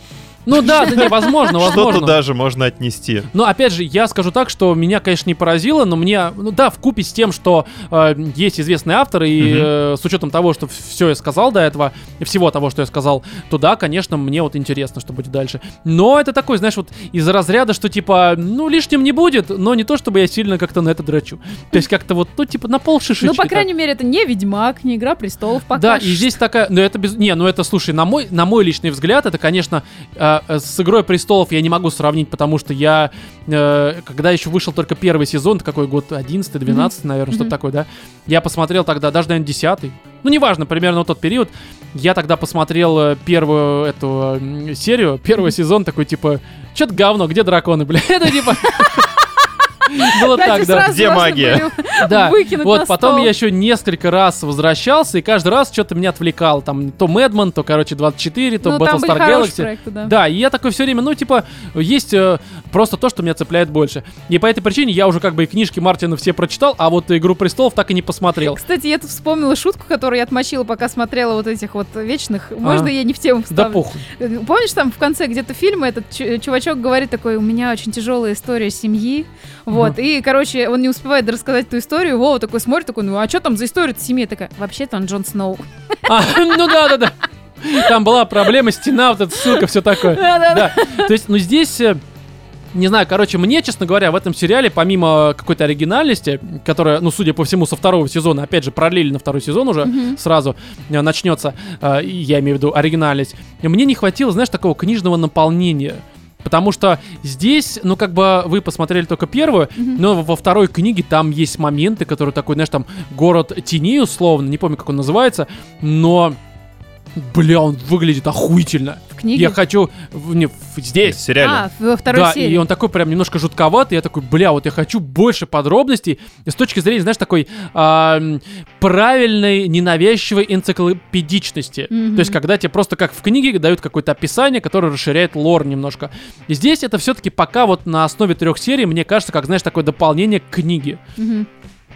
Ну да, да, не, возможно, что-то возможно. даже можно отнести. Но опять же, я скажу так, что меня, конечно, не поразило, но мне, ну да, в купе с тем, что э, есть известные авторы, и Мгм. э, с учетом того, что все я сказал до этого, и всего того, что я сказал, то да, конечно, мне вот интересно, что будет дальше. Но это такой, знаешь, вот из разряда, что типа, ну, лишним не будет, но не то, чтобы я сильно как-то на это драчу. То есть как-то вот, ну, типа, на пол шишечки. Ну, по так. крайней мере, это не Ведьмак, не Игра престолов пока Да, что. и здесь такая, ну это без, не, ну это, слушай, на мой, на мой личный взгляд, это, конечно, э, э, с Игрой престолов я не могу сравнить, потому что я, э, когда еще вышел только первый сезон, какой год, 11 12 наверное, что-то Мгм. такое, да, я посмотрел тогда, даже, наверное, 10 ну неважно, примерно в тот период, я тогда посмотрел э, первую эту серию, первый сезон такой, типа, что-то говно, где драконы, бля, это типа... Было так, да. Где магия? Да, вот потом я еще несколько раз возвращался, и каждый раз что-то меня отвлекало. Там то Мэдман, то, короче, 24, то Ну, Battlestar Galaxy. да. Да, и я такой все время, ну, типа, есть э, просто то, что меня цепляет больше. И по этой причине я уже как бы и книжки Мартина все прочитал, а вот «Игру престолов» так и не посмотрел. Кстати, я тут вспомнила шутку, которую я отмочила, пока смотрела вот этих вот вечных. Можно А. я не в тему Да вставлю? похуй. Э, Помнишь, там в конце где-то фильма этот чу- чувачок говорит такой, у меня очень тяжелая история семьи, вот, и, короче, он не успевает рассказать эту историю, Вова такой смотрит, такой, ну а что там за история семьи? Такая, вообще-то он Джон Сноу. А, ну да, да, да. Там была проблема, стена, вот эта ссылка, все такое. Да-да-да. Да. То есть, ну здесь. э, Не знаю, короче, мне, честно говоря, в этом сериале, помимо какой-то оригинальности, которая, ну, судя по всему, со второго сезона, опять же, на второй сезон уже, Мгм. сразу э, начнется, э, я имею в виду оригинальность, мне не хватило, знаешь, такого книжного наполнения. Потому что здесь, ну, как бы вы посмотрели только первую, Мгм. но во второй книге там есть моменты, которые такой, знаешь, там город теней условно, не помню, как он называется, но, бля, он выглядит охуительно. В книге? Я хочу в, не, в- здесь. В сериале. А, во второй да, серии. и он такой прям немножко жутковатый. Я такой, бля, вот я хочу больше подробностей с точки зрения, знаешь, такой а, м, правильной, ненавязчивой энциклопедичности. Мгм. То есть, когда тебе просто как в книге дают какое-то описание, которое расширяет лор немножко. И здесь это все-таки пока вот на основе трех серий, мне кажется, как, знаешь, такое дополнение к книге. Мгм.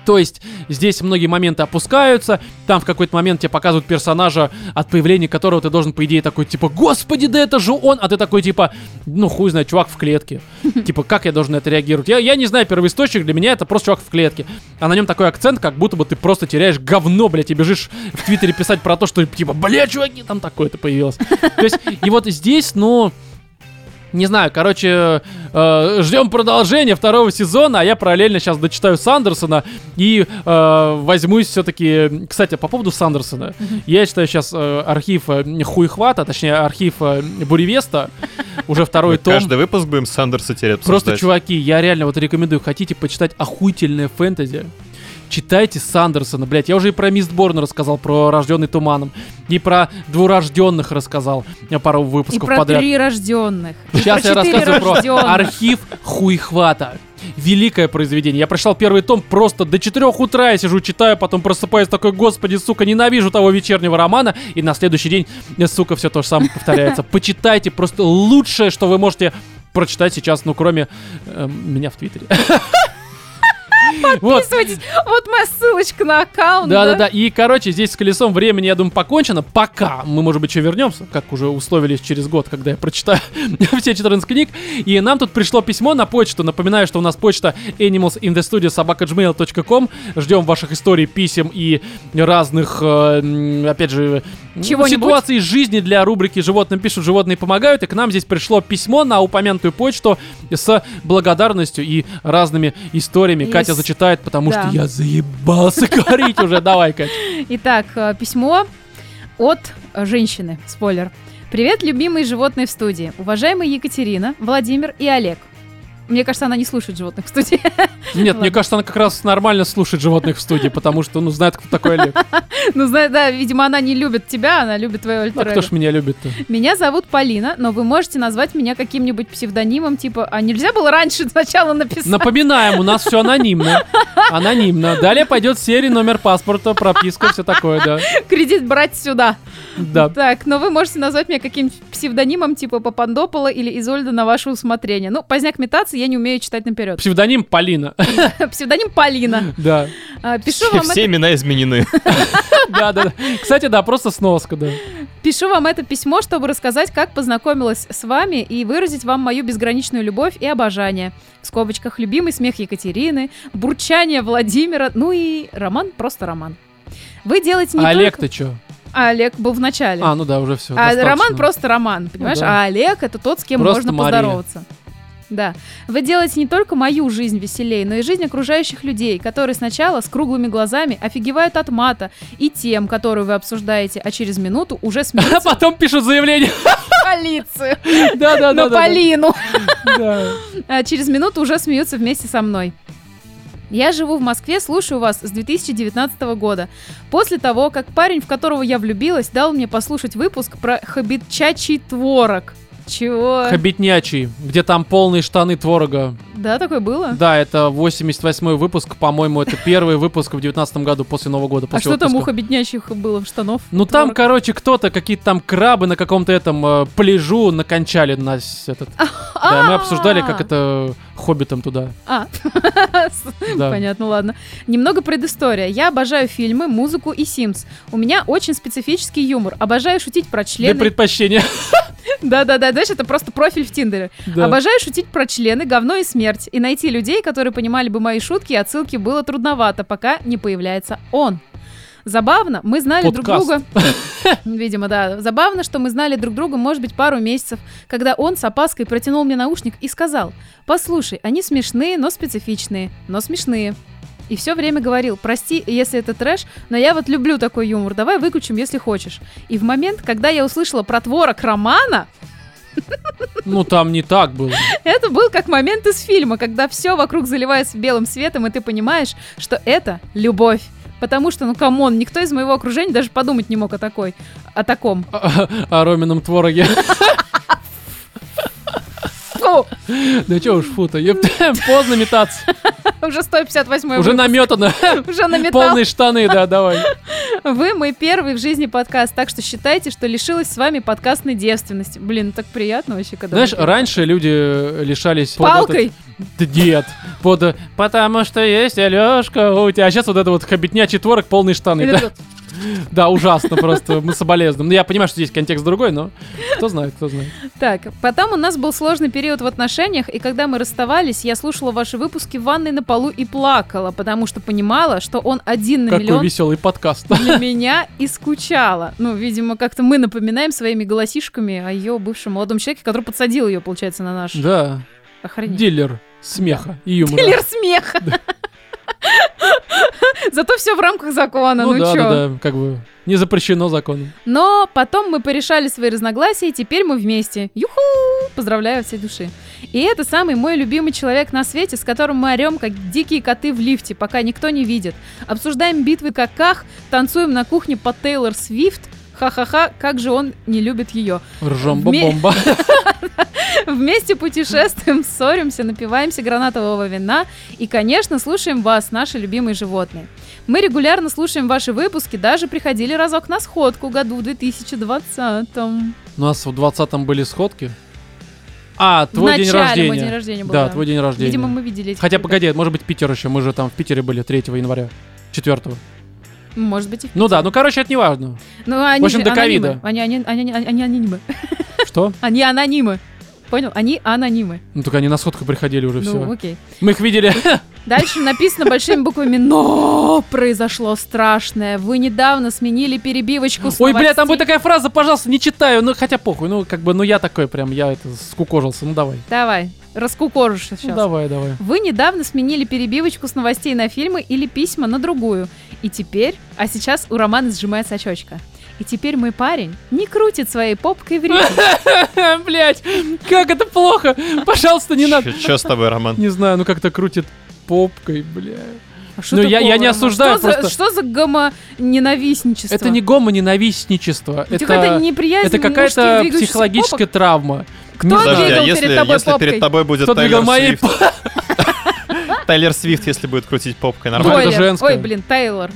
То есть здесь многие моменты опускаются, там в какой-то момент тебе показывают персонажа, от появления которого ты должен, по идее, такой, типа, господи, да это же он, а ты такой, типа, ну хуй знает, чувак в клетке. Типа, как я должен на это реагировать? Я, я не знаю первоисточник, для меня это просто чувак в клетке. А на нем такой акцент, как будто бы ты просто теряешь говно, блядь, и бежишь в Твиттере писать про то, что, типа, бля, чуваки, там такое-то появилось. То есть, и вот здесь, ну, не знаю, короче, э, ждем продолжения второго сезона, а я параллельно сейчас дочитаю Сандерсона и э, возьмусь все-таки... Кстати, по поводу Сандерсона. Я читаю сейчас э, архив э, Хуйхвата, точнее, архив э, Буревеста, уже второй Мы том. каждый выпуск будем Сандерса теперь Просто, чуваки, я реально вот рекомендую, хотите почитать охуительное фэнтези, читайте Сандерсона, блядь. Я уже и про Мистборн рассказал, про Рожденный Туманом, и про Двурожденных рассказал я пару И выпусков про подряд. три рожденных. Сейчас я про рассказываю про рождённых. архив Хуйхвата. Великое произведение. Я прочитал первый том просто до 4 утра я сижу, читаю, потом просыпаюсь такой, господи, сука, ненавижу того вечернего романа. И на следующий день, э, сука, все то же самое повторяется. Почитайте, просто лучшее, что вы можете прочитать сейчас, ну, кроме э, меня в Твиттере. Подписывайтесь. Вот моя ссылочка на аккаунт. Да, да, да. И, короче, здесь с колесом времени, я думаю, покончено. Пока. Мы, может быть, еще вернемся, как уже условились через год, когда я прочитаю все 14 книг. И нам тут пришло письмо на почту. Напоминаю, что у нас почта animalsinthestudio.gmail.com. Ждем ваших историй, писем и разных, э, опять же, Чего-нибудь. ситуаций из жизни для рубрики «Животным пишут, животные помогают». И к нам здесь пришло письмо на упомянутую почту с благодарностью и разными историями. Yes. Катя зачитает, потому Да. что я заебался говорить уже. Давай, Катя. Итак, э, письмо от женщины. Спойлер. Привет, любимые животные в студии. Уважаемые Екатерина, Владимир и Олег. Мне кажется, она не слушает животных в студии. Нет, мне Ладно. кажется, она как раз нормально слушает животных в студии, потому что, ну, знает, кто такой Олег. ну, знаю, да, видимо, она не любит тебя, она любит твое А альтер кто ж меня любит-то? Меня зовут Полина, но вы можете назвать меня каким-нибудь псевдонимом, типа, а нельзя было раньше сначала написать? Напоминаем, у нас все анонимно. Анонимно. Далее пойдет серия, номер паспорта, прописка, все такое, да. Кредит брать сюда. Да. Так, но вы можете назвать меня каким-нибудь псевдонимом, типа Папандопола или Изольда на ваше усмотрение. Ну, поздняк метаться я не умею читать наперед. Псевдоним Полина. Псевдоним Полина. Да. А, Пишу Все, вам, все имена изменены. Да, да. Кстати, да, просто сноска, да. пишу вам это письмо, чтобы рассказать, как познакомилась с вами и выразить вам мою безграничную любовь и обожание. В скобочках любимый смех Екатерины, бурчание Владимира, ну и роман просто роман. Вы делаете не А Олег только... ты чё? А Олег был в начале. А, ну да, уже все. А роман просто роман, понимаешь? Ну да. А Олег это тот, с кем Просто можно Мария. поздороваться. Да. Вы делаете не только мою жизнь веселее, но и жизнь окружающих людей, которые сначала с круглыми глазами офигевают от мата и тем, которую вы обсуждаете, а через минуту уже А смеются потом пишут заявление. полицию. Да, да, да. На. Полину. А через минуту уже смеются вместе со мной. Я живу в Москве, слушаю вас с 2019 года. После того, как парень, в которого я влюбилась, дал мне послушать выпуск про хабитчачий творог. Чего? Хабитнячий, где там полные штаны творога. Да, такое было? Да, это 88 выпуск, по-моему, это первый выпуск в 19 году после Нового года. А после что там ухо беднячих было в штанов? Ну там, короче, кто-то, какие-то там крабы на каком-то этом э, пляжу накончали нас этот. Да, мы обсуждали, как это хоббитом туда. А, Да. понятно, ладно. Немного предыстория. Я обожаю фильмы, музыку и Sims. У меня очень специфический юмор. Обожаю шутить про Для члены. предпочтения. Да-да-да, знаешь, это просто профиль в Тиндере. Да. Обожаю шутить про члены, говно и смерть. И найти людей, которые понимали бы мои шутки и отсылки, было трудновато, пока не появляется он. Забавно, мы знали друг Подкаст. друга. Видимо, да. Забавно, что мы знали друг друга, может быть, пару месяцев, когда он с опаской протянул мне наушник и сказал: Послушай, они смешные, но специфичные, но смешные. И все время говорил, прости, если это трэш, но я вот люблю такой юмор, давай выключим, если хочешь. И в момент, когда я услышала про творог Романа, Ну там не так было. это был как момент из фильма, когда все вокруг заливается белым светом, и ты понимаешь, что это любовь. Потому что, ну come on, никто из моего окружения даже подумать не мог о такой, о таком. О Ромином твороге. Фу, Да чё уж, фу-то, поздно метаться. уже 158 Уже наметано. уже наметал. Полные штаны, да, давай. Вы мой первый в жизни подкаст, так что считайте, что лишилась с вами подкастной девственности. Блин, так приятно вообще, когда... Знаешь, раньше люди лишались... под Палкой? Нет, под... э, Потому что есть Алёшка у тебя. А сейчас вот это вот хобетнячий творог, полные штаны. Или Да, Да, ужасно просто. Мы соболезнуем. Ну, я понимаю, что здесь контекст другой, но кто знает, кто знает. Так, потом у нас был сложный период в отношениях, и когда мы расставались, я слушала ваши выпуски в ванной на полу и плакала, потому что понимала, что он один на Какой миллион веселый подкаст. для меня и скучала. Ну, видимо, как-то мы напоминаем своими голосишками о ее бывшем молодом человеке, который подсадил ее, получается, на наш Да, охранение. дилер смеха и юмора. Дилер смеха. Зато все в рамках закона, ну, Ну да, чё. да, да, как бы не запрещено законом. Но потом мы порешали свои разногласия, и теперь мы вместе. Юху! Поздравляю всей души. И это самый мой любимый человек на свете, с которым мы орем, как дикие коты в лифте, пока никто не видит. Обсуждаем битвы каках, танцуем на кухне под Тейлор Свифт. Ха-ха-ха, как же он не любит ее. Ржом Вме- бомба. Вместе путешествуем, ссоримся, напиваемся гранатового вина и, конечно, слушаем вас, наши любимые животные. Мы регулярно слушаем ваши выпуски, даже приходили разок на сходку году в 2020. У нас в 20-м были сходки. А, твой день рождения. мой день рождения был. Да, твой день рождения. Видимо, мы видели Хотя, погоди, может быть, Питер еще. Мы же там в Питере были 3 января. 4 Может быть, и в Ну да, ну короче, это не важно. Ну, они В общем, же до анонимы. ковида. Они, они, они, они, они анонимы. Что? Они анонимы. Понял? Они анонимы. Ну только они на сходку приходили уже Ну, все. окей. Мы их видели. Дальше написано большими буквами «Но произошло страшное. Вы недавно сменили перебивочку с Ой, бля, там новостей». будет такая фраза, пожалуйста, не читаю. Ну хотя похуй, ну как бы, ну я такой прям, я это скукожился. Ну давай. Давай, раскукожишься Ну сейчас. давай, давай. Вы недавно сменили перебивочку с новостей на фильмы или письма на другую. И теперь... А сейчас у Романа сжимается очочка. И теперь мой парень не крутит своей попкой в ритм. Блять, как это плохо. Пожалуйста, не надо. Че с тобой, Роман? Не знаю, ну как-то крутит попкой, бля. А что Ну, я- я не осуждаю, Что за- просто- Что за гомо-ненавистничество? Это не гомо-ненавистничество. Это неприязнь это мужских какая-то психологическая попок. травма. Кто Подожди, двигал а перед если, тобой если попкой? перед тобой будет Кто Тайлер моей Свифт, Тайлер Свифт, если будет крутить попкой, Ну, нормально? это. Ой, блин, Тейлор.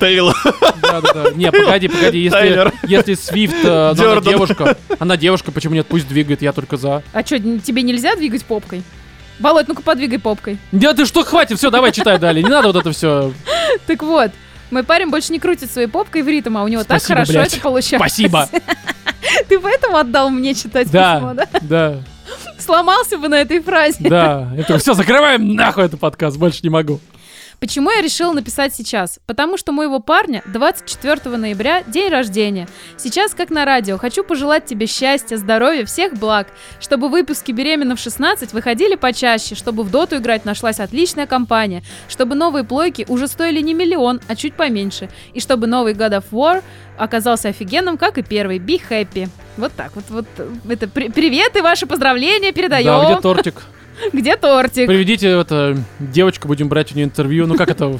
Тейлор. Да, да, да. Не, погоди, погоди. Если, если Свифт, э, она девушка, она девушка, почему нет? Пусть двигает, я только за. А что, тебе нельзя двигать попкой? Володь, ну-ка подвигай попкой. Да ты что, хватит, все, давай читай далее. Не надо вот это все. Так вот, мой парень больше не крутит своей попкой в ритм, а у него так Спасибо, хорошо блядь. это получается. Спасибо. Ты поэтому отдал мне читать письмо, Да, да? да, Сломался бы на этой фразе. да. Это все, закрываем нахуй этот подкаст, больше не могу. Почему я решила написать сейчас? Потому что моего парня 24 ноября день рождения. Сейчас как на радио. Хочу пожелать тебе счастья, здоровья, всех благ. Чтобы выпуски «Беременна в 16» выходили почаще, чтобы в доту играть нашлась отличная компания, чтобы новые плойки уже стоили не миллион, а чуть поменьше, и чтобы новый God of War оказался офигенным, как и первый. Be happy. Вот так вот. вот э, это при- привет и ваши поздравления передаем. Да, где тортик? Где тортик? Приведите это девочку, будем брать у нее интервью. Ну как это?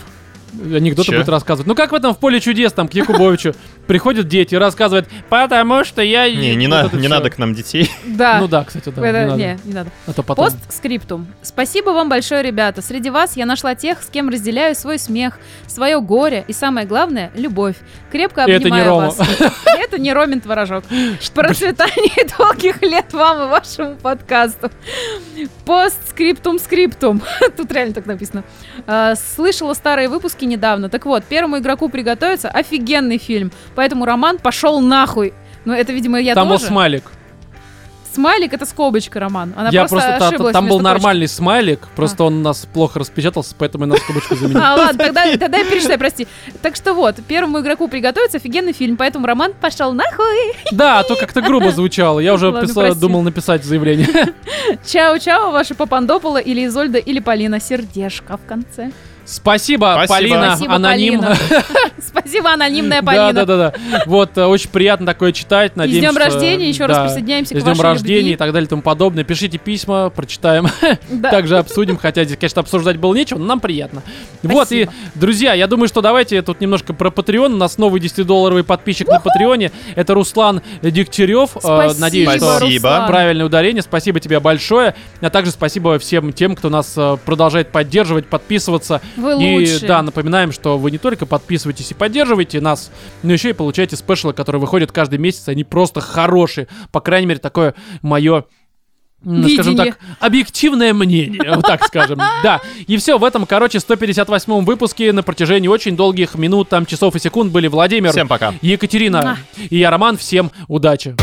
Анекдоты Че? будет рассказывать. Ну как в этом в поле чудес там к Якубовичу приходят дети и рассказывают, потому что я... Не, не, Вот на- не надо к нам детей. Да. Ну да, кстати, да. Это- не надо. не, не надо. А то потом... Постскриптум. Спасибо вам большое, ребята. Среди вас я нашла тех, с кем разделяю свой смех, свое горе и, самое главное, любовь. Крепко И это не обнимаю Рома. вас. Это не Ромин творожок. Процветания и долгих лет вам и вашему подкасту. Постскриптум скриптум. Тут реально так написано. А, Слышала старые выпуски недавно. Так вот, первому игроку приготовиться офигенный фильм. Поэтому Роман пошел нахуй. Ну, это, видимо, я Там был тоже. смайлик. Смайлик это скобочка, Роман. Она я просто, просто ошиблась там был нормальный смайлик, просто он у нас плохо распечатался, поэтому я на скобочку заменил. А, ладно, тогда, тогда я перечитаю, прости. Так что вот, первому игроку приготовиться офигенный фильм, поэтому Роман пошел нахуй. Да, а то как-то грубо звучало. Я уже писал- думал написать заявление. Чао-чао, ваши Папандопола или Изольда или Полина. Сердешко в конце. Спасибо, Спасибо. Полина, Спасибо, аноним. Полина. Спасибо, анонимная Да, Полина. да, да, да. Вот, э, очень приятно такое читать. И с Надеемся, днем что- рождения, еще раз да. присоединяемся И к с днем вашей рождения любви. и так далее и тому подобное. Пишите письма, прочитаем. Да. Также обсудим, хотя здесь, конечно, обсуждать было нечего, но нам приятно. Вот, и, друзья, я думаю, что давайте тут немножко про Patreon. У нас новый 10-долларовый подписчик на Патреоне. Это Руслан Дегтярев. Э, Спасибо, Надеюсь, что Спасибо. Руслан. правильное ударение. Спасибо тебе большое. А также спасибо всем тем, кто нас э, продолжает поддерживать, подписываться. Вы И лучшие. да, напоминаем, что вы не только подписываетесь и поддерживаете нас, но еще и получаете спешлы, которые выходят каждый месяц. Они просто хорошие. По крайней мере, такое мое м, скажем Видение. так, объективное мнение, вот так скажем. Да, и все, в этом, короче, 158-м выпуске на протяжении очень долгих минут, там, часов и секунд были Владимир, Всем пока. Екатерина и я, Роман. Всем удачи.